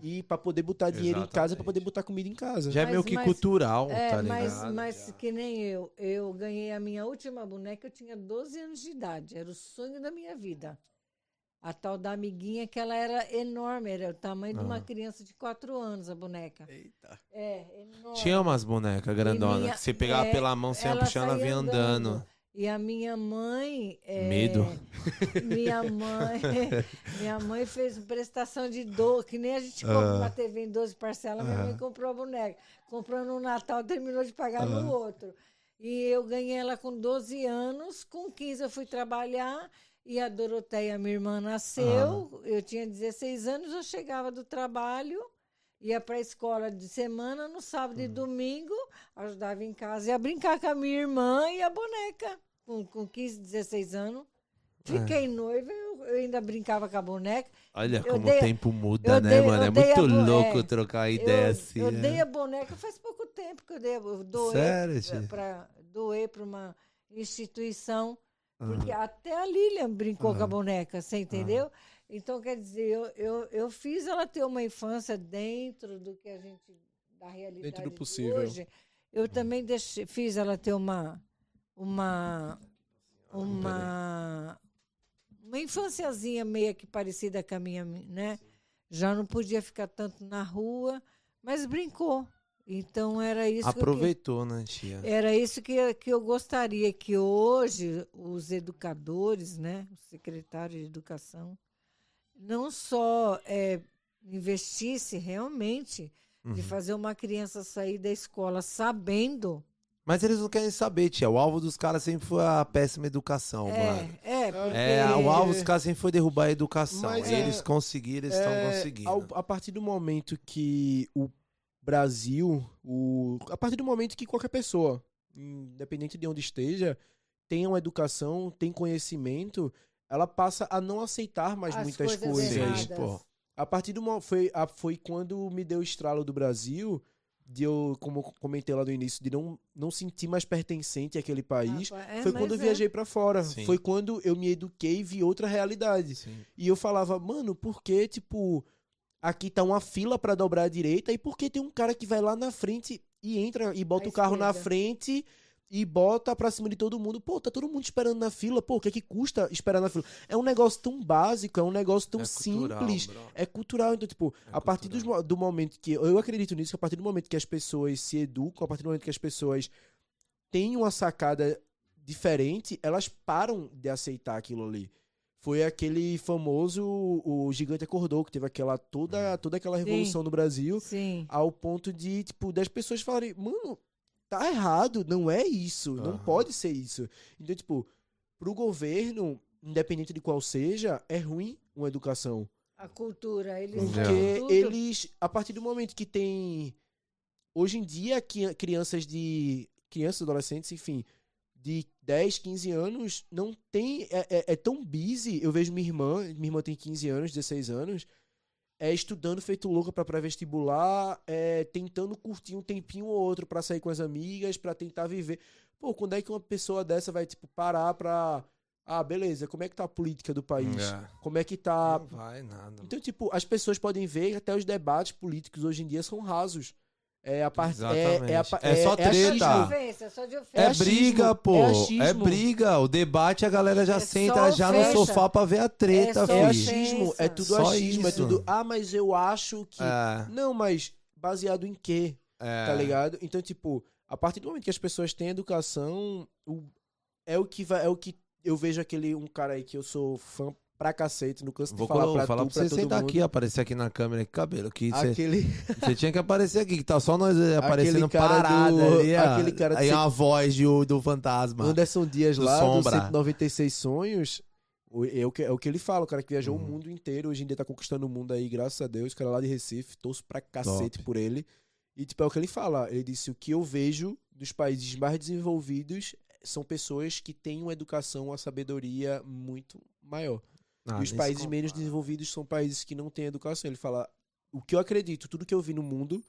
e pra poder botar dinheiro em casa, Exatamente. poder botar comida em casa. Já é Mas- meio que mas- cultural, É, tá mas, ligado? mas que nem eu. Eu ganhei a minha última boneca, eu tinha 12 anos de idade. Era o sonho da minha vida. A tal da amiguinha, que ela era enorme, era o tamanho de uma Ah. criança de 4 anos, a boneca. Eita. É, enorme. Tinha umas bonecas grandonas minha- que você pegava é, pela mão, você ia puxando, ela vinha andando. E a minha mãe. é, Medo. Minha mãe. minha mãe fez prestação de dor, que nem a gente compra Ah. uma TV em 12 parcelas, minha mãe Ah. comprou a boneca. Comprou no Natal, terminou de pagar Ah. no outro. E eu ganhei ela com 12 anos, com 15 eu fui trabalhar. E a Doroteia, minha irmã, nasceu. Eu tinha 16 anos, eu chegava do trabalho, ia para a escola de semana, no sábado Uhum. e domingo, ajudava em casa, ia brincar com a minha irmã e a boneca, com, com 15, 16 anos. Fiquei É. noiva, eu, eu ainda brincava com a boneca. Olha Eu como dei- o tempo muda, né, dei- mano? É muito louco é, trocar ideia eu, assim. eu né? dei a boneca faz pouco tempo que eu dei, eu doei Sério, doei para uma instituição, Porque até a Lilian brincou com a boneca, você entendeu? Então, quer dizer, eu, eu, eu fiz ela ter uma infância dentro do que a gente, da realidade Dentro do de possível. hoje. Eu também deixei, fiz ela ter uma, uma, uma, uma infânciazinha meio que parecida com a minha, né? Já não podia ficar tanto na rua, mas brincou. Então era isso que eu que- Aproveitou, né, tia? era isso que, que eu gostaria que hoje os educadores, né, o secretário de educação, não só é, investisse realmente de Uhum. fazer uma criança sair da escola sabendo. Mas eles não querem saber, tia. O alvo dos caras sempre foi a péssima educação, mano. É, é, porque É, o alvo dos caras sempre foi derrubar a educação. Mas eles é- conseguiram, eles estão É, conseguindo. ao- a partir do momento que o Brasil, o, a partir do momento que qualquer pessoa, independente de onde esteja, tem uma educação, tem conhecimento, ela passa a não aceitar mais As muitas coisas coisas. pô. A partir do foi, a- foi quando me deu o estralo do Brasil, de eu, como eu comentei lá no início, de não, não sentir mais pertencente àquele país. É, foi quando eu é. viajei pra fora. Sim. Foi quando eu me eduquei e vi outra realidade. Sim. E eu falava, mano, por que, tipo, aqui tá uma fila pra dobrar à direita e por que tem um cara que vai lá na frente e entra e bota À o carro na esquerda. frente e bota pra cima de todo mundo? Pô, tá todo mundo esperando na fila. Pô, o que é que custa esperar na fila? É um negócio tão básico, é um negócio tão É cultural, simples. bro. É cultural, então, tipo, É a partir cultural. mo- do momento que. Eu acredito nisso, que a partir do momento que as pessoas se educam, a partir do momento que as pessoas têm uma sacada diferente, elas param de aceitar aquilo ali. Foi aquele famoso O Gigante Acordou, que teve aquela toda, toda aquela Sim. revolução no Brasil, Sim. ao ponto de, tipo, das pessoas falarem, mano, tá errado, não é isso, não Aham. pode ser isso. Então, tipo, pro governo, independente de qual seja, é ruim uma educação. A cultura, eles Porque eles, a partir do momento que tem. Hoje em dia, que- crianças de. Crianças, adolescentes, enfim, de 10, 15 anos, não tem. É, é- é tão busy. Eu vejo minha irmã, minha irmã tem 15 anos, 16 anos, é estudando feito louca pra pré-vestibular, é, tentando curtir um tempinho ou outro pra sair com as amigas, pra tentar viver. Pô, quando é que uma pessoa dessa vai, tipo, parar pra. Ah, beleza, como é que tá a política do país? É. Como é que tá Não vai nada. então, tipo, as pessoas podem ver que até os debates políticos hoje em dia são rasos. É a parte. É, é, a pa- É só é treta. É só de ofensa, é só de ofensa. É, achismo, briga, pô. é É, briga. O debate a galera já É senta já no sofá pra ver a treta, É É achismo, é tudo Só achismo, é isso. tudo. Ah, mas eu acho que. É, Não, mas baseado em quê? é. Tá ligado? Então, tipo, a partir do momento que as pessoas têm educação, o- é o que vai, é o que eu vejo aquele um cara aí que eu sou fã pra cacete, no canso de Vou falar pra falar tu, pra você todo sentar mundo. aqui, aparecer aqui na câmera, que cabelo. Que você Aquele, tinha que aparecer aqui, que tá só nós eh, aparecendo cara parada do- ali. aquele cara aí cem- a voz de, o- do fantasma. Anderson Dias Do lá, Sombra. do 196 Sonhos, o- é o, que, é o que ele fala, o cara que viajou Uhum. o mundo inteiro, hoje em dia tá conquistando o mundo aí, graças a Deus, o cara lá de Recife, torço pra cacete Top. por ele. E tipo, é o que ele fala, ele disse, o que eu vejo dos países mais desenvolvidos são pessoas que têm uma educação, uma sabedoria muito maior. Ah, e os se países compara. menos desenvolvidos são países que não têm educação. Ele fala, o que eu acredito, tudo que eu vi no mundo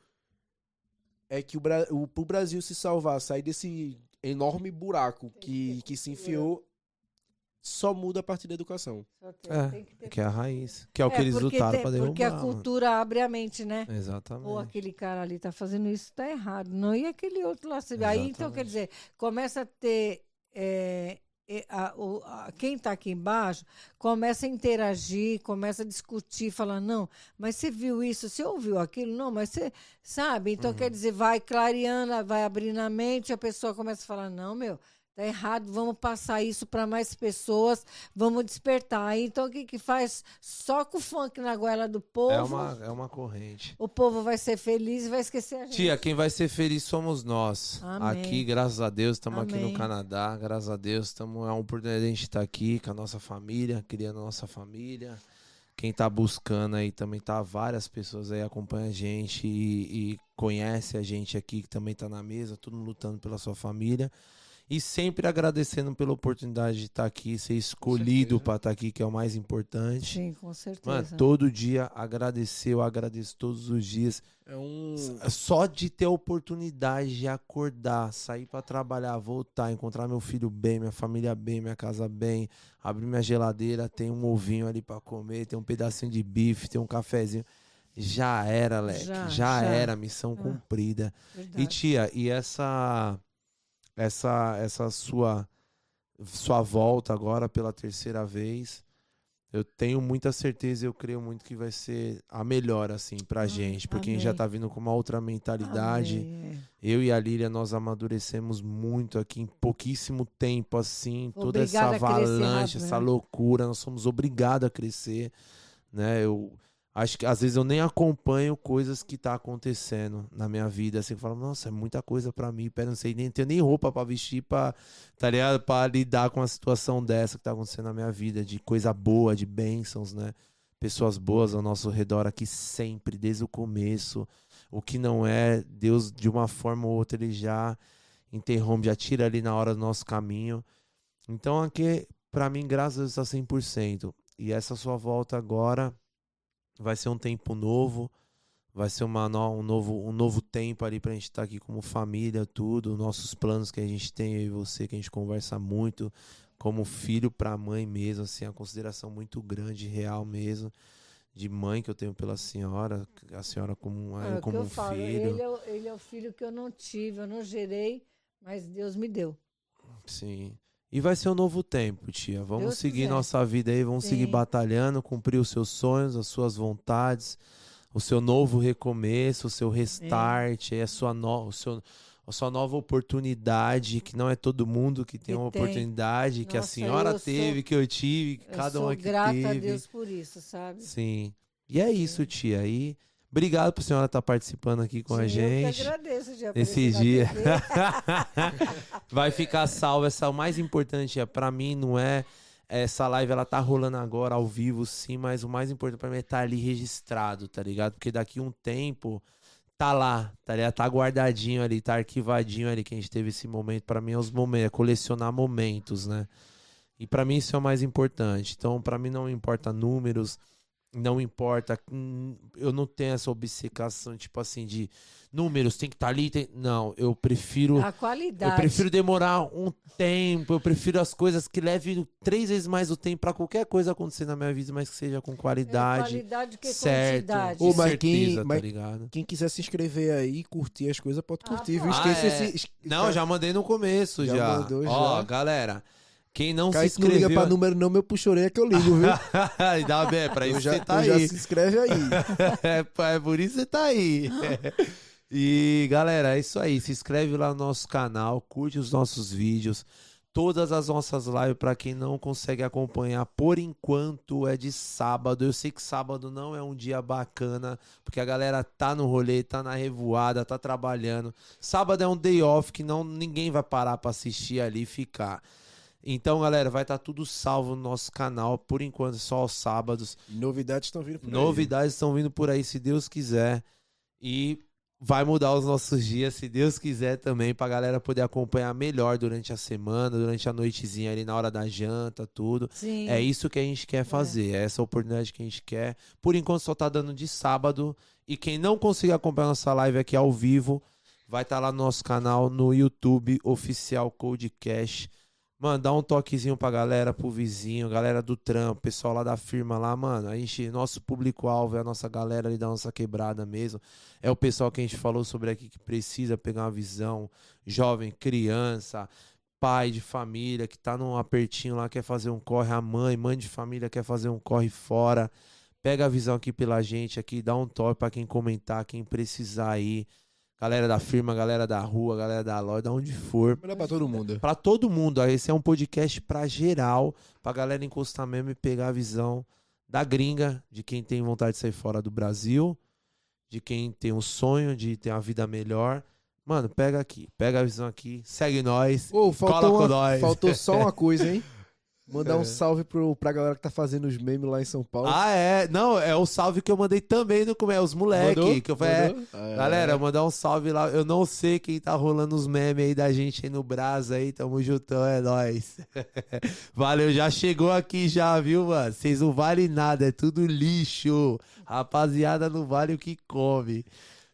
é que o, Bra o pro Brasil se salvar, sair desse enorme buraco que, que se enfiou, só muda a partir da educação. Só tem- É, tem que ter- Que é a raiz. Que é o que É, eles porque lutaram pra derrubar. Porque a cultura abre a mente, né? Exatamente. Ou aquele cara ali tá fazendo isso, tá errado. Não, e aquele outro lá. você vê. Aí, então, Exatamente. quer dizer, começa a ter. é, a- o- a- quem tá aqui embaixo começa a interagir, começa a discutir, falando, não, mas você viu isso, você ouviu aquilo? Não, mas você sabe? Então, Uhum. quer dizer, vai clareando, vai abrindo a mente, a pessoa começa a falar, não, meu. Tá errado, vamos passar isso para mais pessoas, vamos despertar. Então, o que que faz? Só com o funk na goela do povo. É uma, é uma corrente. O povo vai ser feliz e vai esquecer a gente. Tia, quem vai ser feliz somos nós. Amém. Aqui, graças a Deus, estamos aqui no. Canadá. Graças a Deus, estamos é uma oportunidade de a gente estar aqui com a nossa família, criando a nossa família. Quem tá buscando aí também tá, várias pessoas aí acompanham a gente e, e conhece a gente aqui que também tá na mesa, todo mundo lutando pela sua família. E sempre agradecendo pela oportunidade de estar aqui, ser escolhido para estar aqui, que é o mais importante. Sim, com certeza. Mano, todo dia agradecer, eu agradeço todos os dias. É um. Só de ter a oportunidade de acordar, sair pra trabalhar, voltar, encontrar meu filho bem, minha família bem, minha casa bem, abrir minha geladeira, tem um ovinho ali pra comer, tem um pedacinho de bife, tem um cafezinho. Já era, Leque. Já, Já, já. era, missão Ah, cumprida. Verdade. E tia, e essa essa essa sua sua volta agora pela terceira vez, eu tenho muita certeza, e eu creio muito que vai ser a melhor assim pra Ah, gente, porque a gente já tá vindo com uma outra mentalidade. É. Eu e a Lília nós amadurecemos muito aqui em pouquíssimo tempo assim, toda essa Obrigada a crescer avalanche, rápido, essa né? loucura, nós somos obrigados a crescer, né? Eu acho que às vezes eu nem acompanho coisas que tá acontecendo na minha vida, assim, eu falo, nossa, é muita coisa pra mim, pera, não sei nem tenho nem roupa pra vestir para, tá ligado? Para lidar com a situação dessa que tá acontecendo na minha vida, de coisa boa, de bênçãos, né? Pessoas boas ao nosso redor aqui sempre, desde o começo. O que não é, Deus de uma forma ou outra ele já interrompe, já tira ali na hora do nosso caminho. Então aqui, pra mim, graças a Deus, está 100%. E essa sua volta agora vai ser um tempo novo, vai ser uma um, novo, um novo tempo ali pra gente estar aqui como família, tudo, nossos planos que a gente tem, eu e você, que a gente conversa muito, como filho pra mãe mesmo, assim, a consideração muito grande, real mesmo, de mãe que eu tenho pela senhora, a senhora como, É que como um falo, filho. Ele é, o, ele é o filho que eu não tive, eu não gerei, mas Deus me deu. Sim. E vai ser um novo tempo, tia. Vamos Deus seguir quiser. nossa vida aí, vamos seguir Sim. batalhando, cumprir os seus sonhos, as suas vontades, o seu novo recomeço, o seu restart, aí a sua, no, o seu, a sua nova oportunidade, que não é todo mundo que tem Que uma tem. oportunidade, que a Nossa, senhora eu sou- teve, que eu tive, que cada um aqui grata teve. a Deus por isso, sabe? Sim. E é isso, tia. E obrigado por senhora estar participando aqui com a Sim, Eu gente. que agradeço de Esse dia. Vai ficar salvo. Essa o mais importante é para mim não é essa live ela tá rolando agora ao vivo sim, mas o mais importante para mim é estar ali registrado, tá ligado? Porque daqui um tempo tá lá, tá ligado? Tá guardadinho ali, tá arquivadinho ali que a gente teve esse momento. Para mim é os momentos, é colecionar momentos, né? E para mim isso é o mais importante. Então, para mim não importa números, Não importa. hum, Eu não tenho essa obcecação, tipo assim, de números, tem que estar ali. tem- Não, eu prefiro. A qualidade. Eu prefiro demorar um tempo, eu prefiro as coisas que levem três vezes mais o tempo pra qualquer coisa acontecer na minha vida, mas que seja com É qualidade. qualidade que certo. quantidade. Ô, Com mas quem- certeza, mas- tá ligado? Quem quiser se inscrever aí, curtir as coisas, pode Ah, curtir, viu? pode. Esqueça Ah, é. esse. es- Não, já mandei no começo, Já já. mandou, Ó, já. galera, quem não Kaique se não liga inscreveu... pra número, não, meu puxorei que eu ligo, viu? Dá bem, é pra isso eu já, você tá aí. já se inscreve aí. é, é por isso que você tá aí. e galera, é isso aí. Se inscreve lá no nosso canal, curte os nossos vídeos. Todas as nossas lives, pra quem não consegue acompanhar, por enquanto é de sábado. Eu sei que sábado não é um dia bacana, porque a galera tá no rolê, tá na revoada, tá trabalhando. Sábado é um day off que não ninguém vai parar pra assistir ali e ficar. Então, galera, vai estar tudo salvo no nosso canal. Por enquanto, só aos sábados. Novidades estão vindo por aí. Novidades estão vindo por aí, se Deus quiser. E vai mudar os nossos dias, se Deus quiser também, pra galera poder acompanhar melhor durante a semana, durante a noitezinha ali na hora da janta, tudo. Sim. É isso que a gente quer fazer, é essa oportunidade que a gente quer. Por enquanto só tá dando de sábado. E quem não conseguir acompanhar nossa live aqui ao vivo, vai estar lá no nosso canal no YouTube Oficial Codecast. Mano, dá um toquezinho pra galera, pro vizinho, galera do trampo, pessoal lá da firma lá, mano. A gente, nosso público-alvo é a nossa galera ali da nossa quebrada mesmo. É o pessoal que a gente falou sobre aqui que precisa pegar uma visão, jovem, criança, pai de família que tá num apertinho lá, quer fazer um corre, a mãe, mãe de família quer fazer um corre fora. Pega a visão aqui pela gente aqui, dá um toque pra quem comentar, quem precisar aí. Galera da firma, galera da rua, galera da loja, da onde for. Melhor pra todo mundo. Pra todo mundo, esse é um podcast pra geral, pra galera encostar mesmo e pegar a visão da gringa, de quem tem vontade de sair fora do Brasil, de quem tem um sonho de ter uma vida melhor. Mano, pega aqui, pega a visão aqui, segue nós. Ô, Cola faltou, com uma- nós. faltou só uma coisa, hein? Mandar um É. salve pro, pra galera que tá fazendo os memes lá em São Paulo. Ah, é. Não, é o salve que eu mandei também no começo, os moleque. Que eu falei, é, Mandou? É. Galera, mandar um salve lá. Eu não sei quem tá rolando os memes aí da gente aí no Brasa aí. Tamo juntão, é nóis. Valeu, já chegou aqui já, viu, mano? Vocês não valem nada, é tudo lixo. Rapaziada, não vale o que come.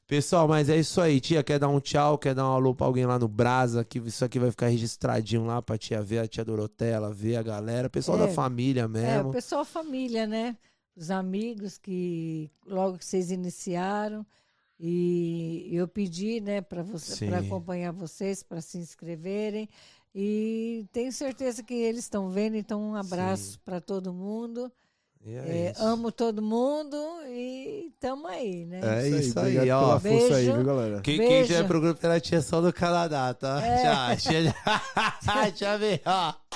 Pessoal, mas é isso aí. Tia, quer dar um tchau? Quer dar um alô pra alguém lá no Brasa? Que isso aqui vai ficar registradinho lá pra tia ver, a tia Dorotela, ver a galera. Pessoal É. da família É, mesmo. o pessoal família, né? Os amigos que logo que vocês iniciaram. E eu pedi, né, para você para acompanhar vocês, para se inscreverem. E tenho certeza que eles estão vendo, então um abraço para todo mundo. E é É, isso. amo todo mundo e estamos aí, né? É isso aí, obrigado ó. força aí, Beijo. viu, galera? Quem, quem Beijo. tiver pro grupo pela tia só do Canadá, tá? É. Já, tia, tia, tia, ó.